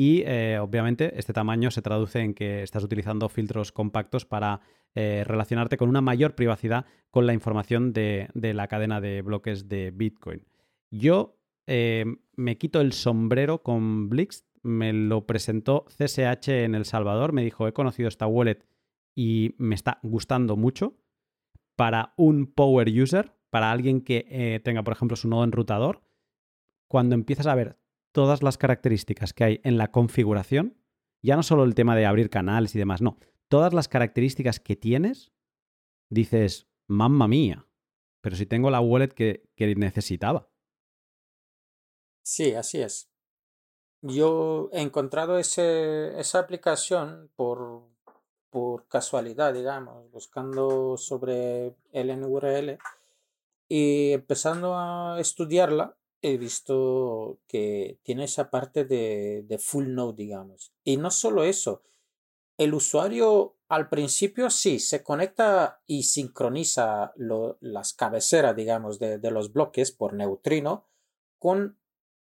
Y eh, obviamente este tamaño se traduce en que estás utilizando filtros compactos para eh, relacionarte con una mayor privacidad con la información de, la cadena de bloques de Bitcoin. Yo eh, me quito el sombrero con Blix, me lo presentó CSH en El Salvador, me dijo, he conocido esta wallet y me está gustando mucho. Para un power user, para alguien que tenga, por ejemplo, su nodo enrutador, cuando empiezas a ver todas las características que hay en la configuración, ya no solo el tema de abrir canales y demás, no, todas las características que tienes, dices, mamma mía, pero si tengo la wallet que, necesitaba. Sí, así es. Yo he encontrado ese, esa aplicación por, por casualidad, digamos, buscando sobre el NURL y empezando a estudiarla, he visto que tiene esa parte de, de, full node, digamos. Y no solo eso, el usuario al principio sí se conecta y sincroniza las cabeceras, digamos, de, de, los bloques por neutrino, con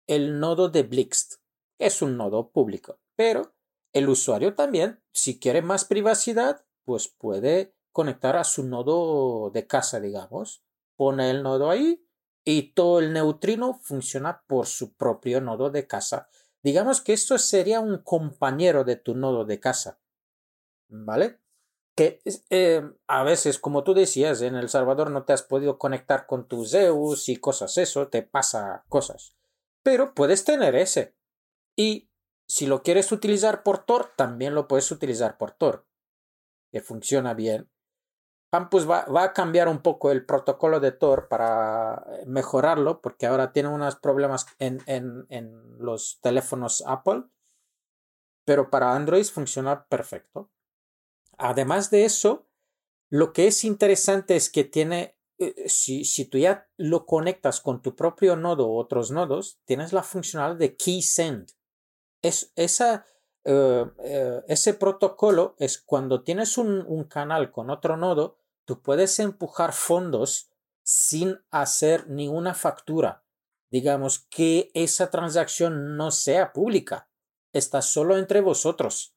el nodo de Blixt. Es un nodo público, pero el usuario también, si quiere más privacidad, pues puede conectar a su nodo de casa, digamos. Pone el nodo ahí y todo el neutrino funciona por su propio nodo de casa. Digamos que esto sería un compañero de tu nodo de casa. ¿Vale? Que eh, a veces, como tú decías, en El Salvador no te has podido conectar con tu Zeus y cosas, eso te pasa cosas. Pero puedes tener ese. Y si lo quieres utilizar por Tor, también lo puedes utilizar por Tor. Que funciona bien. Campus va, a cambiar un poco el protocolo de Tor para mejorarlo, porque ahora tiene unos problemas en, los teléfonos Apple, pero para Android funciona perfecto. Además de eso, lo que es interesante es que tiene, eh, si, si tú ya lo conectas con tu propio nodo u otros nodos, tienes la funcionalidad de key send. Es, esa, ese protocolo es cuando tienes un canal con otro nodo, tú puedes empujar fondos sin hacer ninguna factura. Digamos que esa transacción no sea pública, está solo entre vosotros.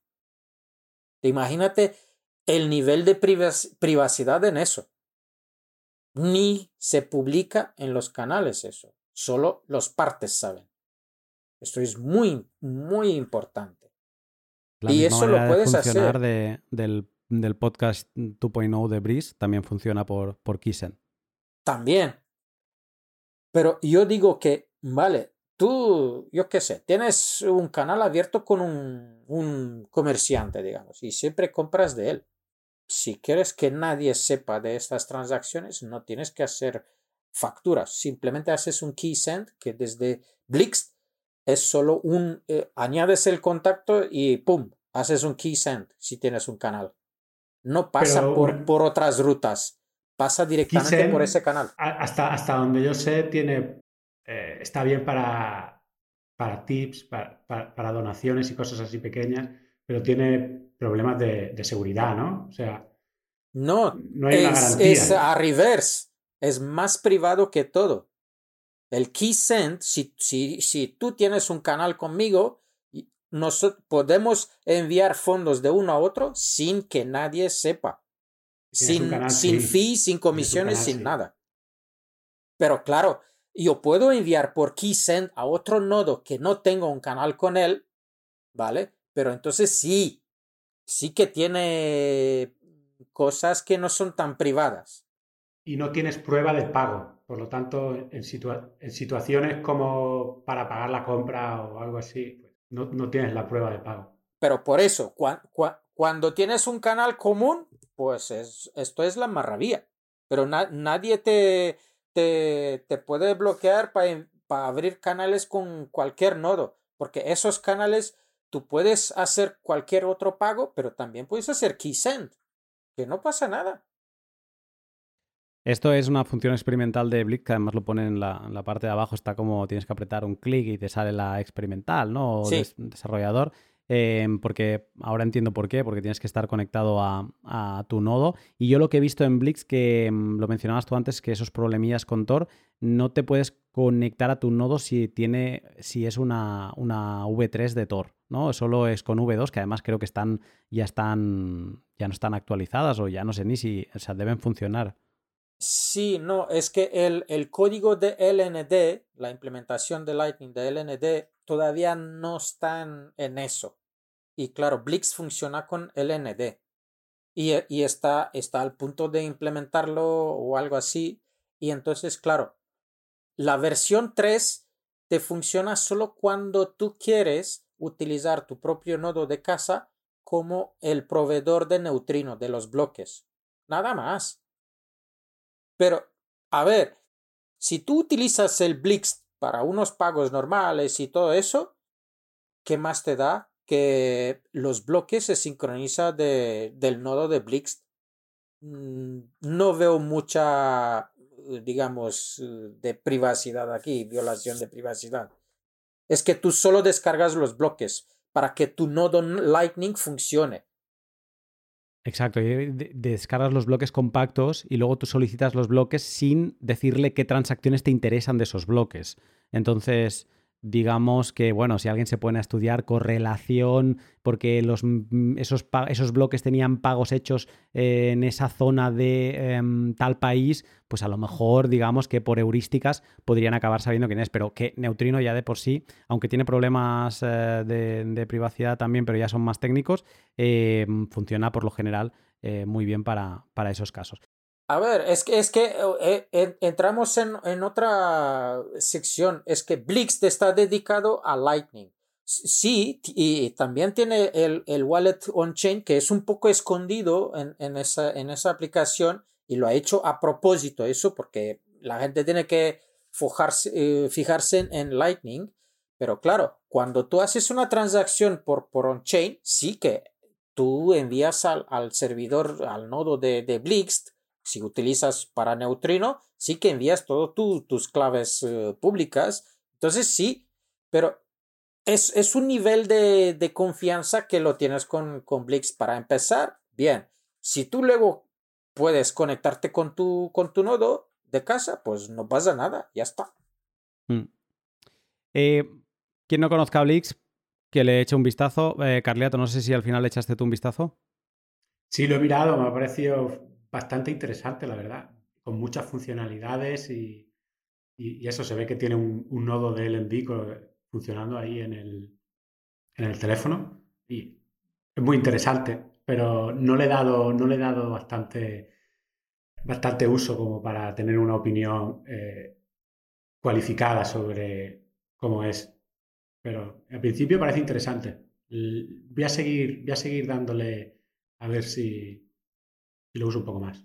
Imagínate el nivel de privacidad en eso. Ni se publica en los canales eso, solo los partes saben. Esto es muy, muy importante. La y eso lo puedes de hacer. De, del del podcast 2.0 de Breeze también funciona por, por Kisen. También. Pero yo digo que, vale, tú, yo qué sé, tienes un canal abierto con un, un comerciante, digamos, y siempre compras de él. Si quieres que nadie sepa de estas transacciones, no tienes que hacer facturas. Simplemente haces un key send que desde Blix es solo un, eh, añades el contacto y pum, haces un key send si tienes un canal. No pasa por, por otras rutas, pasa directamente por ese canal. Hasta, hasta donde yo sé, tiene, eh, está bien para, para tips, para, para, donaciones y cosas así pequeñas, pero tiene problemas de, de seguridad, ¿no? O sea, no, no hay es, una garantía. Es a reverse, es más privado que todo. El key send, si, si, si tú tienes un canal conmigo, nosotros podemos enviar fondos de uno a otro sin que nadie sepa. Sin, sin fee, sin comisiones, sin nada. Pero claro, yo puedo enviar por KeySend a otro nodo que no tengo un canal con él, ¿vale? Pero entonces sí, sí que tiene cosas que no son tan privadas. Y no tienes prueba de pago. Por lo tanto, en, en situaciones como para pagar la compra o algo así, no, no tienes la prueba de pago. Pero por eso, cuando tienes un canal común, pues es, esto es la maravilla. Pero nadie te, te, te, puede bloquear para abrir canales con cualquier nodo, porque esos canales tú puedes hacer cualquier otro pago, pero también puedes hacer keysend, que no pasa nada. Esto es una función experimental de Blick, que además lo pone en la, en la, parte de abajo, está como tienes que apretar un clic y te sale la experimental, ¿no? O sí. des desarrollador. Eh, porque ahora entiendo por qué, porque tienes que estar conectado a, a, tu nodo. Y yo lo que he visto en Blix, que mm, lo mencionabas tú antes, que esos problemillas con Tor, no te puedes conectar a tu nodo si tiene, si es una, una V3 de Tor, ¿no? Solo es con V2, que además creo que están, ya están, ya no están actualizadas o ya no sé ni si, o sea, deben funcionar. Sí, no, es que el, el, código de LND, la implementación de Lightning de LND, todavía no está en, eso. Y claro, Blix funciona con LND. Y, y está, está al punto de implementarlo o algo así. Y entonces, claro, la versión 3 te funciona solo cuando tú quieres utilizar tu propio nodo de casa como el proveedor de neutrino de los bloques. Nada más. Pero, a ver, si tú utilizas el Blix para unos pagos normales y todo eso, ¿qué más te da que los bloques se sincronizan de, del nodo de Blix? Mm, no veo mucha, digamos, de privacidad aquí, violación de privacidad. Es que tú solo descargas los bloques para que tu nodo Lightning funcione. Exacto, y descargas los bloques compactos y luego tú solicitas los bloques sin decirle qué transacciones te interesan de esos bloques. Entonces, digamos que, bueno, si alguien se pone a estudiar correlación, porque los, mm, esos, esos bloques tenían pagos hechos eh, en esa zona de em, tal país, pues a lo mejor, digamos que por heurísticas podrían acabar sabiendo quién es, pero que Neutrino ya de por sí, aunque tiene problemas eh, de, privacidad también, pero ya son más técnicos, em, funciona por lo general eh, muy bien para, para esos casos. A ver, es que, es que eh, eh, entramos en, en, otra sección. Es que Blix está dedicado a Lightning. Sí, y también tiene el, el wallet on-chain que es un poco escondido en, en, esa, en esa aplicación y lo ha hecho a propósito eso porque la gente tiene que eh, fijarse en, Lightning. Pero claro, cuando tú haces una transacción por, por on-chain, sí que tú envías al, al servidor, al nodo de, de Blix, si utilizas para neutrino, sí que envías todas tus claves eh, públicas. Entonces sí, pero es, es un nivel de, de, confianza que lo tienes con, con Blix para empezar. Bien, si tú luego puedes conectarte con tu, con tu nodo de casa, pues no pasa nada, ya está. Mm. Eh, quien no conozca a Blix, que le eche un vistazo. Eh, Carliato, no sé si al final le echaste tú un vistazo. Sí, lo he mirado, me ha parecido bastante interesante, la verdad, con muchas funcionalidades y, y, eso se ve que tiene un, nodo de LND funcionando ahí en el, en el teléfono y es muy interesante, pero no le he dado, no le he dado bastante, bastante uso como para tener una opinión eh, cualificada sobre cómo es. Pero al principio parece interesante. Voy a seguir, voy a seguir dándole a ver si, lo uso un poco más.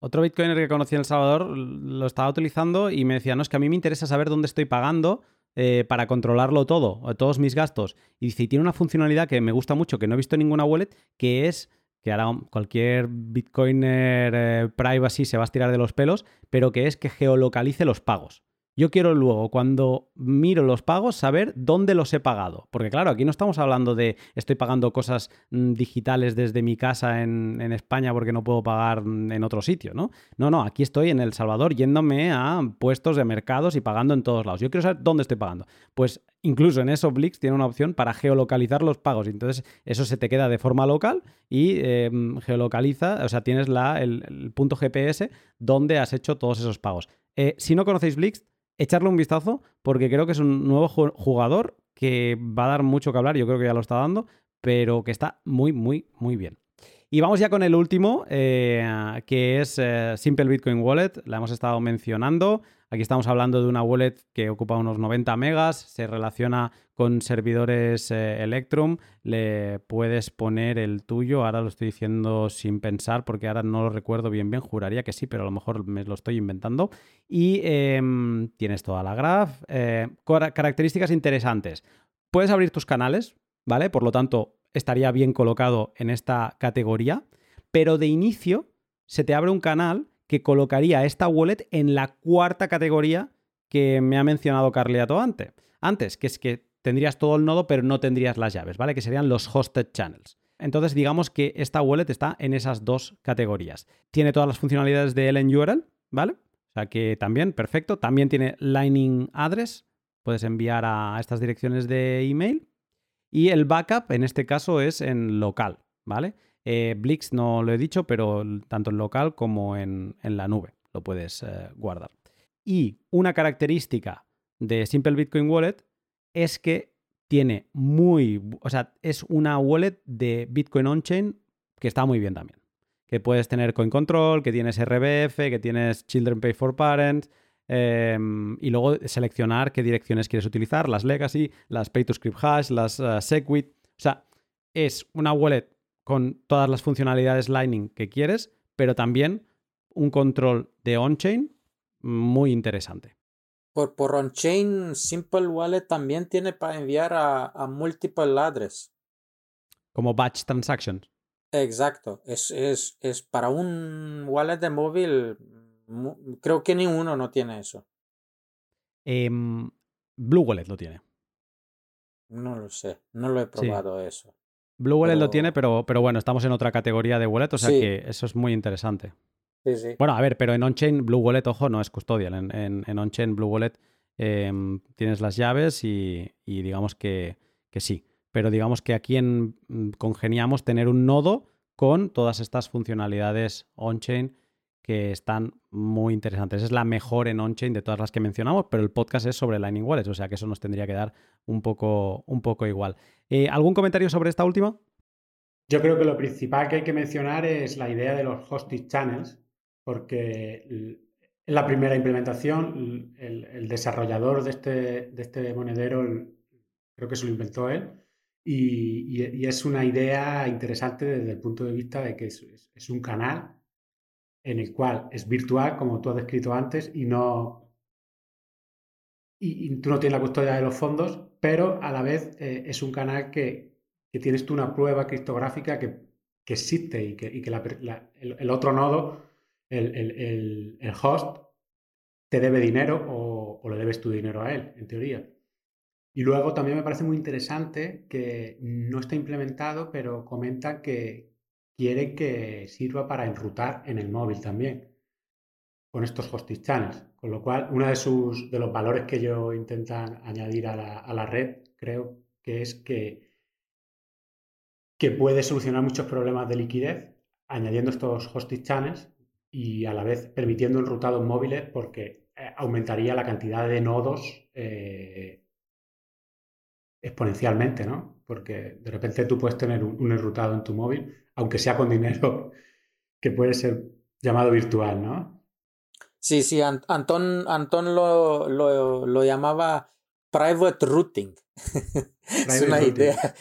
Otro bitcoiner que conocí en El Salvador lo estaba utilizando y me decía, no, es que a mí me interesa saber dónde estoy pagando eh, para controlarlo todo, todos mis gastos. Y dice, y tiene una funcionalidad que me gusta mucho, que no he visto en ninguna wallet, que es que ahora cualquier bitcoiner eh, privacy se va a estirar de los pelos, pero que es que geolocalice los pagos. Yo quiero luego, cuando miro los pagos, saber dónde los he pagado. Porque claro, aquí no estamos hablando de estoy pagando cosas mm, digitales desde mi casa en, España porque no puedo pagar mm, en otro sitio, ¿no? No, no, aquí estoy en El Salvador yéndome a puestos de mercados y pagando en todos lados. Yo quiero saber dónde estoy pagando. Pues incluso en eso Blix tiene una opción para geolocalizar los pagos. Entonces eso se te queda de forma local y em, geolocaliza, o sea, tienes la, el, punto GPS donde has hecho todos esos pagos. Eh, si no conocéis Blix, echarle un vistazo porque creo que es un nuevo jugador que va a dar mucho que hablar, yo creo que ya lo está dando, pero que está muy, muy, muy bien. Y vamos ya con el último, eh, que es eh, Simple Bitcoin Wallet. La hemos estado mencionando. Aquí estamos hablando de una wallet que ocupa unos 90 megas, se relaciona con servidores eh, Electrum, le puedes poner el tuyo, ahora lo estoy diciendo sin pensar porque ahora no lo recuerdo bien bien, juraría que sí, pero a lo mejor me lo estoy inventando. Y em, tienes toda la graph, características interesantes. Puedes abrir tus canales, ¿vale? Por lo tanto, estaría bien colocado en esta categoría, pero de inicio se te abre un canal que colocaría esta wallet en la cuarta categoría que me ha mencionado Carliato antes. Antes, que es que tendrías todo el nodo, pero no tendrías las llaves, ¿vale? Que serían los hosted channels. Entonces, digamos que esta wallet está en esas dos categorías. Tiene todas las funcionalidades de LNURL, ¿vale? O sea que también, perfecto. También tiene Lightning Address. Puedes enviar a estas direcciones de email. Y el backup, en este caso, es en local, ¿vale? Eh, Blix no lo he dicho, pero tanto en local como en, la nube lo puedes eh, guardar. Y una característica de Simple Bitcoin Wallet es que tiene muy, o sea, es una wallet de Bitcoin on-chain que está muy bien también. Que puedes tener coin control, que tienes RBF, que tienes Children Pay for Parents, em, y luego seleccionar qué direcciones quieres utilizar, las legacy, las pay to script hash, las uh, segwit. O sea, es una wallet con todas las funcionalidades Lightning que quieres, pero también un control de on-chain muy interesante. Por, por on-chain, Simple Wallet también tiene para enviar a, a multiple address. Como batch transactions. Exacto. Es, es, es para un wallet de móvil, creo que ninguno no tiene eso. Em, Blue Wallet lo tiene. No lo sé, no lo he probado eso. Blue Wallet lo tiene, pero, pero bueno, estamos en otra categoría de wallet, o sea Sí. que eso es muy interesante. Sí, sí. Bueno, a ver, pero en on-chain Blue Wallet, ojo, no es custodial. En, en, en on-chain Blue Wallet em, tienes las llaves y, y digamos que, que sí. Pero digamos que aquí en, mm, congeniamos tener un nodo con todas estas funcionalidades on-chain que están muy interesantes. Es la mejor en on-chain de todas las que mencionamos, pero el podcast es sobre Lightning Wallets, o sea que eso nos tendría que dar un poco, un poco igual. Eh, ¿Algún comentario sobre esta última? Yo creo que lo principal que hay que mencionar es la idea de los hosted channels, porque en la primera implementación el, desarrollador de este, de este monedero creo que se lo inventó él y, es una idea interesante desde el punto de vista de que es un canal en el cual es virtual, como tú has descrito antes, y no, y, tú no tienes la custodia de los fondos, pero a la vez eh, es un canal que, que tienes tú una prueba criptográfica que, que existe y que, y que el, el otro nodo, el, el- el- host, te debe dinero o, o le debes tu dinero a él, en teoría. Y luego también me parece muy interesante que no está implementado, pero comenta que quiere que sirva para enrutar en el móvil también con estos hosting channels. Con lo cual, uno de, los valores que ellos intentan añadir a la, red, creo que es que, puede solucionar muchos problemas de liquidez añadiendo estos hosting channels y a la vez permitiendo enrutados móviles porque eh, aumentaría la cantidad de nodos eh, exponencialmente, ¿no? Porque de repente tú puedes tener un enrutado en tu móvil, aunque sea con dinero que puede ser llamado virtual, ¿no? Sí, sí, An- Antón, Antón lo, lo, lo llamaba private routing. es una routing. idea.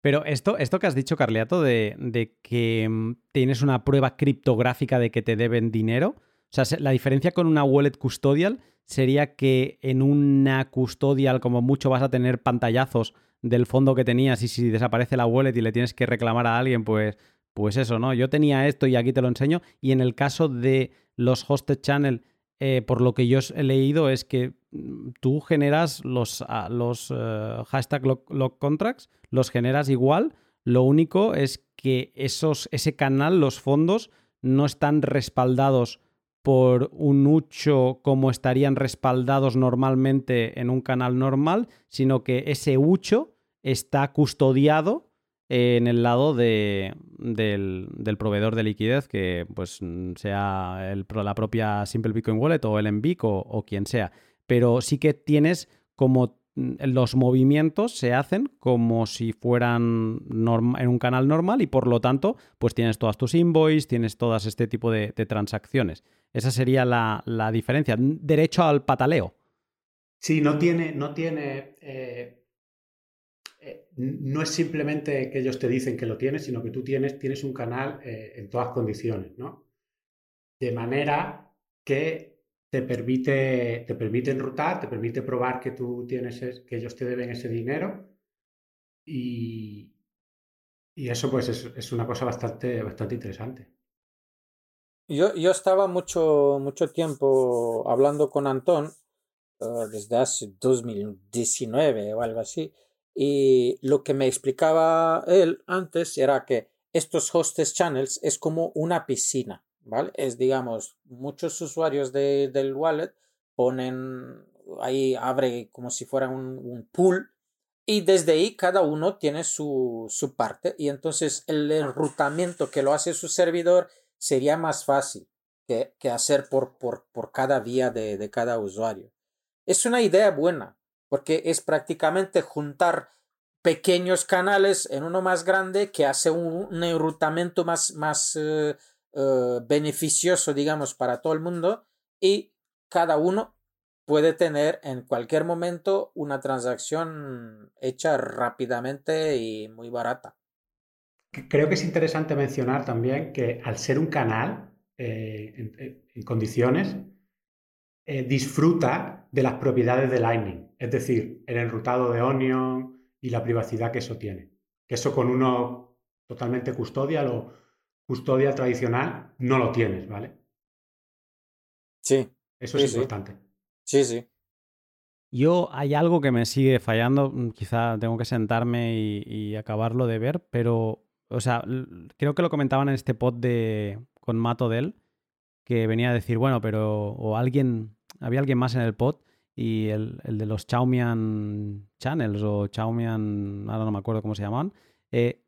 Pero esto, esto que has dicho, Carliato, de, de que mm, tienes una prueba criptográfica de que te deben dinero. O sea, se- la diferencia con una wallet custodial sería que en una custodial, como mucho, vas a tener pantallazos del fondo que tenías y si desaparece la wallet y le tienes que reclamar a alguien, pues, pues eso, ¿no? Yo tenía esto y aquí te lo enseño. Y en el caso de los hosted channel, eh, por lo que yo he leído, es que mm, tú generas los, ah, los eh, hashtag lock contracts, los generas igual. Lo único es que esos, ese canal, los fondos, no están respaldados por un ucho como estarían respaldados normalmente en un canal normal, sino que ese ucho está custodiado en el lado de, del, del proveedor de liquidez, que pues sea el, la propia Simple Bitcoin Wallet o el Envic o, quien sea. Pero sí que tienes como los movimientos se hacen como si fueran en un canal normal y por lo tanto pues tienes todas tus invoices, tienes todas este tipo de, transacciones. Esa sería la, diferencia. Derecho al pataleo. Sí, no tiene, no tiene, eh, eh, no es simplemente que ellos te dicen que lo tienes, sino que tú tienes, tienes un canal eh, en todas condiciones, ¿no? De manera que te permite, te enrutar, te permite probar que tú tienes, es- que ellos te deben ese dinero y, y eso pues es, es una cosa bastante, bastante interesante. Yo, yo estaba mucho, mucho tiempo hablando con Antón, eh, desde hace 2019 o algo así, y lo que me explicaba él antes era que estos hostes channels es como una piscina, ¿vale? Es, digamos, muchos usuarios de, del wallet ponen, ahí abre como si fuera un, un pool, y desde ahí cada uno tiene su, su parte, y entonces el enrutamiento que lo hace su servidor sería más fácil que, que hacer por, por, por cada vía de, de cada usuario. Es una idea buena, porque es prácticamente juntar pequeños canales en uno más grande que hace un, enrutamiento más, más eh, eh, beneficioso, digamos, para todo el mundo y cada uno puede tener en cualquier momento una transacción hecha rápidamente y muy barata. Creo que es interesante mencionar también que al ser un canal eh, en, en- condiciones, eh, disfruta de las propiedades de Lightning, es decir, el enrutado de Onion y la privacidad que eso tiene. Que eso con uno totalmente custodial o custodia tradicional no lo tienes, ¿vale? Sí, Eso Sí, es sí. importante. sí, sí. Yo hay algo que me sigue fallando, mm, quizá tengo que sentarme y, acabarlo de ver, pero, o sea, creo que lo comentaban en este pod de con Mato Del, que venía a decir, bueno, pero, o alguien, había alguien más en el pod y el, de los Chaumian Channels o Chaumian, ahora no me acuerdo cómo se llamaban, eh,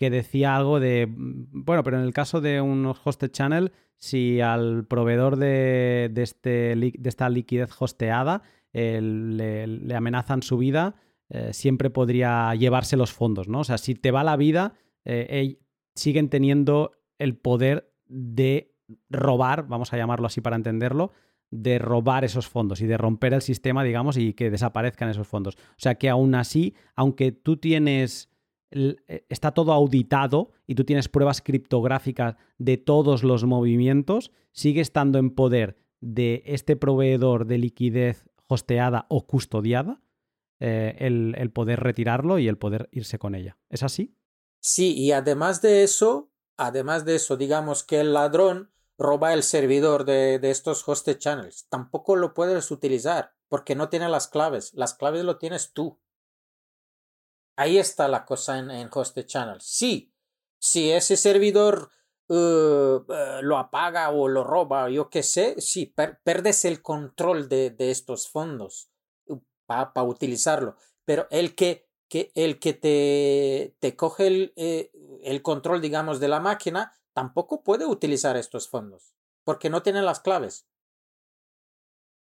que decía algo de, bueno, pero en el caso de unos hosted channel, si al proveedor de, este, de esta liquidez hosteada le, amenazan su vida, eh, siempre podría llevarse los fondos, ¿no? O sea, si te va la vida, eh, siguen teniendo el poder de robar, vamos a llamarlo así para entenderlo, de robar esos fondos y de romper el sistema, digamos, y que desaparezcan esos fondos. O sea que aún así, aunque tú tienes, está todo auditado y tú tienes pruebas criptográficas de todos los movimientos, sigue estando en poder de este proveedor de liquidez hosteada o custodiada, eh, el, poder retirarlo y el poder irse con ella. ¿Es así? Sí, y además de eso, además de eso, digamos que el ladrón roba el servidor de, estos hosted channels. Tampoco lo puedes utilizar porque no tiene las claves. Las claves lo tienes tú. Ahí está la cosa en, en hosted channels. Sí, si ese servidor Uh, uh, lo apaga o lo roba, yo qué sé, sí, perdes el control de, estos fondos uh, para utilizarlo. Pero el que, que, el que te, te coge el, eh, el, control, digamos, de la máquina, tampoco puede utilizar estos fondos, porque no tiene las claves.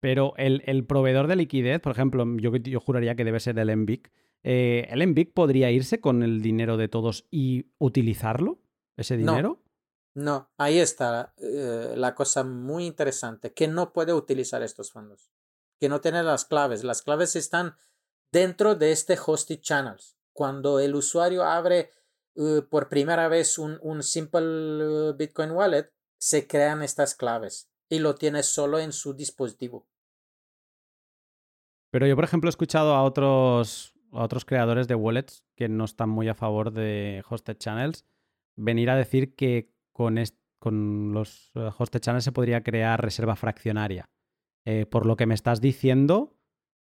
Pero el, proveedor de liquidez, por ejemplo, yo, yo juraría que debe ser el MBIC. Eh, ¿El MBIC podría irse con el dinero de todos y utilizarlo? ¿Ese dinero? No, ahí está eh, la cosa muy interesante, que no puede utilizar estos fondos, que no tiene las claves. Las claves están dentro de este hosted channels. Cuando el usuario abre eh, por primera vez un, un simple eh, Bitcoin wallet, se crean estas claves y lo tiene solo en su dispositivo. Pero yo, por ejemplo, he escuchado a otros, a otros creadores de wallets que no están muy a favor de hosted channels venir a decir que con, con los eh, hosted channels se podría crear reserva fraccionaria. Eh, por lo que me estás diciendo,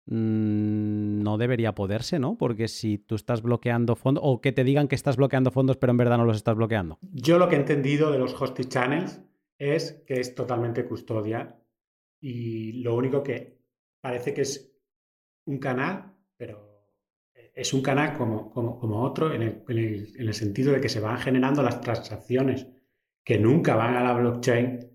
mm, no debería poderse, ¿no? Porque si tú estás bloqueando fondos, o que te digan que estás bloqueando fondos, pero en verdad no los estás bloqueando. Yo lo que he entendido de los hosted channels es que es totalmente custodia y lo único que parece que es un canal, pero es un canal como, como, otro en el, en el, sentido de que se van generando las transacciones que nunca van a la blockchain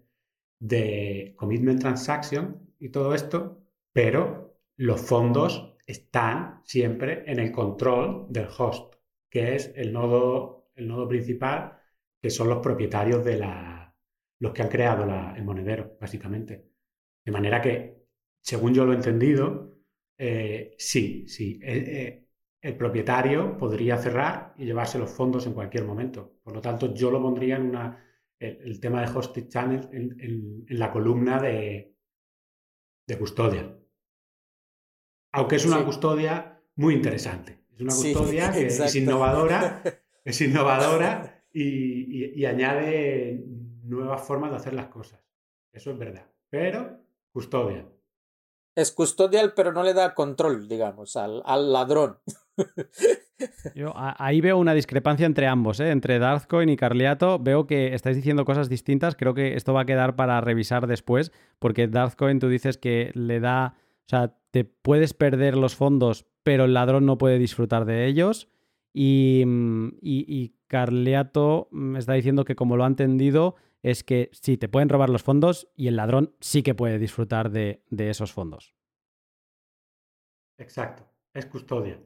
de commitment transaction y todo esto, pero los fondos están siempre en el control del host, que es el nodo, el nodo principal, que son los propietarios de la, los que han creado el monedero, básicamente. De manera que, según yo lo he entendido, eh, sí, sí, eh, eh, el propietario podría cerrar y llevarse los fondos en cualquier momento. Por lo tanto, yo lo pondría en una el, tema de hosted channel en, la columna de, de, custodia. Aunque es una custodia muy interesante. Es una custodia que es innovadora, es innovadora y, añade nuevas formas de hacer las cosas. Eso es verdad. Pero custodia. Es custodial, pero no le da control, digamos, al, al ladrón. Yo ahí veo una discrepancia entre ambos, ¿eh? entre Darthcoin y Carliato. Veo que estáis diciendo cosas distintas. Creo que esto va a quedar para revisar después, porque Darthcoin tú dices que le da, o sea, te puedes perder los fondos, pero el ladrón no puede disfrutar de ellos. Y, mm, y, Carliato me está diciendo que como lo ha entendido, es que sí, te pueden robar los fondos y el ladrón sí que puede disfrutar de, de esos fondos. Exacto, es custodia.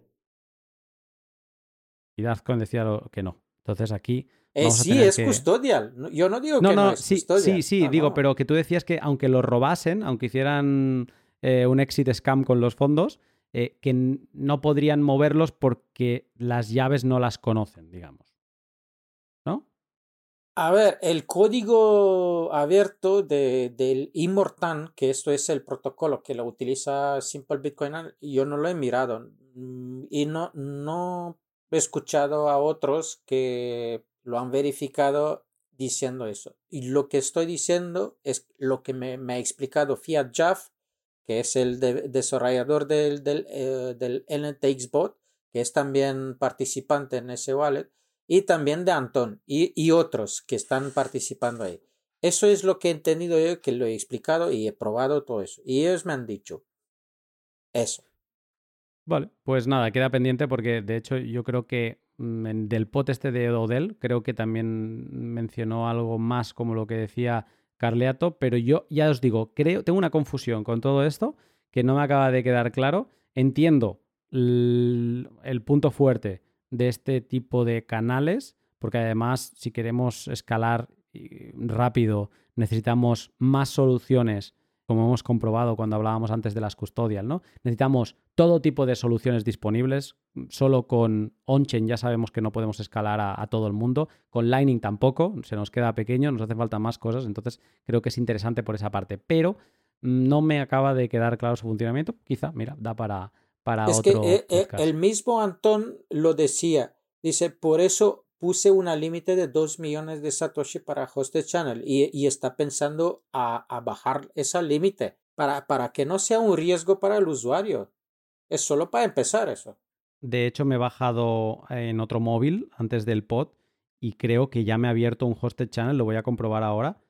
Y Dazcon decía que no. Entonces aquí. Eh, sí, es custodial. Yo no digo que no, es sí, custodial. Sí, sí, digo, pero que tú decías que aunque lo robasen, aunque hicieran eh, un exit scam con los fondos, eh, que no podrían moverlos porque las llaves no las conocen, digamos. ¿No? A ver, el código abierto de, del Immortan, que esto es el protocolo que lo utiliza Simple Bitcoin, yo no lo he mirado mm, y no, no he escuchado a otros que lo han verificado diciendo eso. Y lo que estoy diciendo es lo que me, ha explicado Fiat Jaff, que es el desarrollador del, del, eh, del NTXBot, que es también participante en ese wallet, y también de Anton y, y, otros que están participando ahí. Eso es lo que he entendido yo, que lo he explicado y he probado todo eso. Y ellos me han dicho eso. Vale, pues nada, queda pendiente porque de hecho yo creo que mm, del pot este de Odell, creo que también mencionó algo más como lo que decía Carleato, pero yo ya os digo, creo, tengo una confusión con todo esto que no me acaba de quedar claro. Entiendo el, punto fuerte de este tipo de canales, porque además si queremos escalar rápido necesitamos más soluciones, como hemos comprobado cuando hablábamos antes de las custodial, ¿no? Necesitamos todo tipo de soluciones disponibles. Solo con OnChain ya sabemos que no podemos escalar a, todo el mundo. Con Lightning tampoco, se nos queda pequeño, nos hace falta más cosas. Entonces creo que es interesante por esa parte. Pero no me acaba de quedar claro su funcionamiento. Quizá, mira, da para, es que eh, eh, el mismo Antón lo decía. Dice, por eso puse una límite de 2 millones de Satoshi para Hosted Channel y, está pensando a, bajar esa límite para, para que no sea un riesgo para el usuario. Es solo para empezar eso. De hecho, me he bajado en otro móvil antes del pod y creo que ya me ha abierto un Hosted Channel, lo voy a comprobar ahora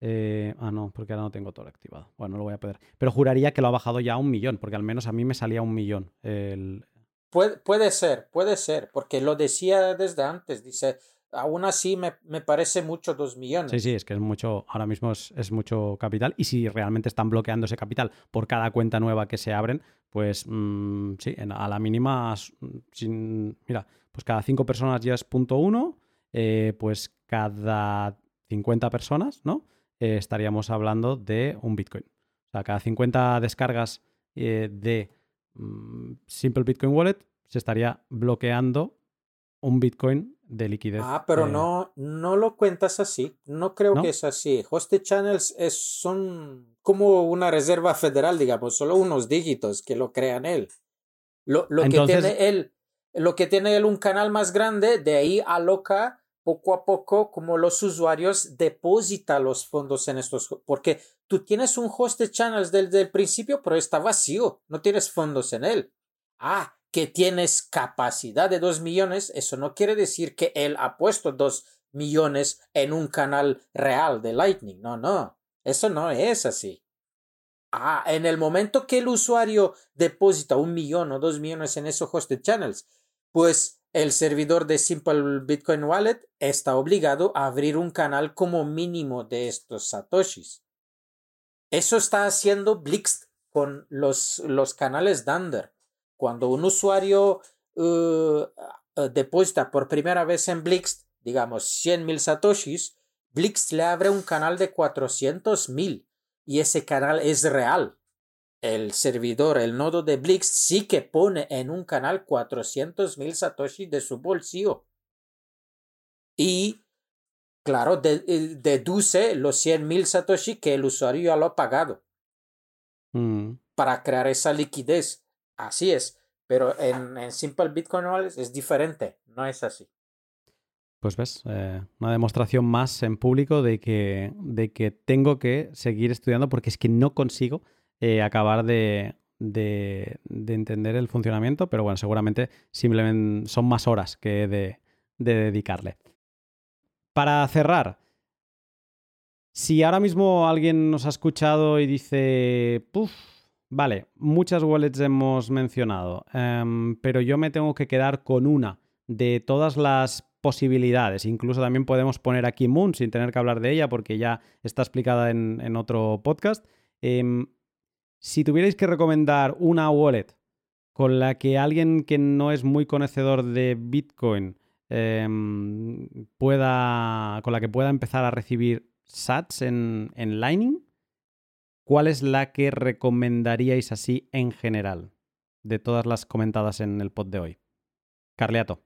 eh, ah, no, porque ahora no tengo todo activado. Bueno, lo voy a poder. Pero juraría que lo ha bajado ya a un millón, porque al menos a mí me salía un millón. El... Puede, puede ser, puede ser, porque lo decía desde antes. Dice, aún así me, me, parece mucho dos millones. Sí, sí, es que es mucho, ahora mismo es, es, mucho capital. Y si realmente están bloqueando ese capital por cada cuenta nueva que se abren, pues mm, sí, a la mínima, sin, mira, pues cada cinco personas ya es punto uno, eh, pues cada 50 personas, ¿no? Eh, estaríamos hablando de un Bitcoin. O sea, cada 50 descargas eh, de mm, Simple Bitcoin Wallet se estaría bloqueando un Bitcoin de liquidez. Ah, pero no, no lo cuentas así. No creo que es así. Hosted Channels es, son como una reserva federal, digamos, solo unos dígitos que lo crean él. Lo, lo que tiene él, lo que tiene él un canal más grande, de ahí aloca poco a poco como los usuarios depositan los fondos en estos, porque tú tienes un host de channels desde el principio, pero está vacío, no tienes fondos en él. Ah, que tienes capacidad de 2 millones, eso no quiere decir que él ha puesto 2 millones en un canal real de Lightning, no, no, eso no es así. Ah, en el momento que el usuario deposita un millón o dos millones en esos hosted channels, pues el servidor de Simple Bitcoin Wallet está obligado a abrir un canal como mínimo de estos satoshis. Eso está haciendo Blixt con los, los canales Dunder. Cuando un usuario uh, deposita por primera vez en Blixt, digamos 100.000 satoshis, Blixt le abre un canal de 400.000 y ese canal es real el servidor, el nodo de Blix, sí que pone en un canal 400.000 Satoshi de su bolsillo. Y, claro, eh, deduce los 100.000 Satoshi que el usuario ya lo ha pagado. Mm. Para crear esa liquidez. Así es. Pero en, Simple Bitcoin es diferente. No es así. Pues ves, eh, una demostración más en público de que, de que tengo que seguir estudiando porque es que no consigo eh, acabar de, entender el funcionamiento, pero bueno, seguramente simplemente son más horas que de, de dedicarle. Para cerrar, si ahora mismo alguien nos ha escuchado y dice, Puf, vale, muchas wallets hemos mencionado, em, pero yo me tengo que quedar con una de todas las posibilidades. Incluso también podemos poner aquí Moon sin tener que hablar de ella porque ya está explicada en, otro podcast. Em, si tuvierais que recomendar una wallet con la que alguien que no es muy conocedor de Bitcoin em, pueda. con la que pueda empezar a recibir sats en, en Lightning, ¿cuál es la que recomendaríais así en general? De todas las comentadas en el pod de hoy. Carleato.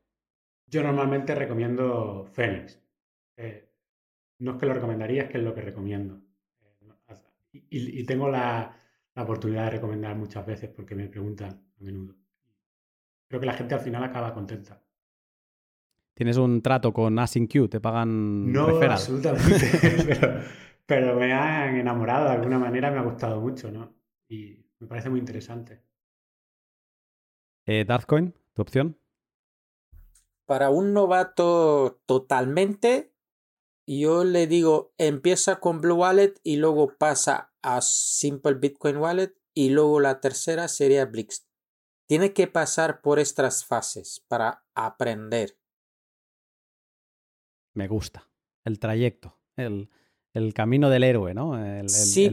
Yo normalmente recomiendo Phoenix. Eh, no es que lo recomendaría, es que es lo que recomiendo. Eh, y, tengo la, la oportunidad de recomendar muchas veces porque me preguntan a menudo. Creo que la gente al final acaba contenta. ¿Tienes un trato con AsyncQ? ¿Te pagan No, absolutamente. pero, me han enamorado de alguna manera, me ha gustado mucho, ¿no? Y Me parece muy interesante. Eh, ¿tu opción? Para un novato totalmente, yo le digo, empieza con Blue Wallet y luego pasa a Simple Bitcoin Wallet y luego la tercera sería Blix. Tiene que pasar por estas fases para aprender. Me gusta. El trayecto, el, el camino del héroe, ¿no? sí,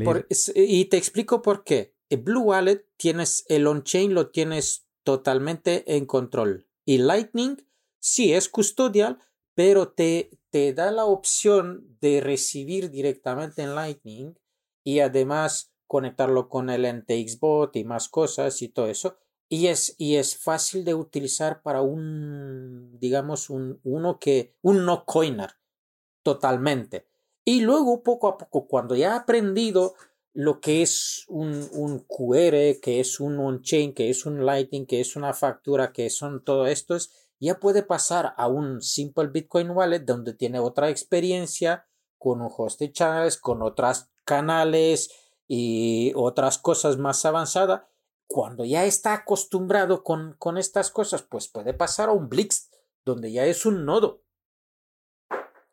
y te explico por qué. El Blue Wallet tienes el on-chain, lo tienes totalmente en control. Y Lightning sí es custodial, pero te, te da la opción de recibir directamente en Lightning y además conectarlo con el NTXBot y más cosas y todo eso. Y es, y es fácil de utilizar para un, digamos, un, uno que, un no coiner, totalmente. Y luego, poco a poco, cuando ya ha aprendido lo que es un, un QR, que es un on-chain, que es un Lightning, que es una factura, que son todo estos, ya puede pasar a un simple Bitcoin Wallet donde tiene otra experiencia con un host de channels, con otros canales y otras cosas más avanzadas. Cuando ya está acostumbrado con, con estas cosas, pues puede pasar a un Blix, donde ya es un nodo.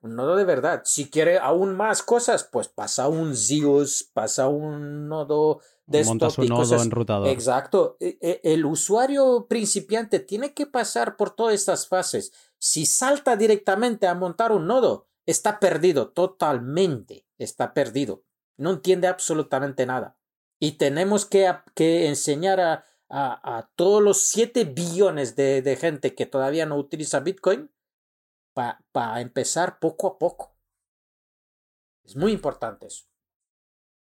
Un nodo de verdad. Si quiere aún más cosas, pues pasa a un Zeus, pasa a un nodo Montas un nodo enrutador. Exacto. E, e, el usuario principiante tiene que pasar por todas estas fases. Si salta directamente a montar un nodo, está perdido totalmente. Está perdido. No entiende absolutamente nada. Y tenemos que, que enseñar a, a, todos los 7 billones de, de, gente que todavía no utiliza Bitcoin para empezar poco a poco. Es muy importante eso.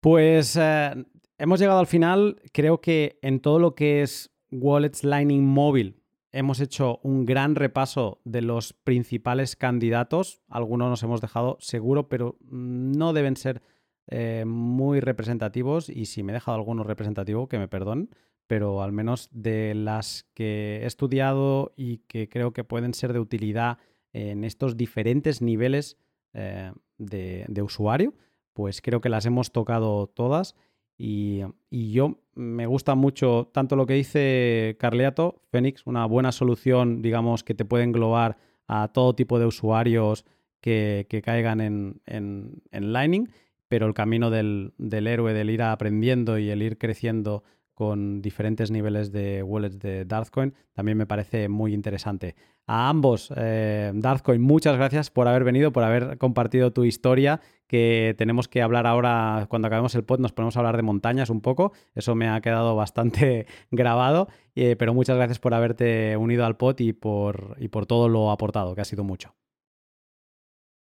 Pues eh, Hemos llegado al final. Creo que en todo lo que es Wallets Lightning móvil hemos hecho un gran repaso de los principales candidatos. Algunos nos hemos dejado seguro, pero no deben ser eh, muy representativos. Y si me he dejado alguno representativo, que me perdonen. Pero al menos de las que he estudiado y que creo que pueden ser de utilidad en estos diferentes niveles eh, de usuario, pues creo que las hemos tocado todas. Y, yo me gusta mucho tanto lo que dice Carleato, Phoenix, una buena solución, digamos, que te puede englobar a todo tipo de usuarios que, caigan en, en, Lightning, pero el camino del, del héroe, del ir aprendiendo y el ir creciendo con diferentes niveles de wallets de Darthcoin, también me parece muy interesante. A ambos, eh, Darthcoin, muchas gracias por haber venido, por haber compartido tu historia, que tenemos que hablar ahora, cuando acabemos el pod, nos ponemos a hablar de montañas un poco, eso me ha quedado bastante grabado, eh, pero muchas gracias por haberte unido al pod y por, y por todo lo aportado, que ha sido mucho.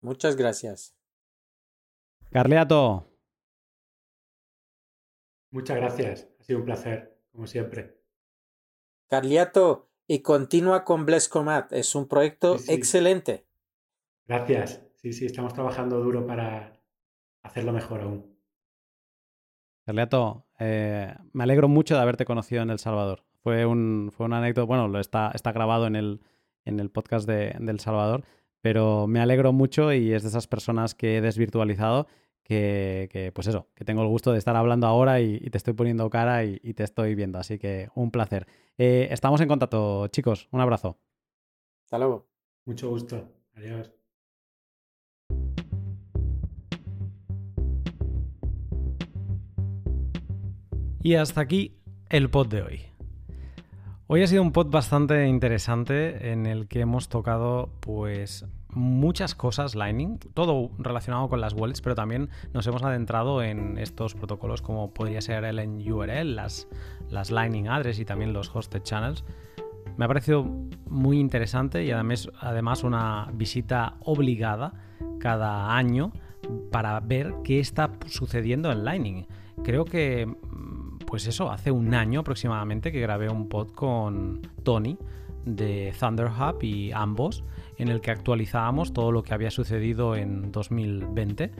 Muchas gracias. Carleato. Muchas gracias sido un placer, como siempre. Carliato, y continúa con Blescomat. Es un proyecto excelente. Gracias. Sí, sí, estamos trabajando duro para hacerlo mejor aún. Carliato, eh, me alegro mucho de haberte conocido en El Salvador. Fue un, fue una anécdota, bueno, lo está, está grabado en el, en el podcast de, de El Salvador, pero me alegro mucho y es de esas personas que he desvirtualizado que, pues eso, que tengo el gusto de estar hablando ahora y, te estoy poniendo cara y, te estoy viendo. Así que un placer. Eh, estamos en contacto, chicos. Un abrazo. Hasta luego. Mucho gusto. Adiós. Y hasta aquí el pod de hoy. Hoy ha sido un pod bastante interesante en el que hemos tocado pues muchas cosas Lightning, todo relacionado con las wallets, pero también nos hemos adentrado en estos protocolos como podría ser el URL, las, las Lightning Address y también los Hosted Channels. Me ha parecido muy interesante y además, además una visita obligada cada año para ver qué está sucediendo en Lightning. Creo que, pues eso, hace un año aproximadamente que grabé un pod con Tony de Thunder Hub y ambos en el que actualizábamos todo lo que había sucedido en 2020.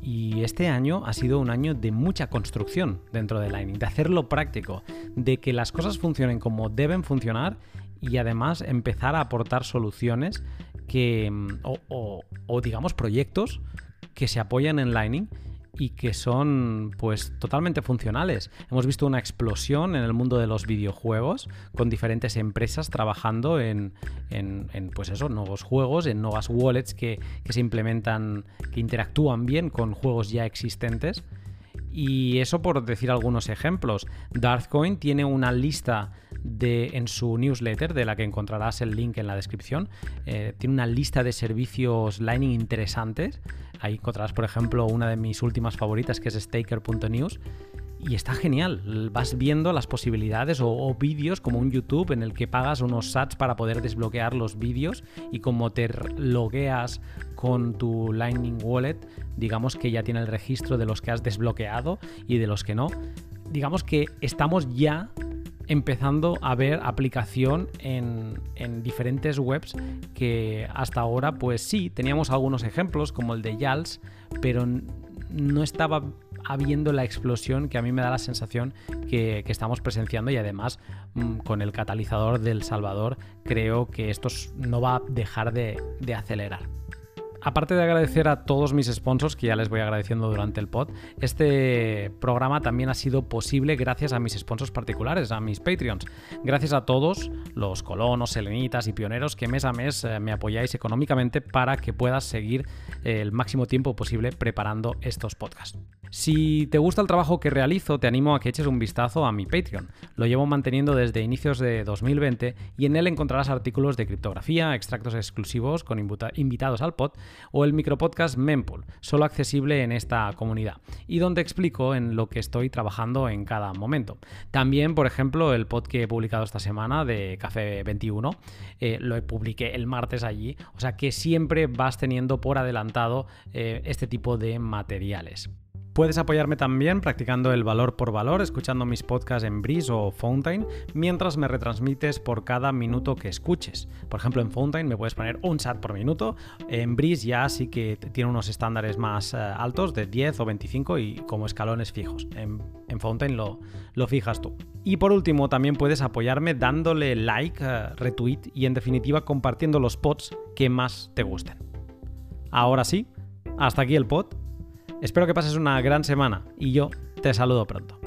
Y este año ha sido un año de mucha construcción dentro de Lightning, de hacerlo práctico, de que las cosas funcionen como deben funcionar y además empezar a aportar soluciones que, o, digamos proyectos que se apoyan en Lightning y que son pues totalmente funcionales. Hemos visto una explosión en el mundo de los videojuegos con diferentes empresas trabajando en, pues eso, nuevos juegos, en nuevas wallets que, que se implementan, que interactúan bien con juegos ya existentes. Y eso por decir algunos ejemplos. Darthcoin tiene una lista de, en su newsletter, de la que encontrarás el link en la descripción. Eh, tiene una lista de servicios Lightning interesantes. Ahí encontrarás, por ejemplo, una de mis últimas favoritas que es staker.news y está genial. Vas viendo las posibilidades o, vídeos como un YouTube en el que pagas unos sats para poder desbloquear los vídeos y como te logueas con tu Lightning Wallet, digamos que ya tiene el registro de los que has desbloqueado y de los que no. Digamos que estamos ya empezando a ver aplicación en, en, diferentes webs que hasta ahora pues sí, teníamos algunos ejemplos como el de Yals, pero no estaba habiendo la explosión que a mí me da la sensación que, estamos presenciando y además mm, con el catalizador del Salvador creo que esto no va a dejar de acelerar aparte de agradecer a todos mis sponsors, que ya les voy agradeciendo durante el pod, este programa también ha sido posible gracias a mis sponsors particulares, a mis Patreons. Gracias a todos los colonos, selenitas y pioneros que mes a mes eh, me apoyáis económicamente para que puedas seguir eh, el máximo tiempo posible preparando estos podcasts. Si te gusta el trabajo que realizo, te animo a que eches un vistazo a mi Patreon. Lo llevo manteniendo desde inicios de 2020 y en él encontrarás artículos de criptografía, extractos exclusivos con invitados al pod o el micropodcast Mempool, solo accesible en esta comunidad, y donde explico en lo que estoy trabajando en cada momento. También, por ejemplo, el pod que he publicado esta semana de Café 21, eh, lo publiqué el martes allí, o sea que siempre vas teniendo por adelantado eh, este tipo de materiales. Puedes apoyarme también practicando el valor por valor, escuchando mis podcasts en Breeze o Fountain, mientras me retransmites por cada minuto que escuches. Por ejemplo, en Fountain me puedes poner un chat por minuto, en Breeze ya sí que tiene unos estándares más eh, altos de 10 o 25 y como escalones fijos. En, Fountain lo, lo, fijas tú. Y por último, también puedes apoyarme dándole like, eh, retweet y en definitiva compartiendo los pods que más te gusten. Ahora sí, hasta aquí el pod Espero que pases una gran semana y yo te saludo pronto.